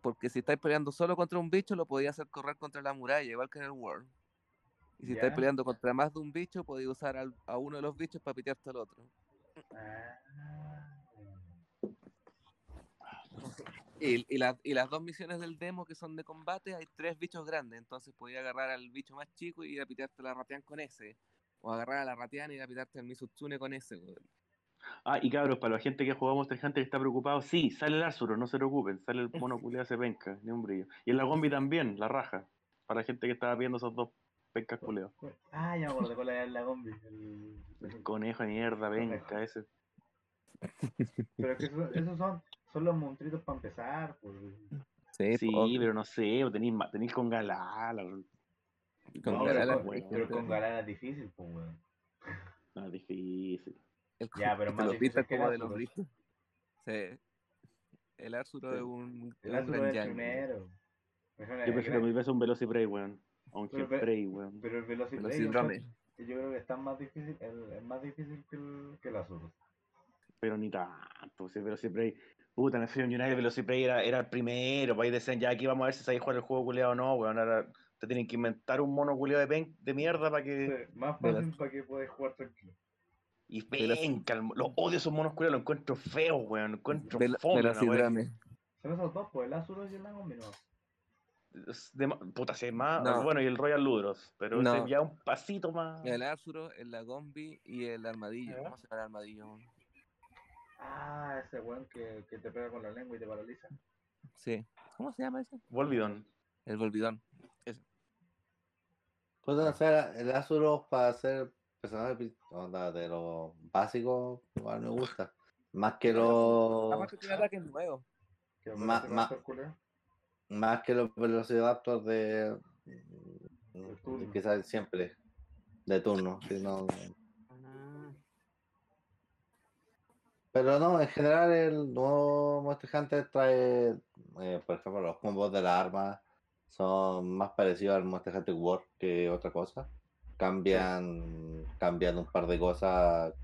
A: Porque si estáis peleando solo contra un bicho, lo podía hacer correr contra la muralla, igual que en el World. Y si estáis peleando contra más de un bicho, podéis usar al- a uno de los bichos para pitearte al otro.
B: Ah,
A: Y, y, las- y las dos misiones del demo que son de combate, hay tres bichos grandes. Entonces podía agarrar al bicho más chico y ir a pitearte a la ratian con ese. O agarrar a la ratian y ir a pitarte al Misutsune con ese, weón.
D: Ah, y cabros, para la gente que ha jugado Monster Hunter y está preocupado, sí, sale el Arzuro, no se preocupen, sale el mono culiado ese penca, ni un brillo. Y en la Gombi también, la raja, para la gente que estaba viendo esos dos pencas culeados.
B: ah, ya me acuerdo cuál era la Gombi. El...
D: El conejo de mierda, penca, ese.
B: Pero es que eso- esos son, son los monstruitos para empezar. Pues.
A: Sí,
D: Sí, pero no sé, tenéis, tenéis con Galala.
A: Con
B: No,
A: Galala,
B: pero, con,
A: bueno,
B: pero con Galala es difícil, pues, weón.
D: No, es difícil.
A: El
B: Ya, pero más
A: lo
B: difícil que el
A: como de los. Sí. El Arzuro
B: Sí.
A: es un,
B: El
A: gran
B: es el primero.
D: Yo prefiero
B: gran-
D: mil veces un Velociprey, weón. A un
B: Pero
D: Hellspray, weón.
B: Pero el Blade, yo yo creo que está más difícil, el, es más difícil que el, que el Azuro.
D: Pero ni tanto, si el Velociprey. Puta, en el Freedom United el Velociprey era, era el primero, pues ahí decían, ya aquí vamos a ver si sabéis jugar el juego culiado o no, weón. Ahora te tienen que inventar un mono culiado de, pen- de mierda para que.
B: Sí, más fácil para que podáis jugar tranquilo.
D: Y venga, los odio esos monos culiados, los encuentro feos, weón. Los encuentro fome.
A: Sidrame.
B: Son esos dos, pues el Azuros y el Lagombi, no.
D: Es de puta, sí, más.
A: No.
D: Bueno, y el Royal Ludros, pero
A: No.
D: ese ya un pasito más.
A: El Azuro, el Lagombi y el Armadillo.
D: Ya.
A: ¿Cómo se llama el Armadillo?
B: Ah, ese weón que, que te pega con la lengua y te paraliza.
A: Sí. ¿Cómo se llama ese?
D: Volvidón.
A: El Volvidón.
C: Pues o sea, el Azuro para ser personaje pri- onda, de lo básico, igual me gusta. Más que los
A: Aparte tiene ataques nuevos.
B: Que culero.
C: más que los velociraptors de que salen siempre de turno, sí, no-
G: Ah,
C: Pero no, en general el nuevo Monster Hunter trae, eh, por ejemplo, los combos de las armas son más parecidos al Monster Hunter World que otra cosa. Cambian, cambian un par de cosas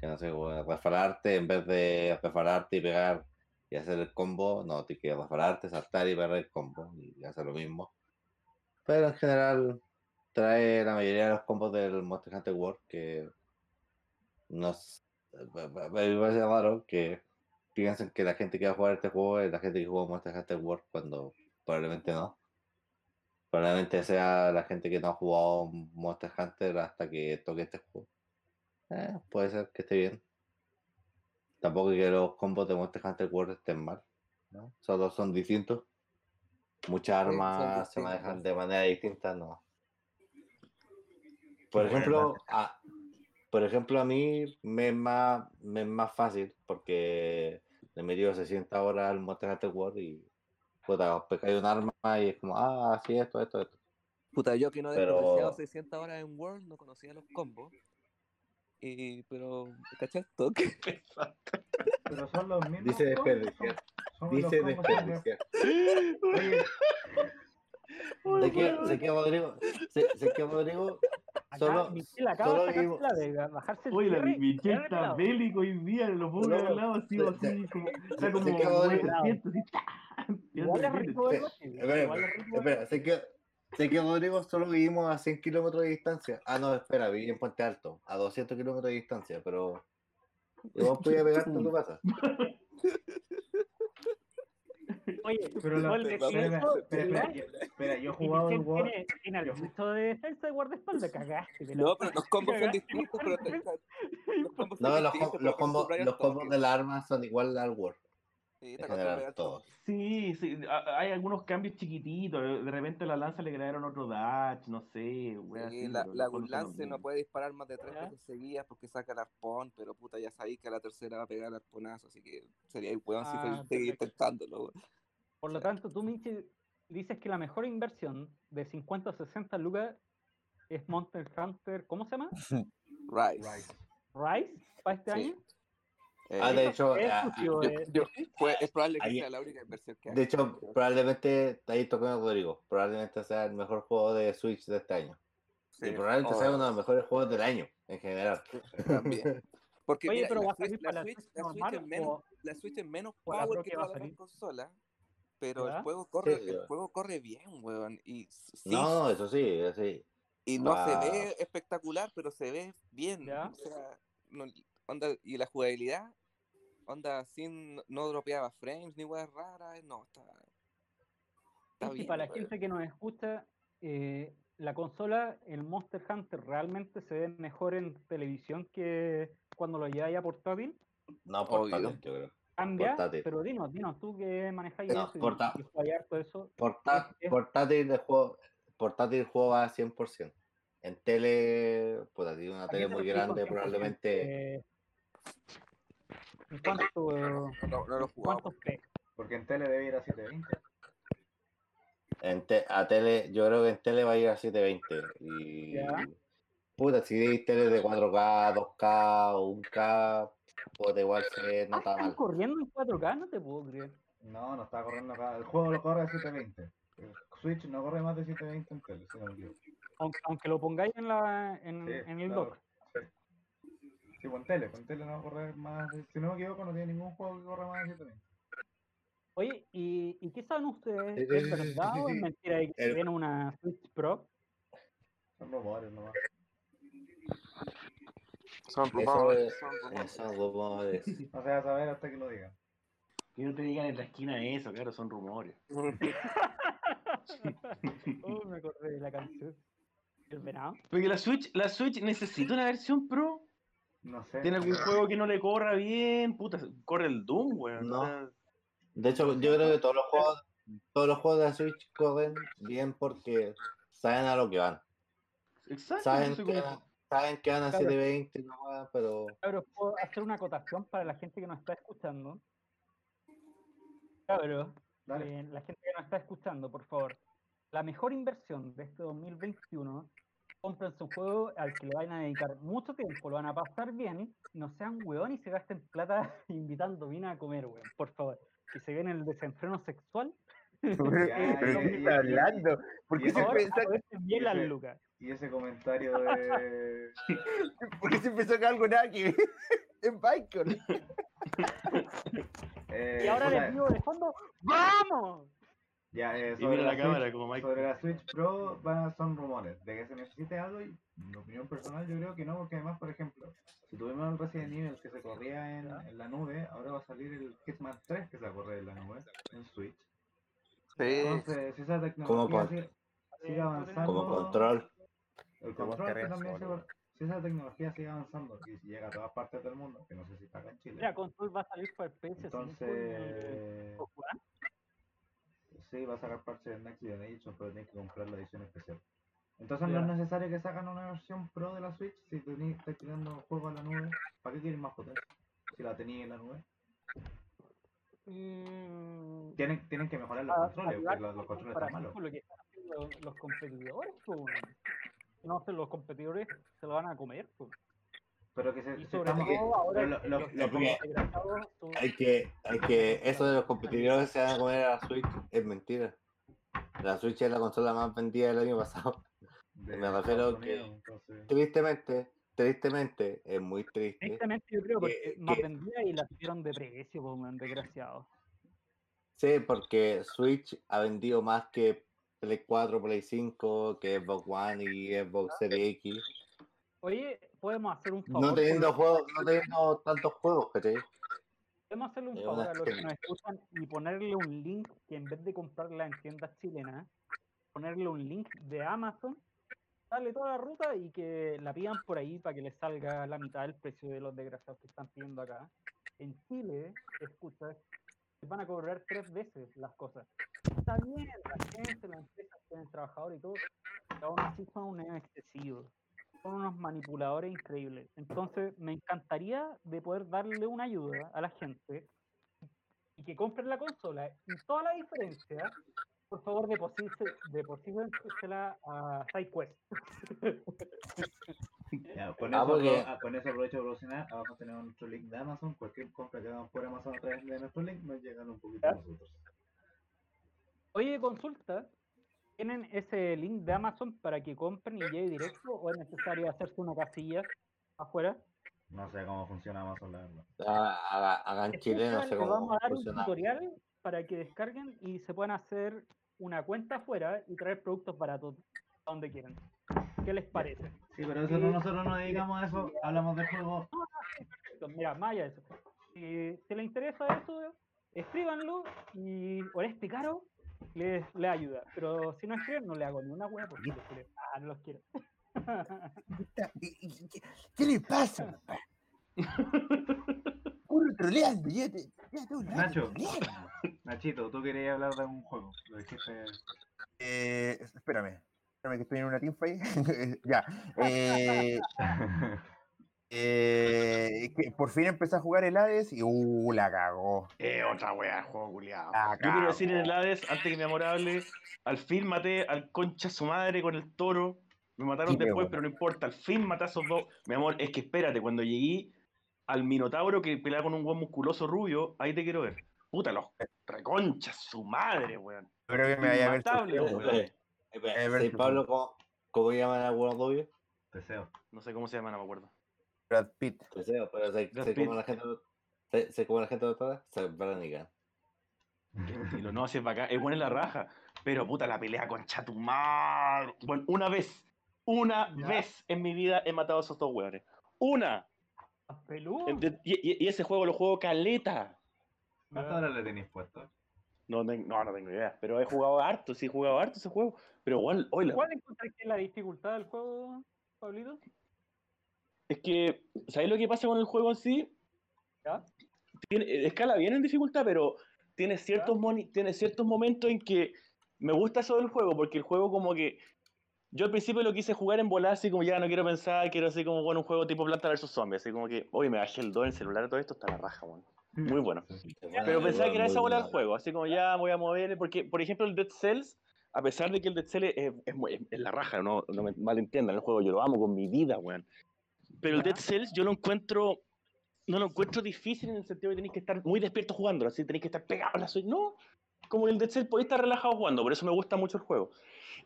C: que no sé, refararte en vez de refararte y pegar y hacer el combo, no, tienes que refararte, saltar y pegar el combo y hacer lo mismo. Pero en general trae la mayoría de los combos del Monster Hunter World que nos me parece raro que piensen que la gente que va a jugar este juego es la gente que jugó Monster Hunter World cuando probablemente no. Probablemente sea la gente que no ha jugado Monster Hunter hasta que toque este juego. Eh, puede ser que esté bien. Tampoco que los combos de Monster Hunter World estén mal. ¿no? Solo son distintos. Muchas
A: Sí,
C: armas se manejan de manera distinta, no. Por
D: Qué
C: ejemplo, a, por ejemplo, a mí me es más, me es más fácil porque le he metido 60 horas al Monster Hunter World y puta, os pescáis un arma y es como, ah, sí, esto, esto, esto.
A: Puta, yo que no he
C: Pero-
A: desperdiciado 600 horas en World, no conocía los combos. Y, pero, ¿cachai? Toque.
B: Pero son los mismos.
C: Dice desperdiciar. Dice desperdiciar.
B: Oye,
C: Sé que, sé que Rodrigo, sé, sé que Rodrigo,
G: acá
C: solo,
G: Michelle acaba
C: solo
G: de la de bajarse el
F: Oye, la
G: quedar
F: está bélico hoy día, lo pongo
C: No,
F: al lado así, así, como, está como,
C: de- espera, sé que, sé que Rodrigo solo vivimos a 100 kilómetros de distancia. Ah, no, espera, viví en Puente Alto, a 200 kilómetros de distancia, pero igual podía pegarte en tu casa.
G: Oye,
B: pero la, espera, espera,
G: cinco,
B: espera, espera,
G: igual,
B: yo- yo-
G: gusto de defensa de guardaespaldas, cagaste.
A: No, pero los combos son distintos, pero te- te- los combos son
C: No, los, combos, de las armas son igual al Word,
A: Sí,
C: en.
F: Sí, sí, hay algunos cambios chiquititos. De repente a la lanza le crearon otro dash, no sé, wea,
A: Sí,
F: así,
A: la, la Lance no puede disparar más de tres veces seguidas porque saca el arpón, pero puta, ya sabéis que a la tercera va a pegar el arponazo, así que sería el weón si
G: Ah,
A: seguir
G: perfecto.
A: intentándolo. weón.
G: Por lo tanto, tú, Michi, dices que la mejor inversión de 50 o 60 lucas es Monster Hunter, ¿cómo se llama?
A: Rise.
B: Right.
G: Rise, para este
A: Sí.
G: año.
A: Eh,
C: Ah, de hecho,
G: es
C: ah,
A: yo- yo- fue- es probable que
C: Ahí-
A: sea la única inversión que
C: de hecho, probablemente, ahí tocó a Rodrigo, probablemente sea el mejor juego de Switch de este año.
A: Sí,
C: Y probablemente
A: o-
C: sea uno de los mejores juegos del año, en general.
A: También. Porque
G: Oye,
A: mira,
G: pero
A: la, Switch, la
G: la
A: Switch-
G: Switch
A: la Switch
G: normal
A: es menos,
G: o-
A: la Switch es menos power que todas las consolas, pero el juego corre,
C: Sí,
A: el juego corre bien, weón. Y sí,
C: No, eso sí, sí.
A: y no se ve espectacular, pero se ve bien.
G: ¿Ya?
A: O sea, no- onda, y la jugabilidad, onda, sin, no dropeaba frames ni weas raras, no, está, está
G: Y
A: bien.
G: para la gente que nos escucha, eh, la consola, el Monster Hunter, realmente se ve mejor en televisión que cuando lo lleváis a portátil.
C: No, portátil, yo creo.
G: Cambia,
C: Portátil.
G: pero dinos, dinos, tú que manejáis
C: No,
G: eso y-
C: porta-
G: y, harto eso.
C: Porta- portátil de juego, portátil juego a 100%. En tele, pues tiene una
G: ¿a
C: tele muy grande,
G: 100%?
C: probablemente.
G: Eh, ¿En cuánto,
A: No, no lo he jugado.
G: cuántos crees?
B: Porque en tele debe ir a 720.
C: En te- a tele, yo creo que en tele va a ir a 720. Y.
G: Ya.
C: Puta, si hay tele de 4K, 2K o 1K, pues igual se
G: Ah,
C: nota
G: están
C: mal.
G: corriendo en 4K, no te puedo creer.
B: No, no está corriendo acá. El juego lo corre a 720. El Switch no corre más de 720 en tele, si no me.
G: Aunque, aunque lo pongáis en, la, en,
B: Sí,
G: en el
B: claro.
G: dock.
B: Sí, con tele, con tele no va a correr más. de- Si no me equivoco, no tiene ningún juego que corra más de 720.
G: Oye, ¿y, ¿y qué saben ustedes? ¿Es verdad o es mentira que
C: El-
G: tiene una Switch Pro?
B: Son rumores nomás.
A: Son
C: Eso
A: rumores,
C: es-
A: son rumores.
C: Eso, rumores.
B: No se va a saber hasta que lo digan.
F: Que no te digan en la esquina eso, claro, son rumores.
G: Oh, me acordé de la canción. El.
F: Porque la Switch, la Switch necesita una versión Pro.
B: No sé.
F: ¿Tiene algún juego que no le corra bien? Puta, corre el Doom, weón.
C: No.
F: O sea,
C: De hecho, yo creo que todos los juegos, todos los juegos de la Switch corren bien porque saben a lo que van.
F: Exacto.
C: Saben
F: no sé
C: que,
F: cómo-
C: saben que van a
G: Claro.
C: 720, no va, pero
G: Cabros, ¿puedo hacer una acotación para la gente que nos está escuchando? Cabros, eh, la gente que nos está escuchando, por favor. La mejor inversión de este 2021, cómprense un juego al que le van a dedicar mucho tiempo, lo van a pasar bien, no sean weón y se gasten plata invitando vino a comer, weón, por favor. Si se ven el desenfreno sexual,
E: Pero,
B: Ya,
E: pero
B: ya,
E: ¿qué
B: ya,
E: está
B: ya,
E: hablando? ¿Por
B: y
E: qué
G: bien las lucas.
B: Y ese comentario de.
E: por qué siempre saca algo nada que en Bicon?
B: eh,
G: Y ahora les digo de fondo, ¡vamos!
B: Ya, eh,
F: Y
B: sobre
F: mira la
B: Switch-
F: cámara como Mike.
B: Sobre la Switch Pro van, son rumores. De que se necesite algo, y mi opinión personal, yo creo que no, porque además, por ejemplo, si tuvimos el Resident Evil que se corría en, en la nube, ahora va a salir el Hitman 3 que se va a correr en la nube, en Switch.
A: Sí,
B: Entonces, si esa tecnología sigue, sigue avanzando,
C: como control.
B: el control que también se va- si esa tecnología sigue avanzando y llega a todas partes del mundo, que no sé si está acá en Chile,
G: Mira, Control va a salir para el PS5 y el
B: entonces. Sí, va a sacar parche de Next Generation, pero tienes que comprar la edición especial. Entonces no es necesario que sacan una versión pro de la Switch si tení- estás tirando juegos a la nube. ¿Para qué quieres más potencia? Si la tenías en la nube.
G: Mm,
B: Tienen, tienen que mejorar los
G: a-
B: controles, porque los, los
G: con
B: controles están malos.
G: comparación con lo que están haciendo los competidores, pues. No sé, los competidores se lo van a comer, pues.
B: Pero que se,
G: Y sobre todo ahora que los son-
C: Hay que, hay que, eso de los competidores se van a comer a la Switch es mentira. La Switch es la consola más vendida del año pasado.
B: de
C: me refiero que-
B: Unidos, entonces-
C: Tristemente, tristemente, es muy triste.
G: Tristemente yo creo porque
C: que-
G: más
C: que-
G: vendida y la subieron de precio, pues, weón, desgraciado.
C: Sí, porque Switch ha vendido más que Play 4, Play 5, que Xbox One y Xbox Series X.
G: Oye, podemos hacer un favor.
C: No teniendo
G: por-
C: juegos, no teniendo tantos juegos, ¿cachai?
G: Podemos hacerle un favor a los que nos escuchan y ponerle un link que en vez de comprarla en tiendas chilenas, ponerle un link de Amazon, darle toda la ruta y que la pidan por ahí para que les salga la mitad del precio de los desgraciados que están pidiendo acá. En Chile, escucha, les van a cobrar tres veces las cosas. Está bien, la gente, las empresas tienen trabajadores y todo, pero aún así son unos excesivos. Son unos manipuladores increíbles. Entonces, me encantaría de poder darle una ayuda a la gente y que compren la consola y toda la diferencia, por favor, deposítense- deposítensela a SideQuest.
B: Ya, con,
C: Ah,
B: eso,
C: porque-
B: apro- ah, con eso aprovecho de promocionar. Abajo tenemos nuestro link de Amazon. Cualquier compra que hagamos por Amazon a través de nuestro link nos llegan un poquito a nosotros.
G: Oye, consulta. ¿Tienen ese link de Amazon para que compren y llegue directo o es necesario hacerse una casilla afuera?
B: No sé cómo funciona Amazon, la verdad.
C: Ah, Haga- Hagan Chile, no sé cómo
G: vamos a dar un
C: funciona.
G: tutorial para que descarguen y se puedan hacer una cuenta afuera y traer productos baratos a donde quieran. ¿Qué les parece?
B: Sí, pero eso no, nosotros nos dedicamos a eso. Hablamos de.
G: Perfecto, Mira, más eso. Si, si les interesa eso, escríbanlo y Oreste Caro les, les ayuda. Pero si no escriben, no le hago ni una hueá porque los quiero. Ah, no los quiero.
E: ¿Y- y- ¿Qué, qué le pasa? Papá? Puro troleando, ya te. Ya todo el rato
B: Nacho. Nachito, tú querías hablar de un juego. Lo dijiste.
E: Eh, espérame. Espérame que estoy en una teamfight. ya. Eh, eh, que por fin empecé a jugar el Hades y uh, la cagó.
F: Eh, otra wea, juego culiado. Yo quiero decir en el Hades, antes que mi amor hable, al fin maté al concha su madre con el toro. Me mataron
E: Sí,
F: después, pero no importa. Al fin maté a esos dos. Mi amor, es que espérate, cuando llegué al Minotauro que peleaba con un buen musculoso rubio, ahí te quiero ver. Puta, los reconchas su madre, weón.
E: Espero que me vaya a ver.
F: Weón.
C: Eh, sí, Pablo, ¿cómo, cómo llaman a World Rubio?
B: Deseo.
F: No sé cómo se llama, no me acuerdo.
E: Brad Pitt.
C: Deseo, pero sé
F: Pitt.
C: cómo la gente lo- sé, sé cómo la gente lo trata, se Verónica.
F: Y lo no hace bacán. Es bueno en la raja. Pero puta, la pelea con Chatumar. Bueno, una vez, una
B: Ya.
F: vez en mi vida he matado a esos dos hueones. Una.
D: Y, y- y ese juego lo juego caleta.
B: ¿Cuántas horas le tenéis puesto?
D: No, no, no tengo idea, pero he jugado harto, sí he jugado harto ese juego. Pero igual, hoy la-
G: ¿Cuál encontrás que es la dificultad del juego, Pablito?
D: es que, ¿sabes lo que pasa con el juego en sí?
G: ¿Ya?
D: Tiene, escala bien en dificultad, pero tiene ciertos, moni- tiene ciertos momentos en que me gusta eso del juego, porque el juego como que... Yo al principio lo quise jugar en volar, así como ya no quiero pensar, quiero así como, bueno, un juego tipo Planta vs Zombies, así como que, oye, me bajé el 2 en el celular, todo esto está la raja, weón. Muy bueno. Pero pensaba que era esa bola del juego, así como ya me voy a mover, porque, por ejemplo, el Dead Cells, a pesar de que el Dead Cells es, es es- es la raja, no, no me malentiendan, el juego yo lo amo con mi vida, weón. Pero el Dead Cells yo lo encuentro, no lo encuentro difícil en el sentido de que tenéis que estar muy despierto jugando, así tenéis que estar pegado a la Switch. No, como el Dead Cells podéis estar relajado jugando, por eso me gusta mucho el juego.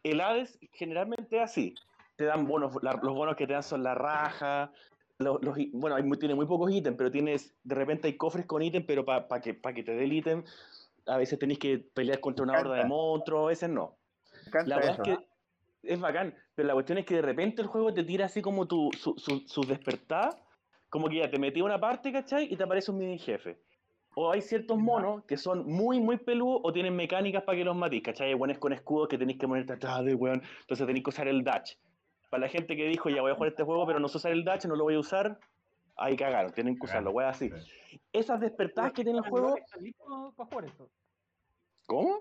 D: El Hades generalmente es así, te dan bonos, la- los bonos que te dan son la raja, los, los bueno, hay tiene muy pocos ítems, pero tienes, de repente hay cofres con ítems, pero para que, pa que te dé el ítem, a veces tenéis que pelear contra una horda de monstruos, a veces no. La verdad
E: eso.
D: es que es bacán, pero la cuestión es que de repente el juego te tira así como tu, su, su, su despertar, como que ya te metí a una parte, ¿cachai? Y te aparece un mini jefe. O hay ciertos monos que son muy, muy peludos o tienen mecánicas para que los matís, ¿cachai? Hay buenos con escudos que tenéis que ponerte atrás de weón, entonces tenéis que usar el dash. Para la gente que dijo, ya voy a jugar este juego, pero no sé usar el dash, no lo voy a usar, ahí cagaron, tienen que usarlo, weón, así. Esas despertadas que tiene el juego...
G: para jugar eso.
D: ¿Cómo?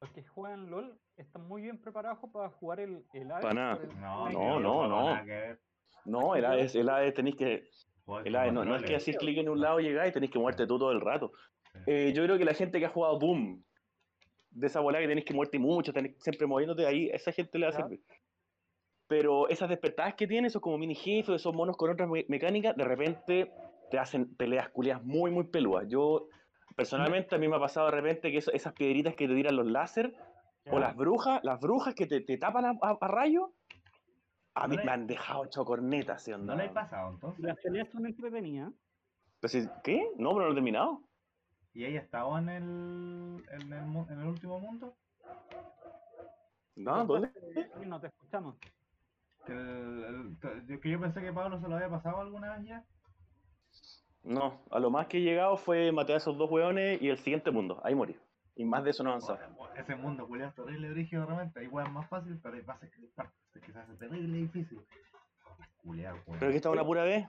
G: Los que juegan LOL están muy bien preparados para jugar el, el Hades
D: Pa' nada.
B: No,
D: No, no, no. No, el Hades, el Hades tenéis que... El no, no es que haces clic en un lado y llegáis y tenéis que moverte tú todo el rato. Eh, yo creo que la gente que ha jugado Doom, de esa bola que tenéis que moverte mucho, tenés siempre moviéndote ahí, a esa gente le va a servir. Pero esas despertadas que tiene, esos como mini jefes, esos monos con otras me- mecánicas, de repente te hacen peleas culias muy, muy peludas. Yo, personalmente, a mí me ha pasado de repente que eso- esas piedritas que te tiran los láser, o las brujas, las brujas que te, te tapan a, a, a rayos, a mí
B: No
D: me han dejado hecho cornetas, ¿sí
B: No le he pasado entonces.
G: Las peleas son entretenidas.
D: Si- ¿Qué? No, pero no lo he terminado.
B: ¿Y ella estaba en el, en el, mu- en el último mundo?
D: No, ¿dónde?
G: Sí, No te escuchamos.
B: Que, el- el- to- yo- que yo pensé que Pablo se lo había pasado alguna vez ya.
D: No, a lo más que he llegado fue matar a esos dos hueones y el siguiente mundo. Ahí morí. Y más de eso no he avanzado.
B: Bueno, ese mundo, culiao, es terrible brígido realmente. Hay weas más fácil, pero hay bases que, que se hace terrible difícil. Culiao, weón.
D: Pero que estaba una pura vez.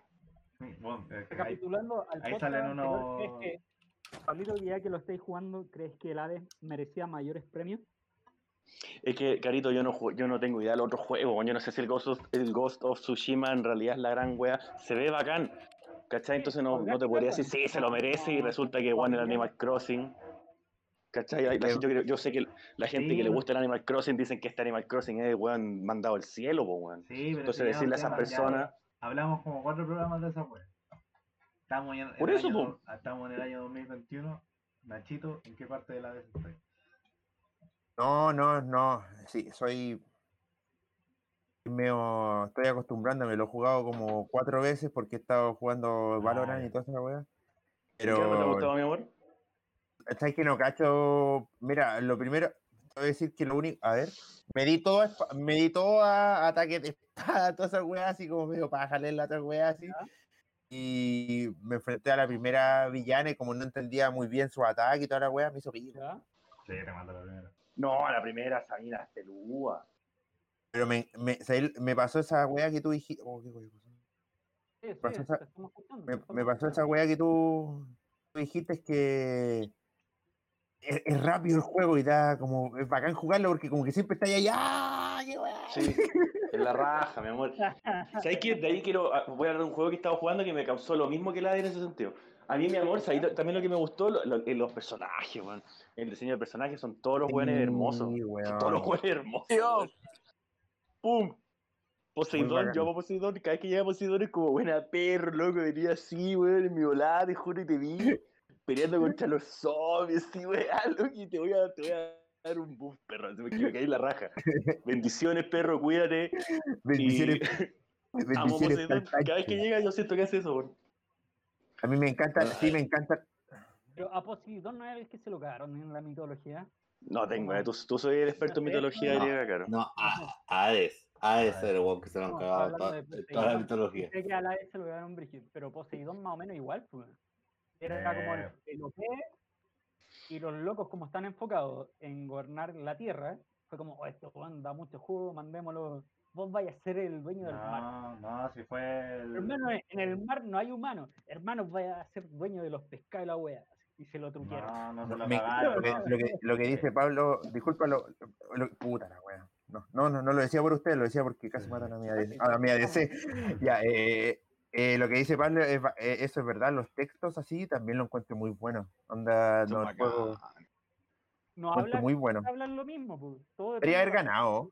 B: Bueno, eh, que
G: Recapitulando al
B: ahí salen unos-
G: ¿crees que, Pablito, ya que lo estáis jugando, ¿crees que el Hades merecía mayores premios?
D: Es que, Carito, yo no, yo no tengo idea del otro juego. Yo no sé si el Ghost, of, el Ghost of Tsushima en realidad es la gran wea. Se ve bacán. ¿Cachai? Entonces no, no te podría decir, sí, se lo merece y resulta que bueno el Animal Crossing. ¿Cachai? La yo, creo- yo sé que la gente
B: Sí,
D: que le
B: weón.
D: gusta el Animal Crossing dicen que este Animal Crossing es weón mandado al cielo, po, weón.
B: Sí, pero
D: Entonces decirle a esas personas.
B: Hablamos como cuatro programas de esa wea. Estamos en,
D: Por eso,
B: año, do- estamos en el año 2021. Nachito, ¿en qué parte de la vez estoy?
E: No, no, no. Sí, soy. medio- estoy acostumbrándome. Lo he jugado como cuatro veces porque he estado jugando Valorant
B: ya.
E: y toda esa weá.
D: ¿Qué no te ha
E: Pero.
D: gustado, mi amor?
E: ¿Sabes que no cacho? Mira, lo primero. Te voy a decir que lo único. A ver. Me di todo a, me di todo a ataque de espada, todas esas weas, así como medio para jalar la otra wea así. Y me enfrenté a la primera villana y como no entendía muy bien su ataque y toda la wea, me hizo pico.
G: ¿Ya?
B: Sí, te mando la primera.
D: No, la primera, Sabina, pelúa.
E: Pero me, me, ¿sabes? me pasó esa wea que tú dijiste. oh, qué wea pasó.
G: Sí, sí,
E: Pasó esa- me, me pasó esa wea que tú, tú dijiste que es, es rápido el juego y da como es bacán jugarlo porque como que siempre está ahí ¡ah! ¡Qué!
D: Sí, en la raja, mi amor. ¿Sabes qué? De ahí quiero, ah, voy a hablar de un juego que estaba jugando que me causó lo mismo que la de en ese sentido. A mí, mi amor, ¿sabes? también lo que me gustó, lo- lo- eh, los personajes, weón. El diseño de personajes son todos los buenos hermosos.
E: Sí,
D: Son todos los
E: weón.
D: buenos hermosos. Weón. ¡Pum! Poseidón, yo amo a Poseidón, cada vez que llega Poseidón es como buena perro, loco, venía así, weón, en mi volada, te juro y te vi, peleando contra los zombies, weón, loco, y te voy a, te voy a dar un buff, perro, se me me caí en la raja. Bendiciones, perro, cuídate.
E: Bendiciones,
D: y Cada vez que llega yo siento que hace eso, weón.
E: A mí me encanta, sí, me encanta.
G: Pero a Poseidón no es el que se lo cagaron en la mitología.
D: No tengo, eh, tú, tú soy el experto en mitología
C: No.
D: griega, caro.
C: No, a- Hades. Ah, ese era el weón que se lo han
G: No,
C: cagado toda, la mitología.
G: sé que a vez se lo dieron un brígido, pero Poseidón más o menos igual, pues. Era como el,
B: Eh.
G: el OP y los locos como están enfocados en gobernar la tierra, fue como, oh, esto da mucho juego, mandémoslo, vos vayas a ser el dueño del mar.
B: No, no, si fue el.
G: Hermano, en el mar no hay humanos, hermanos vaya a ser dueño de los pescados y la wea. Y se lo truquearon.
B: No, no se
E: No,
B: lo
E: me- lo, que,
B: no.
E: lo que- lo que dice Pablo, disculpa, lo, lo- puta la wea. No, no, no, no lo decía por usted, lo decía porque casi matan a mi ADC. A mi ADC. Ya, eh, eh, lo que dice Pablo, es, eh, eso es verdad, los textos así también lo encuentro muy bueno. Onda,
D: Son
E: no,
D: bacán.
G: No hablan,
E: muy bueno.
G: hablan lo mismo, pues. Todo
E: Podría haber ganado.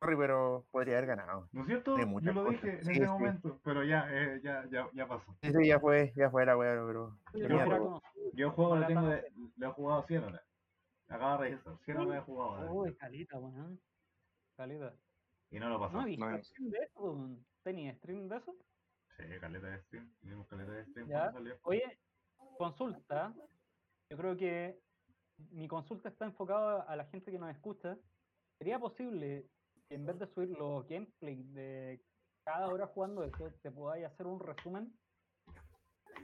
E: Sorry, pero podría haber ganado.
B: ¿No es cierto? Yo lo
E: cosas.
B: dije en
E: Sí,
B: ese
E: sí.
B: momento, pero ya, eh, ya, ya, ya pasó.
E: Sí, sí, ya fue, ya fue la wea, pero.
G: Yo
B: Yo
G: no
B: juego-. Yo el juego lo
G: la
B: tengo de. Lo he jugado 100 horas. Acabo de registrar. 100 horas he jugado.
G: Uy, calita, weón. Calita.
B: Y no lo pasó.
G: No visto
D: no.
G: stream de eso. ¿Tenía stream de eso?
B: Sí, caleta de stream. Tuvimos caleta de stream
G: Ya.
B: cuando salió.
G: Oye, consulta. Yo creo que mi consulta está enfocada a la gente que nos escucha. ¿Sería posible que en vez de subir los gameplays de cada hora jugando eso, te podáis hacer un resumen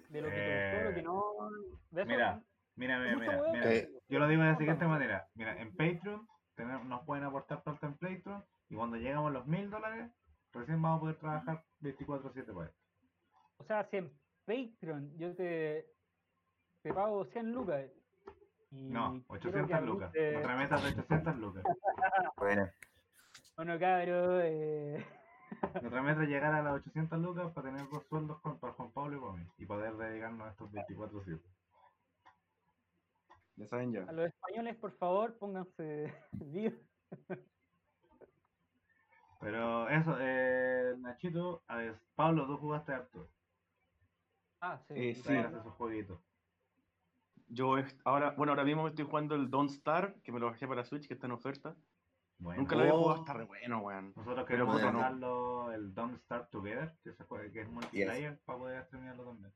G: de lo que te gustó, lo que no. De eso,
B: Mira, mira, mira, mira. Yo lo digo de la siguiente manera. Mira, en Patreon tenemos- nos pueden aportar plata en Patreon y cuando llegamos a los mil dólares, recién vamos a poder trabajar 24-7 por ahí.
G: O sea, si en Patreon yo te, te pago 100 lucas. Y
B: No,
G: quiero que
B: 800 lucas.
G: de-
B: Otra meta de 800 lucas.
E: Bueno,
G: Bueno, cabrón, eh,
B: Nuestra meta es llegar a las 800 lucas para tener dos sueldos con, para Juan Pablo y para mí. Y poder dedicarnos a estos 24-7.
D: Ya saben ya.
G: a los españoles, por favor, pónganse vivos.
B: Pero eso, eh, Nachito, a ver, Pablo, tú jugaste harto.
G: Ah, sí.
D: Eh, sí.
B: esos jueguitos.
D: Yo ahora, bueno, ahora mismo me estoy jugando el Don't Star, que me lo bajé para Switch, que está en oferta.
B: Bueno,
D: Nunca lo había
C: Oh.
D: jugado, está re bueno, weón.
B: nosotros queremos
D: puta, no.
B: sacarlo el Don't Start Together, que, se juega, que es multiplayer, para poder terminarlo también.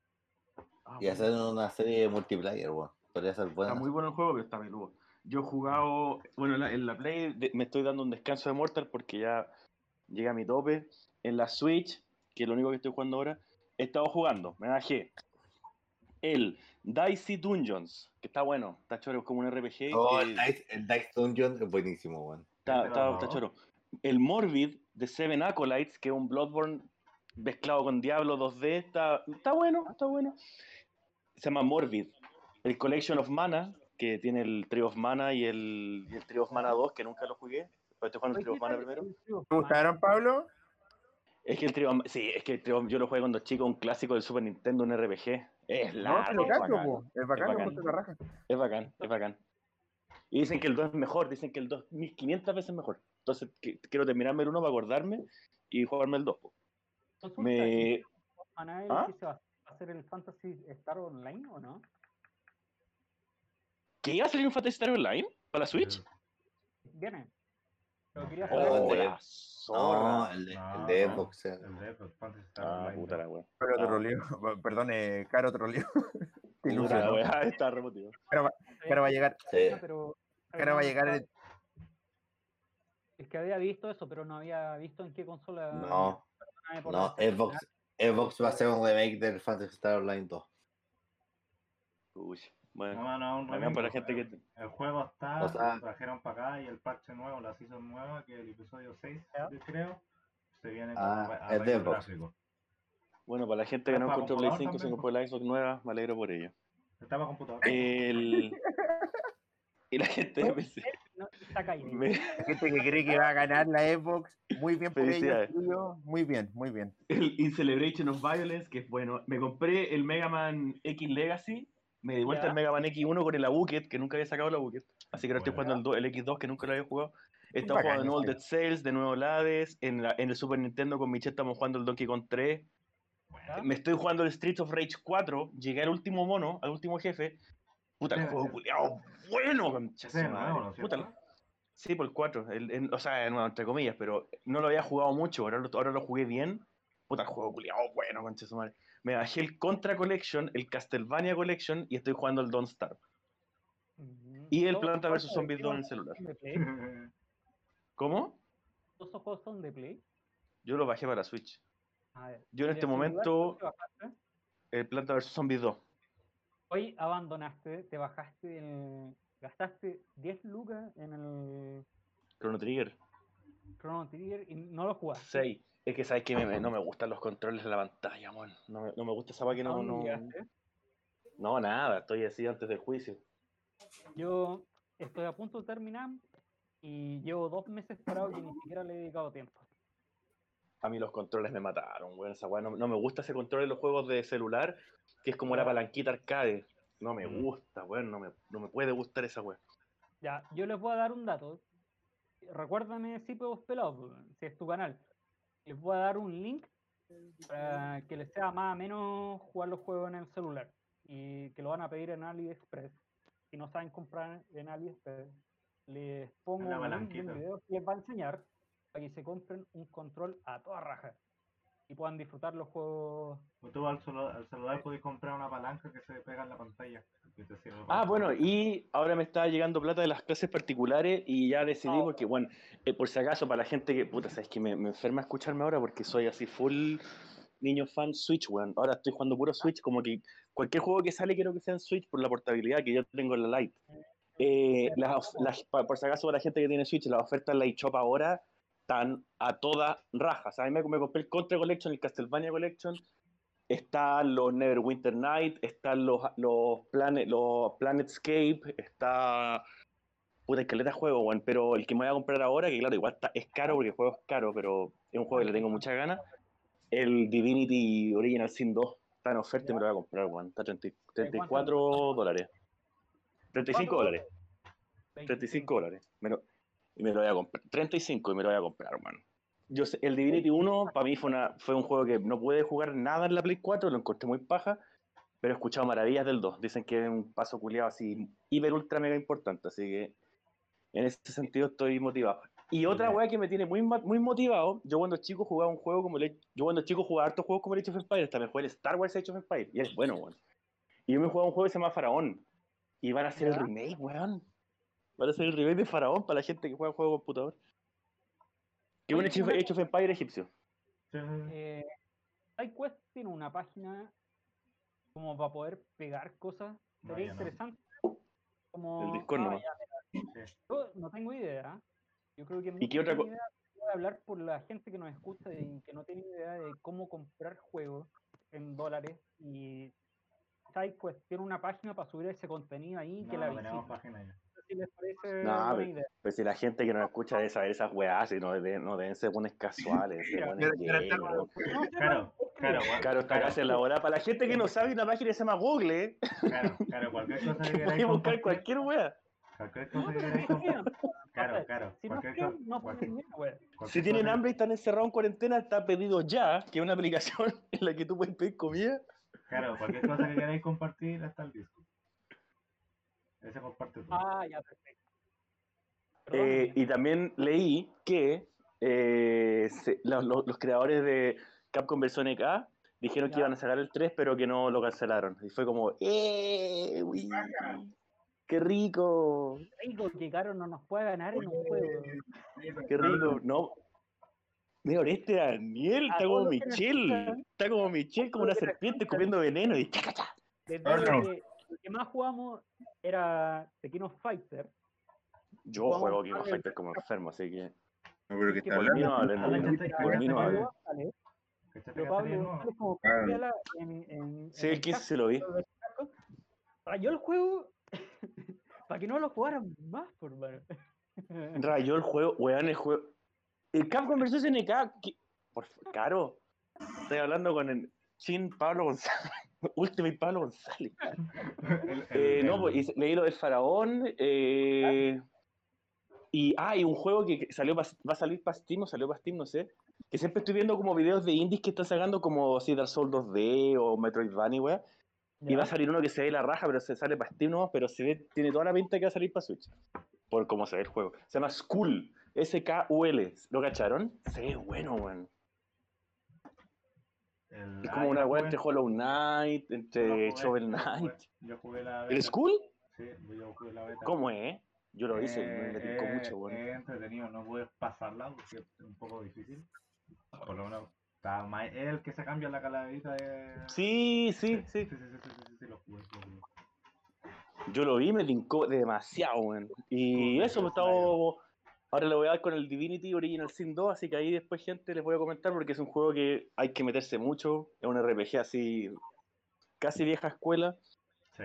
D: Ah,
C: Y
D: bueno.
C: hacer una serie de multiplayer, weón. Podría ser buena.
D: Está muy bueno el juego, pero está peludo. Yo he jugado, bueno, en la, en la Play de- me estoy dando un descanso de Mortal porque ya llega a mi tope. En la Switch, que es lo único que estoy jugando ahora, he estado jugando, me bajé el Dicey Dungeons, que está bueno, está choro, es como un RPG.
C: Oh, el Dice, el Dice Dungeon es buenísimo, weón.
D: está,
B: ¿Este lo
D: está- choro. El Morbid de Seven Acolytes, que es un Bloodborne mezclado con Diablo 2D, está, está bueno, está bueno. Se llama Morbid. El Collection of Mana, que tiene el Trio of Mana y el, y el Trio of Mana 2, que nunca lo jugué. Pero estoy jugando el of Mana primero.
E: ¿te gustaron, Pablo?
D: Es que el Trio, sí, es que el yo lo jugué cuando chico, un clásico del Super Nintendo, un RPG. Es
E: No,
D: largo,
E: pero
D: es bacán.
E: Es bacán,
D: bacán.
E: la raja.
D: Es bacán, es bacán. Y dicen que el 2 es mejor, dicen que el 2 es 1500 veces mejor. Entonces que- quiero terminarme el 1 para acordarme y jugarme el 2. po.
G: Consulta,
D: Me...
G: ¿y Anael
D: ¿Ah?
G: se va a hacer el Fantasy Star Online o no?
D: ¿Que iba a salir un Fantasy Star Online para la Switch?
G: Viene. Pero quería
C: Oh,
G: saber.
C: el
D: Oh,
C: de-
D: la zorra.
C: No, el de, el de
B: No,
C: Xbox. eh.
B: El de Xbox, Fantasy Star
D: Ah, puta la wea.
E: Pero
D: Ah.
E: troleo. Perdón, eh, Caro troleo. Te
D: Puta la
E: ilusionó.
D: wea, está remotivo.
E: Caro va a llegar.
C: Sí.
G: Pero,
E: Caro va a llegar. el-
G: Es que había visto eso, pero no había visto en qué consola.
C: No, no. Xbox, Xbox va a ser un remake del Fantasy Star Online 2.
D: Uy, bueno.
B: No, no, un
D: para la
B: el-
D: gente que-
B: El juego está,
C: O sea-
B: lo trajeron para acá y el parche nuevo, la season nueva, que es el episodio 6,
G: Ya.
B: yo creo, se viene con
C: Ah,
B: a-
C: es de
B: arreglo
C: Xbox.
B: gráfico.
D: Bueno, para la gente que
B: ¿Está
D: no encontró Play
B: computador
D: 5, se
B: también,
D: compró la Xbox nueva, me alegro por ello.
B: Está para computador.
D: El... Y la gente de PC.
G: No, está caído.
D: me-
E: Gente que cree que va a ganar la Xbox. Muy bien por ellos. Julio. Muy bien, muy bien.
D: el In Celebration of Violence, que es bueno. Me compré el Mega Man X Legacy, me di vuelta el Mega Man X1 con el Abuket, que nunca había sacado el Abuket. Así que ahora estoy jugando el, do- el X2, que nunca lo había jugado.
E: Bacán
D: jugando de nuevo el. Dead Cells, de nuevo el Hades. En, la- en el Super Nintendo con Michelle estamos jugando el Donkey Kong 3.
G: ¿Ya?
D: Me estoy jugando el Streets of Rage 4. Llegué al último mono, al último jefe. Puta, el
B: Sí,
D: juego
B: sí.
D: culiao bueno, concha.
B: ¿no cierto?
D: Sí, por el 4. El, el- o sea, nuevo, entre comillas, pero no lo había jugado mucho. Ahora lo, ahora lo jugué bien. Puta, el juego culiado bueno, concha su madre. Me bajé el Contra Collection, el Castlevania Collection y estoy jugando el Don't Starve. Y el Planta vs Zombies
G: de
D: 2 en el celular. ¿Cómo?
G: ¿Todos esos juegos son de Play?
D: Yo lo bajé para Switch.
G: A ver.
D: Yo en
G: ¿y de
D: este momento-? El Planta vs Zombies 2.
G: Hoy abandonaste, te bajaste el... Gastaste 10 lucas en el
D: Chrono Trigger.
G: Chrono Trigger y no lo jugaste.
D: 6. Es que sabes que me- no me gustan los controles de la pantalla, man. No me, no me gusta esa va que
G: ¿A
D: no,
G: dónde
D: no. No, nada, estoy así antes del juicio.
G: Yo estoy a punto de terminar y llevo dos meses parado que ni siquiera le he dedicado tiempo.
D: A mí los controles me mataron, weón. Esa weá no, no me gusta ese control en los juegos de celular, que es como la palanquita arcade. No me
B: Mm.
D: gusta, weón. No me, no me puede gustar esa weá.
G: Ya, yo les voy a dar un dato. Recuérdame si puedo pelado, po, si es tu canal. Les voy a dar un link para que les sea más o menos jugar los juegos en el celular. Y que lo van a pedir en AliExpress. Si no saben comprar en AliExpress, les pongo un link de un
B: palanquita.
G: video que les va a enseñar para que se compren un control a toda raja. Y puedan disfrutar los juegos.
B: O tú al, celu- al celular podés comprar una palanca que se pega en la pantalla.
D: Ah, bueno, y ahora me está llegando plata de las clases particulares y ya decidí
G: Ah,
D: porque, bueno, eh, por si acaso, para la gente que, puta, sabes que me, me enferma escucharme ahora porque soy así full niño fan Switch, weón. Ahora estoy jugando puro Switch, como que cualquier juego que sale quiero que sea en Switch por la portabilidad que yo tengo en la Lite. Eh, las las- por si acaso, para la gente que tiene Switch, las ofertas en la eShop ahora están a toda raja. O sea, a mí me, me compré el Contra Collection, el Castlevania Collection, están los Neverwinter Night, están los, los, Planet, los Planetscape, está... Puta, escaleta juego, weón, pero el que me voy a comprar ahora, que claro, igual está, es caro porque el juego es caro, pero es un juego que le tengo muchas ganas, el Divinity Original Sin 2 está en oferta y me lo voy a comprar, weón, está 30 34 dólares. 35 dólares. 35 dólares. Me lo- y me lo voy a comprar. 35 y me lo voy a comprar, hermano. Yo sé, el Divinity 1 para mí fue, una, fue un juego que no pude jugar nada en la Play 4, lo encontré muy paja, pero he escuchado maravillas del 2. Dicen que es un paso culiado así, hiper ultra mega importante, así que en ese sentido estoy motivado. Y otra weá que me tiene muy, muy motivado, yo cuando chico jugaba un juego como el, yo cuando chico jugaba hartos juegos como el Age of Empires, también jugué el Star Wars Age of Empires, y es bueno, weón. Y yo me jugaba un juego que se llama Faraón, y van a hacer el remake, weón. Van a hacer el remake de Faraón para la gente que juega juegos de computador. Que es un
G: Oye,
D: Age of, Empires egipcio.
G: Eh, SideQuest tiene una página como para poder pegar cosas. Sería
B: no.
G: interesante. Como,
D: El Discord
G: ah, ya. Yo no tengo idea. Yo creo que
D: ¿Y qué otra
G: co
D: co-
G: Voy a hablar por la gente que nos escucha y que no tiene idea de cómo comprar juegos en dólares. Y SideQuest tiene una página para subir ese contenido ahí que
B: No,
G: la
B: no tenemos
G: visiten.
B: página ya.
G: Si les parece
D: No, pero-. Pues si la gente que nos escucha debe saber esas weas, y no, deben- no deben ser buenos casuales,
G: sé,
B: Claro, claro, gua-
D: Claro, está casi en la hora. Para la gente que no sabe, una página que se llama Google, ¿eh?
B: Claro, claro, cualquier cosa que
D: que
B: queráis
D: buscar cualquier wea.
B: cualquier cosa que
G: se
B: queráis. Claro, claro.
G: Si no creen, no pueden.
D: Si tienen
B: cosa-
D: hambre y están encerrados en cuarentena, está pedido ya, que es una aplicación en la que tú puedes pedir comida.
B: Claro, cualquier cosa que queráis compartir hasta el disco. Ese comparte todo.
G: Ah, ya, perfecto.
D: Eh, y también leí que eh, se- los, los- los creadores de Capcom vs NK dijeron que iban a sacar el 3, pero que no lo cancelaron. Y fue como, ¡eh! uy, ¡Qué rico!
G: Rico que Caro no nos puede ganar en un juego.
D: ¡Qué rico! No. Mira, este Daniel está como Michelle. Está como Michelle, como una serpiente comiendo veneno. Y chaca, chaca.
G: Desde
E: no.
G: que, lo que más jugamos era Tekken of Fighter.
D: Yo
G: Vamos
D: juego
G: a
D: King of
G: darle-
D: Fighters como enfermo, así que.
E: No, pero que está
D: Por mí no
E: hablando.
D: hablen,
B: Ah,
D: no,
B: ¿cachaste-
D: por mí no
B: cachaste
D: hablen.
B: que-
G: González,
B: ¿Cachaste
G: pero Pablo González como
E: Ah.
G: Piela en, en,
D: Sí,
G: en
D: el 15
G: chat
D: se lo vi.
G: rayó el juego para que no lo jugaran más, por mano.
D: Rayó el juego, weón, el juego. El Capcom vs NK, por caro. Estoy hablando con el Chin Pablo González. Ultimate Pablo González.
B: El-
D: Eh,
B: el-
D: no,
B: el-
D: pues, leí lo del faraón. eh, y ah, y un juego que salió va a salir para Steam o salió para Steam, no sé. Que siempre estoy viendo como videos de indies que están sacando como si Dark Souls 2D o Metroidvania, weón. Y va a salir uno que se ve la raja, pero se sale para Steam nomás, pero se ve, tiene toda la pinta que va a salir para Switch. Por cómo se ve el juego. Se llama Skull. S-K-U-L. ¿Lo cacharon? Se ve bueno, weón.
B: El-
D: Es como una weá entre Hollow Knight, entre Shovel Knight.
B: Yo jugué la
D: ¿El
B: beta.
D: Skull?
B: Sí, yo jugué la beta.
D: ¿Cómo es? Yo lo hice, me, me tincó
B: Eh,
D: mucho, weón.
B: Es entretenido, no puedes pasarla porque es un poco difícil. Por lo menos está más es el que se cambia la calaverita de.
D: Sí, sí,
B: sí,
D: sí.
B: sí, sí, sí, sí, sí, sí, lo jugué, lo jugué.
D: Yo lo vi, me tincó demasiado, weón. Y eso, me estaba. Ahora le voy a dar con el Divinity Original Sin 2, así que ahí después, gente, les voy a comentar porque es un juego que hay que meterse mucho. Es un RPG así, casi vieja escuela.
B: Sí.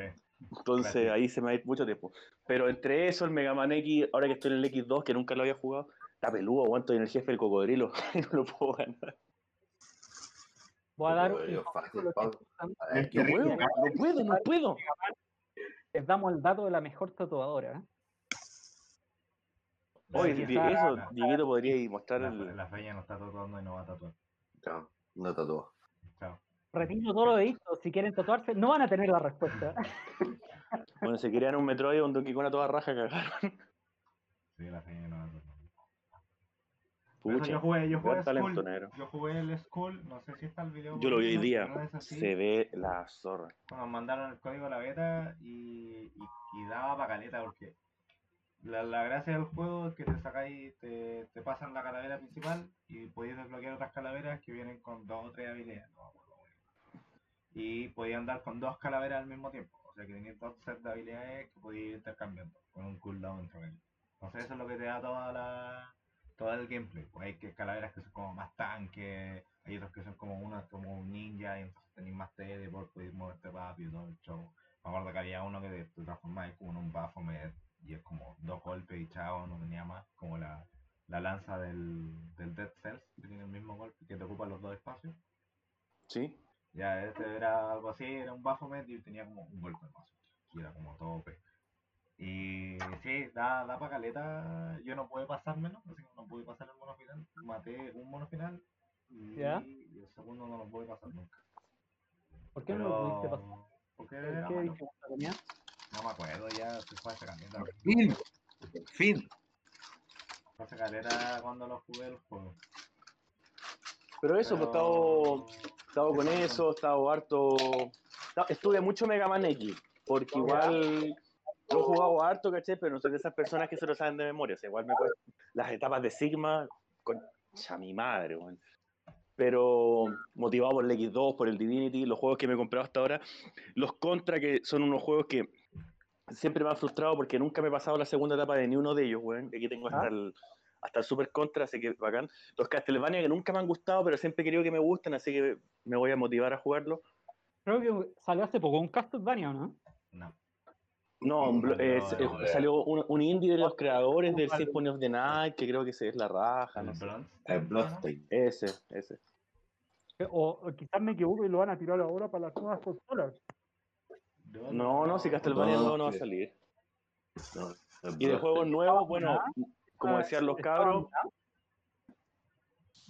D: Entonces ahí se me va a ir mucho tiempo. Pero entre eso, el Mega Man X, ahora que estoy en el X2, que nunca lo había jugado, está peludo, aguanto en el jefe del cocodrilo y no lo puedo ganar.
G: Voy a dar un
C: fácil,
G: que
D: No
C: ¿qué-
D: puedo, no puedo, no puedo.
G: Les damos el dato de la mejor tatuadora. ¿eh?
D: Oye,
G: está-
D: eso, Dieguito podría ir mostrar
B: La,
D: el.
B: la feña no está tatuando y no va a tatuar.
C: Chao, no tatuó.
B: Chao.
G: Repito todo lo dicho. Si quieren tatuarse, no van a tener la respuesta.
D: Bueno, se querían un Metroid o un Donkey Kong a toda raja, cagaron.
B: Sí, la feña no va a tatuar.
D: Pucha,
B: yo jugué, yo jugué. Yo jugué el Skull, no sé si está el video.
D: Yo lo vi hoy
B: no,
D: día,
B: no
D: se ve la zorra.
B: Nos mandaron el código a la beta y, y, y daba pa' caleta porque la, la gracia del juego es que te sacáis, te, te pasan la calavera principal y podéis desbloquear otras calaveras que vienen con dos o tres habilidades. no muy bien. Y podéis andar con dos calaveras al mismo tiempo. O sea que tenéis dos sets de habilidades que podéis ir intercambiando con un cooldown entre ellos. Entonces eso es lo que te da toda la todo el gameplay. Pues hay que calaveras que son como más tanques, hay otros que son como una como un ninja y entonces tenéis más TD por poder moverte rápido todo el show. Me acuerdo que había uno que te, transformabas como en un Baphomet y es como dos golpes y chao, no tenía más, como la, la lanza del, del Dead Cells, que tiene el mismo golpe, que te ocupa los dos espacios.
D: ¿Sí?
B: Ya, este era algo así, era un Baphomet y tenía como un golpe más, y era como todo OP. Y sí, da, da pa' caleta, yo no pude pasármelo, así que no pude pasar el mono final, maté un mono final y,
G: ¿Ya?
B: y el segundo no lo pude pasar nunca.
G: ¿Por qué no lo pudiste pasar?
B: Porque
G: ¿Por
B: era
G: qué
B: malo. No me acuerdo, ya se fue caleta.
E: Fin. Fin.
B: Hace cuando lo jugué el juego.
D: Pero eso, pues
B: Pero-
D: estaba, estaba con eso, estaba harto. esta- Estuve mucho Mega Man X, porque igual lo he jugado harto, ¿cachai? Pero no soy de esas personas que se lo saben de memoria. O sea, igual me cuesta. Las etapas de Sigma, concha mi madre. Pero motivado por el X2, por el Divinity, los juegos que me he comprado hasta ahora, los Contra, que son unos juegos que siempre me han frustrado porque nunca me he pasado la segunda etapa de ni uno de ellos, weón. Aquí tengo hasta
G: ¿Ah?
D: el, hasta el Super Contra, así que bacán. Los Castlevania que nunca me han gustado, pero siempre he querido que me gusten, así que me voy a motivar a jugarlo.
G: Creo que salió hace poco un Castlevania, ¿no?
B: No.
D: No, eh, salió un, un indie de los creadores del Symphony of the Night, que creo que ese es la raja,
B: El
D: no sé.
C: El Bloodstained.
D: Ese, ese.
G: Eh, O, o quizás me equivoco y lo van a tirar ahora para las nuevas consolas.
D: No, no, si Castlevania
C: No,
D: no, no va a salir.
C: No,
D: Y de juegos nuevos, bueno, como decían los
G: ¿Estaba
D: cabros,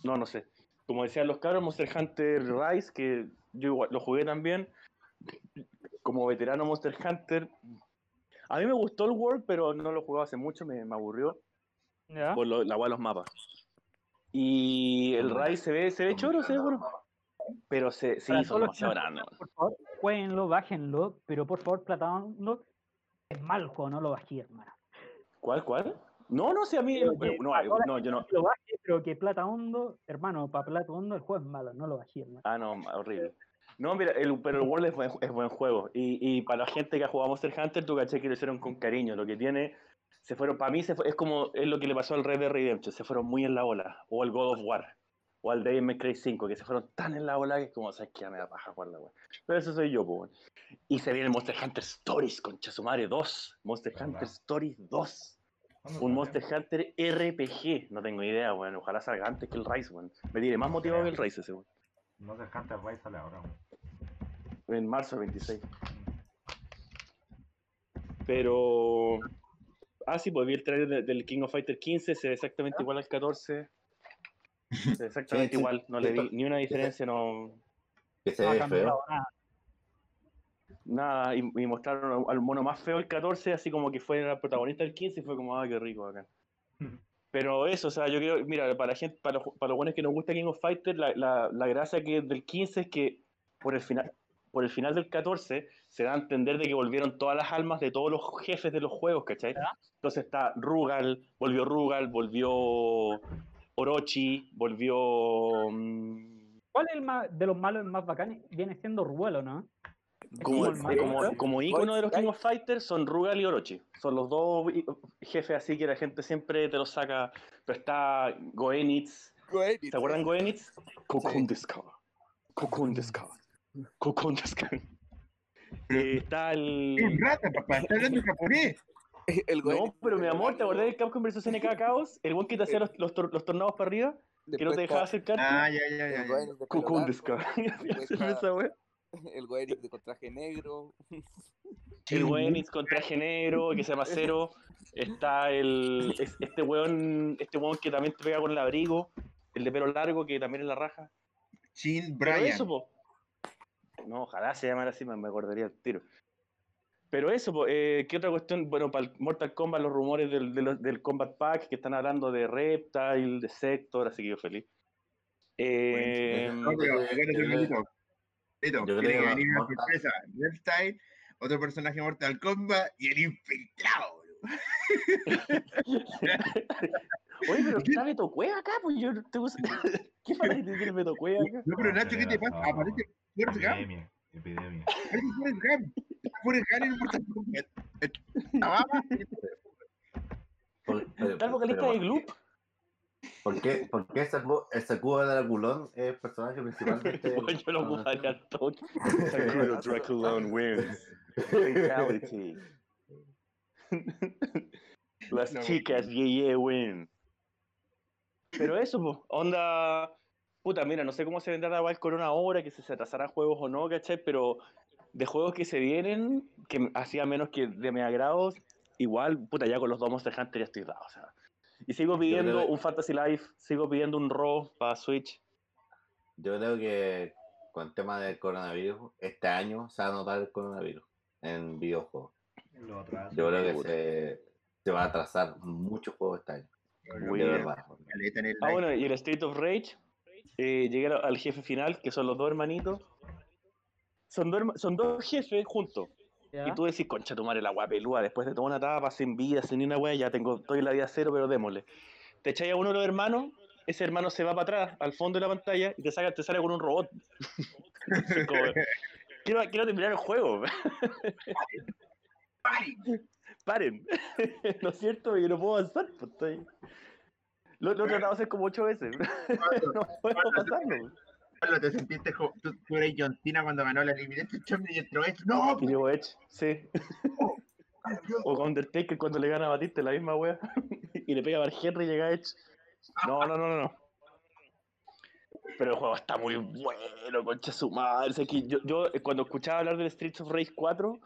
D: no, no sé. Como decían los cabros, Monster Hunter Rise, que yo igual lo jugué también. Como veterano Monster Hunter. A mí me gustó el World, pero no lo jugaba hace mucho, me, me aburrió
G: ¿Ya?
D: por lo- la hueá de los mapas. Y el Rise se ve, se ve choro, se ve bueno. Pero se,
G: los que
D: demasiado
G: no
D: grandes.
G: Por favor, jueguenlo, bájenlo, pero por favor, platándolo. Es malo el juego, no lo bajé, hermano.
D: ¿Cuál, cuál? No, no sé, a mí.
G: Pero
D: no, eh,
G: la
D: no, yo no.
G: Lo bajé, pero que plata hondo, hermano, para plata hondo el juego es malo, no lo bajé, hermano.
D: Ah, no, horrible. No, mira, el, pero el World es buen, es buen juego. Y, y para la gente que ha jugado Monster Hunter, tú caché que lo hicieron con cariño. Lo que tiene, se fueron, para mí se fue- es como es lo que le pasó al Red Dead Redemption, se fueron muy en la ola. O al God of War, o al Devil May Cry 5, que se fueron tan en la ola que es como, sabes que ya me da paja jugar la wea. Pero eso soy yo, pues. Y se viene Monster Hunter Stories, concha su madre 2. Monster
B: ¿Verdad?
D: Hunter Stories 2.
B: ¿Cuándo
D: Un? Monster Hunter RPG. No tengo idea, weón. Ojalá salga antes que el Rise, weón. Me tiene más motivado que el Rise ese, weón.
B: Monster Hunter Rise sale ahora. weón.
D: En marzo 26. Pero. Ah, sí, pues vi el trailer de- del King of Fighter 15, se ve exactamente igual al 14. Exactamente
C: Sí,
D: igual, no le vi ni una diferencia, no.
C: Que se ve
G: cambiado
C: feo.
G: nada.
D: Nada, y, y mostraron al mono más feo el 14, así como que fue el protagonista del 15 y fue como, ah, qué rico acá. Pero eso, o sea, yo creo, mira, para la gente, para los, para los buenos que nos gusta King of Fighters, la, la, la gracia que del 15 es que por el final, por el final del 14 se da a entender de que volvieron todas las almas de todos los jefes de los juegos, ¿cachai? Entonces está Rugal, volvió Rugal, volvió Orochi, volvió... mm,
G: ¿Cuál es el más, de los malos más bacanes? Viene siendo Ruelo, ¿no?
D: Como,
G: como
D: como,
G: malo.
D: como ícono de los King of Fighters son Rugal y Orochi. Son los dos jefes así que la gente siempre te los saca. Pero está Goenitz.
A: Goenitz,
D: ¿Se acuerdan Goenitz? Cocoon Deska. Eh, está el...
E: Rata, papá, está hablando japonés.
A: El
D: No, pero mi amor, ¿te acordás del Capcom vs SNK Chaos? El buen que te hacía los, los, tor- los tornados para arriba, que no te dejaba acercarte.
E: Ah, ya, ya, ya.
A: El
E: ya.
A: Está
D: Esa
A: el Goenitz de con traje negro.
D: El Goenitz con traje negro, que se llama Cero. Está el es- este weón, este weón que también te pega con el abrigo, el de pelo largo, que también es la raja.
E: Chin Brian.
D: eso, po. No, ojalá se llamara así, me acordaría el tiro. Pero eso, eh, ¿qué otra cuestión? Bueno, para el Mortal Kombat, los rumores del, del, del Combat Pack que están hablando de Reptile, de Sector, así que yo feliz. Eh,
E: No, pero acá no estoy malito. Lito,
C: yo creo
E: tiene que
C: que
E: venir una sorpresa. Reptile, otro personaje Mortal Kombat y el infiltrado.
D: Oye, pero está Beto Cueva acá, pues yo te ¿Qué fanático tiene Beto Cueva acá?
E: No, pero Nacho, ¿qué te pasa? Aparece Forrest Gump.
B: Epidemia, epidemia.
E: Aparece Forrest Gump. Forrest Gump en Mortal Kombat. La baba.
C: Por- pero-
D: Está el vocalista
C: pero
D: de
C: ¿por
D: Gloop.
C: qué- ¿Por qué, por de Draculón es el personaje principal de este?
D: Bueno, yo lo ocuparía al toque. Sakura Draculon wins. Fatality. Las
E: No.
D: chicas Yeye win. Pero eso, po, onda. Puta, mira, no sé cómo se vendrá igual con una hora, que si se atrasarán juegos o no, ¿cachai? Pero de juegos que se vienen, que hacía menos que de mi agrado, igual, puta, ya con los dos Monster Hunter ya estoy dado, o sea. Y sigo pidiendo
C: que-
D: un Fantasy Life, sigo pidiendo un Raw para Switch.
C: Yo creo que con el tema del coronavirus, este año se va a notar el coronavirus en videojuegos. Yo creo que se, se va a atrasar muchos juegos este año.
D: Muy bien.
C: verdad.
E: El
D: Ah, bueno, y el State of Rage, eh, llegué al- jefe final, que son los dos hermanitos. Son dos, son dos jefes juntos.
G: ¿Ya?
D: Y tú decís, concha tu madre, la guapelúa, después de toda una etapa, sin vida, sin ni una wea, ya tengo, estoy en la vida cero, pero démosle. Te echáis a uno de los hermanos, ese hermano se va para atrás, al fondo de la pantalla, y te, saca, te sale con un robot. Como, quiero, quiero terminar el juego. Paren. ¿No es cierto? Yo no puedo avanzar. Pues estoy... Lo, lo he tratado de hacer como ocho veces. no puedo pasarlo.
E: Pablo, te sentiste como tú, tú eres John Cena cuando ganó la Elimination y entró Edge. ¡No!
D: Y digo, Edge, sí. O con Undertaker cuando le gana a Batista la misma wea. y le pega a Bar Henry y llega Edge. No, no, no, no, no. Pero el juego está muy bueno, concha su madre. O sea, que yo, yo eh, cuando escuchaba hablar del Streets of Rage 4,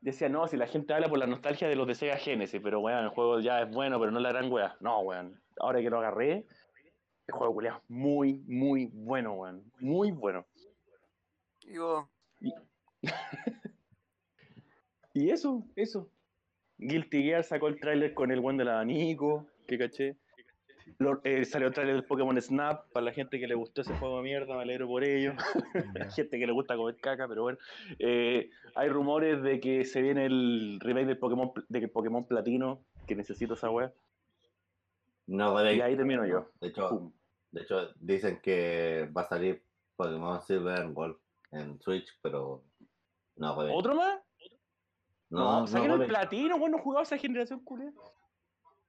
D: decía, no, si la gente habla por la nostalgia de los de Sega Genesis, pero weón, el juego ya es bueno, pero no la gran wea. No, weón. Ahora que lo agarré, el juego culiao, es muy, muy bueno, weón. Muy bueno.
A: Y vos,
D: Y eso, eso. Guilty Gear sacó el tráiler con el buen del abanico, que caché. Lo- eh, salió el tráiler del Pokémon Snap, para la gente que le gustó ese juego de mierda, me alegro por ello.
B: Ya.
D: gente que le gusta comer caca, pero bueno. Eh, hay rumores de que se viene el remake del Pokémon, de Pokémon Platino, que necesito esa wea.
C: No, pero
D: Y ahí termino yo.
C: De hecho,
D: Pum.
C: de hecho, dicen que va a salir Pokémon Silver and Gold en Switch, pero no, joder.
D: ¿Otro más?
C: No, no,
D: saquen el platino, bueno, jugado esa generación culia.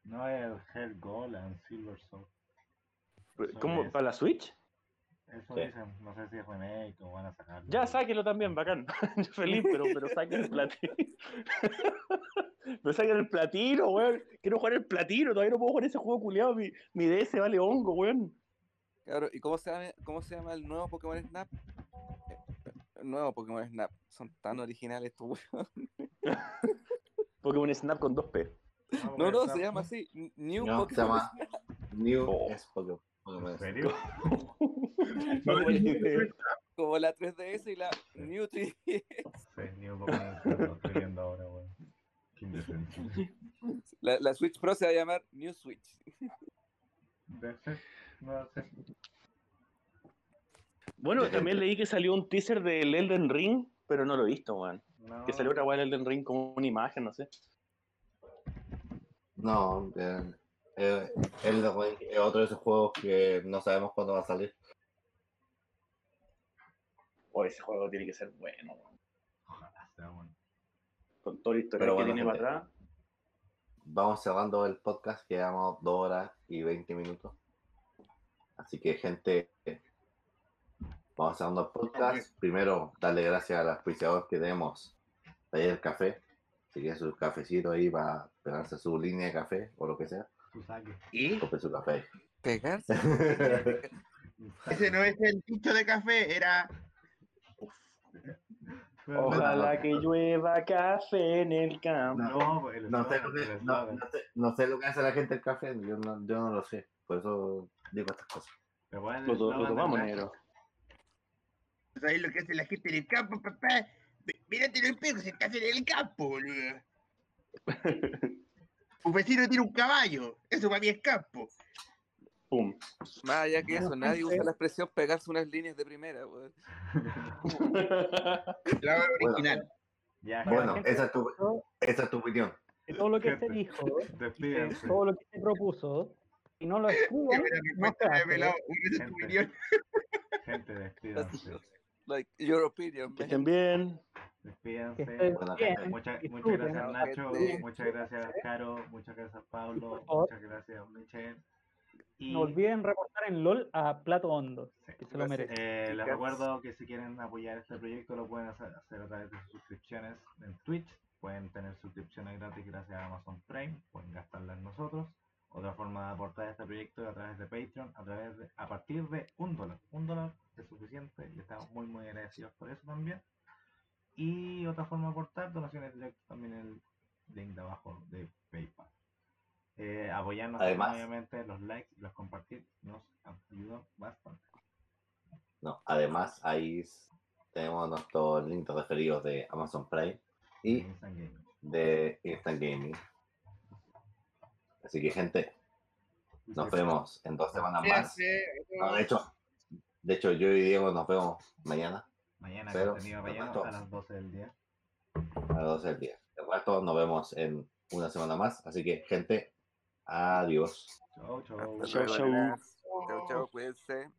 B: No es Hell Gold and Silver Soul.
D: ¿Cómo? ¿Para la Switch?
B: Eso
C: Sí.
B: dicen, no sé si es remake o van a sacar.
D: Ya, sáquenlo también, bacán. Yo feliz, pero, pero saquen el platino. pero saquen el platino, weón. Quiero jugar el platino, todavía no puedo jugar ese juego culiado. Mi, mi DS vale hongo, weón.
A: cabrón, ¿y cómo se, llama, cómo se llama el nuevo Pokémon Snap? Eh, El nuevo Pokémon Snap. Son tan originales estos weón.
D: Pokémon Snap con 2P.
A: No, no, se llama así. New
C: No, se
A: Pokémon
C: llama New
D: Oh.
C: es Pokémon.
B: ¿En
C: Snap.
B: serio?
D: No.
A: Como la 3DS y la New 3DS.
B: Sí, New Pokémon Snap, lo estoy viendo ahora, weón.
A: La, la Switch Pro se va a llamar New Switch.
B: No sé.
D: Bueno, también leí que salió un teaser del Elden Ring, pero no lo he visto, weón.
B: No,
F: Que salió otra weá del Elden Ring como una imagen, no sé.
C: No, eh, eh, Elden Ring es otro de esos juegos que no sabemos cuándo va a salir.
F: O ese juego tiene que ser bueno.
B: Ojalá sea bueno.
F: Con toda la historia
C: Pero
F: que
C: bueno,
F: tiene
C: gente.
F: para atrás.
C: Vamos cerrando el podcast, quedamos 2 horas y 20 minutos. Así que, gente, vamos cerrando el podcast. Primero, darle gracias a los auspiciadores que tenemos. Taller Café. Si quieren su cafecito ahí para pegarse su línea de café o lo que sea.
E: ¿Y?
C: compre su café.
A: Pegarse.
E: Ese no es el dicho de café, era.
F: Ojalá que llueva café en el campo.
B: No, pues, el
C: No sé, lo que,
B: el
C: no,
B: eslogan.
C: no sé, no sé lo que hace la gente el café, yo no, yo no lo sé. Por eso digo estas cosas.
B: Pero bueno, el
F: Lo, lo tomamos, negro.
E: ¿Sabes lo que hace la gente en el campo, papá? Mírate el espejo, se café en el campo, boludo. Un vecino tiene un caballo, eso para mí es campo.
F: Pum.
A: Más allá que eso, nadie usa la expresión pegarse unas líneas de primera, weón.
E: La original.
B: Ya,
C: Bueno,
B: gente,
C: esa es tu, esa es tu opinión.
G: que todo lo que se dijo, eh,
B: despídense.
G: todo lo que se propuso, y no lo escriban, no se hace.
E: Tu
B: Gente.
E: opinión.
B: Gente, despídanse.
A: Like, your opinion,
F: Que estén bien.
B: Despídanse.
G: bien.
B: Muchas, gracias Nacho, muchas gracias Caro, muchas gracias Pablo, muchas gracias Michelle. Y
G: No olviden reportar en LOL a Plato Hondo,
B: Sí.
G: que se lo merece.
B: eh, les recuerdo que si quieren apoyar este proyecto lo pueden hacer, hacer a través de sus suscripciones en Twitch. Pueden tener suscripciones gratis gracias a Amazon Prime, pueden gastarla en nosotros. Otra forma de aportar a este proyecto es a través de Patreon, a través de, a partir de un dólar. Un dólar es suficiente y estamos muy muy agradecidos por eso también. Y otra forma de aportar, donaciones directas también en el link de abajo de PayPal. Eh, apoyarnos
C: Además-
B: obviamente, los likes y los compartir nos ayudan bastante.
C: No, además, ahí tenemos nuestros links referidos de Amazon Prime y
B: Instant Gaming.
C: de Instant Gaming. Así que, gente, nos vemos en dos semanas más. No, de hecho, de hecho, yo y Diego nos vemos mañana
B: Mañana
C: Pero,
B: contenido
C: vemos
B: a las 12 del día.
C: a las 12 del día. De rato nos vemos en una semana más. Así que, gente, adiós.
B: Chau, chau.
A: Hasta
F: Chau,
A: luego,
F: chau.
A: nenas. Chau, chau, cuídense.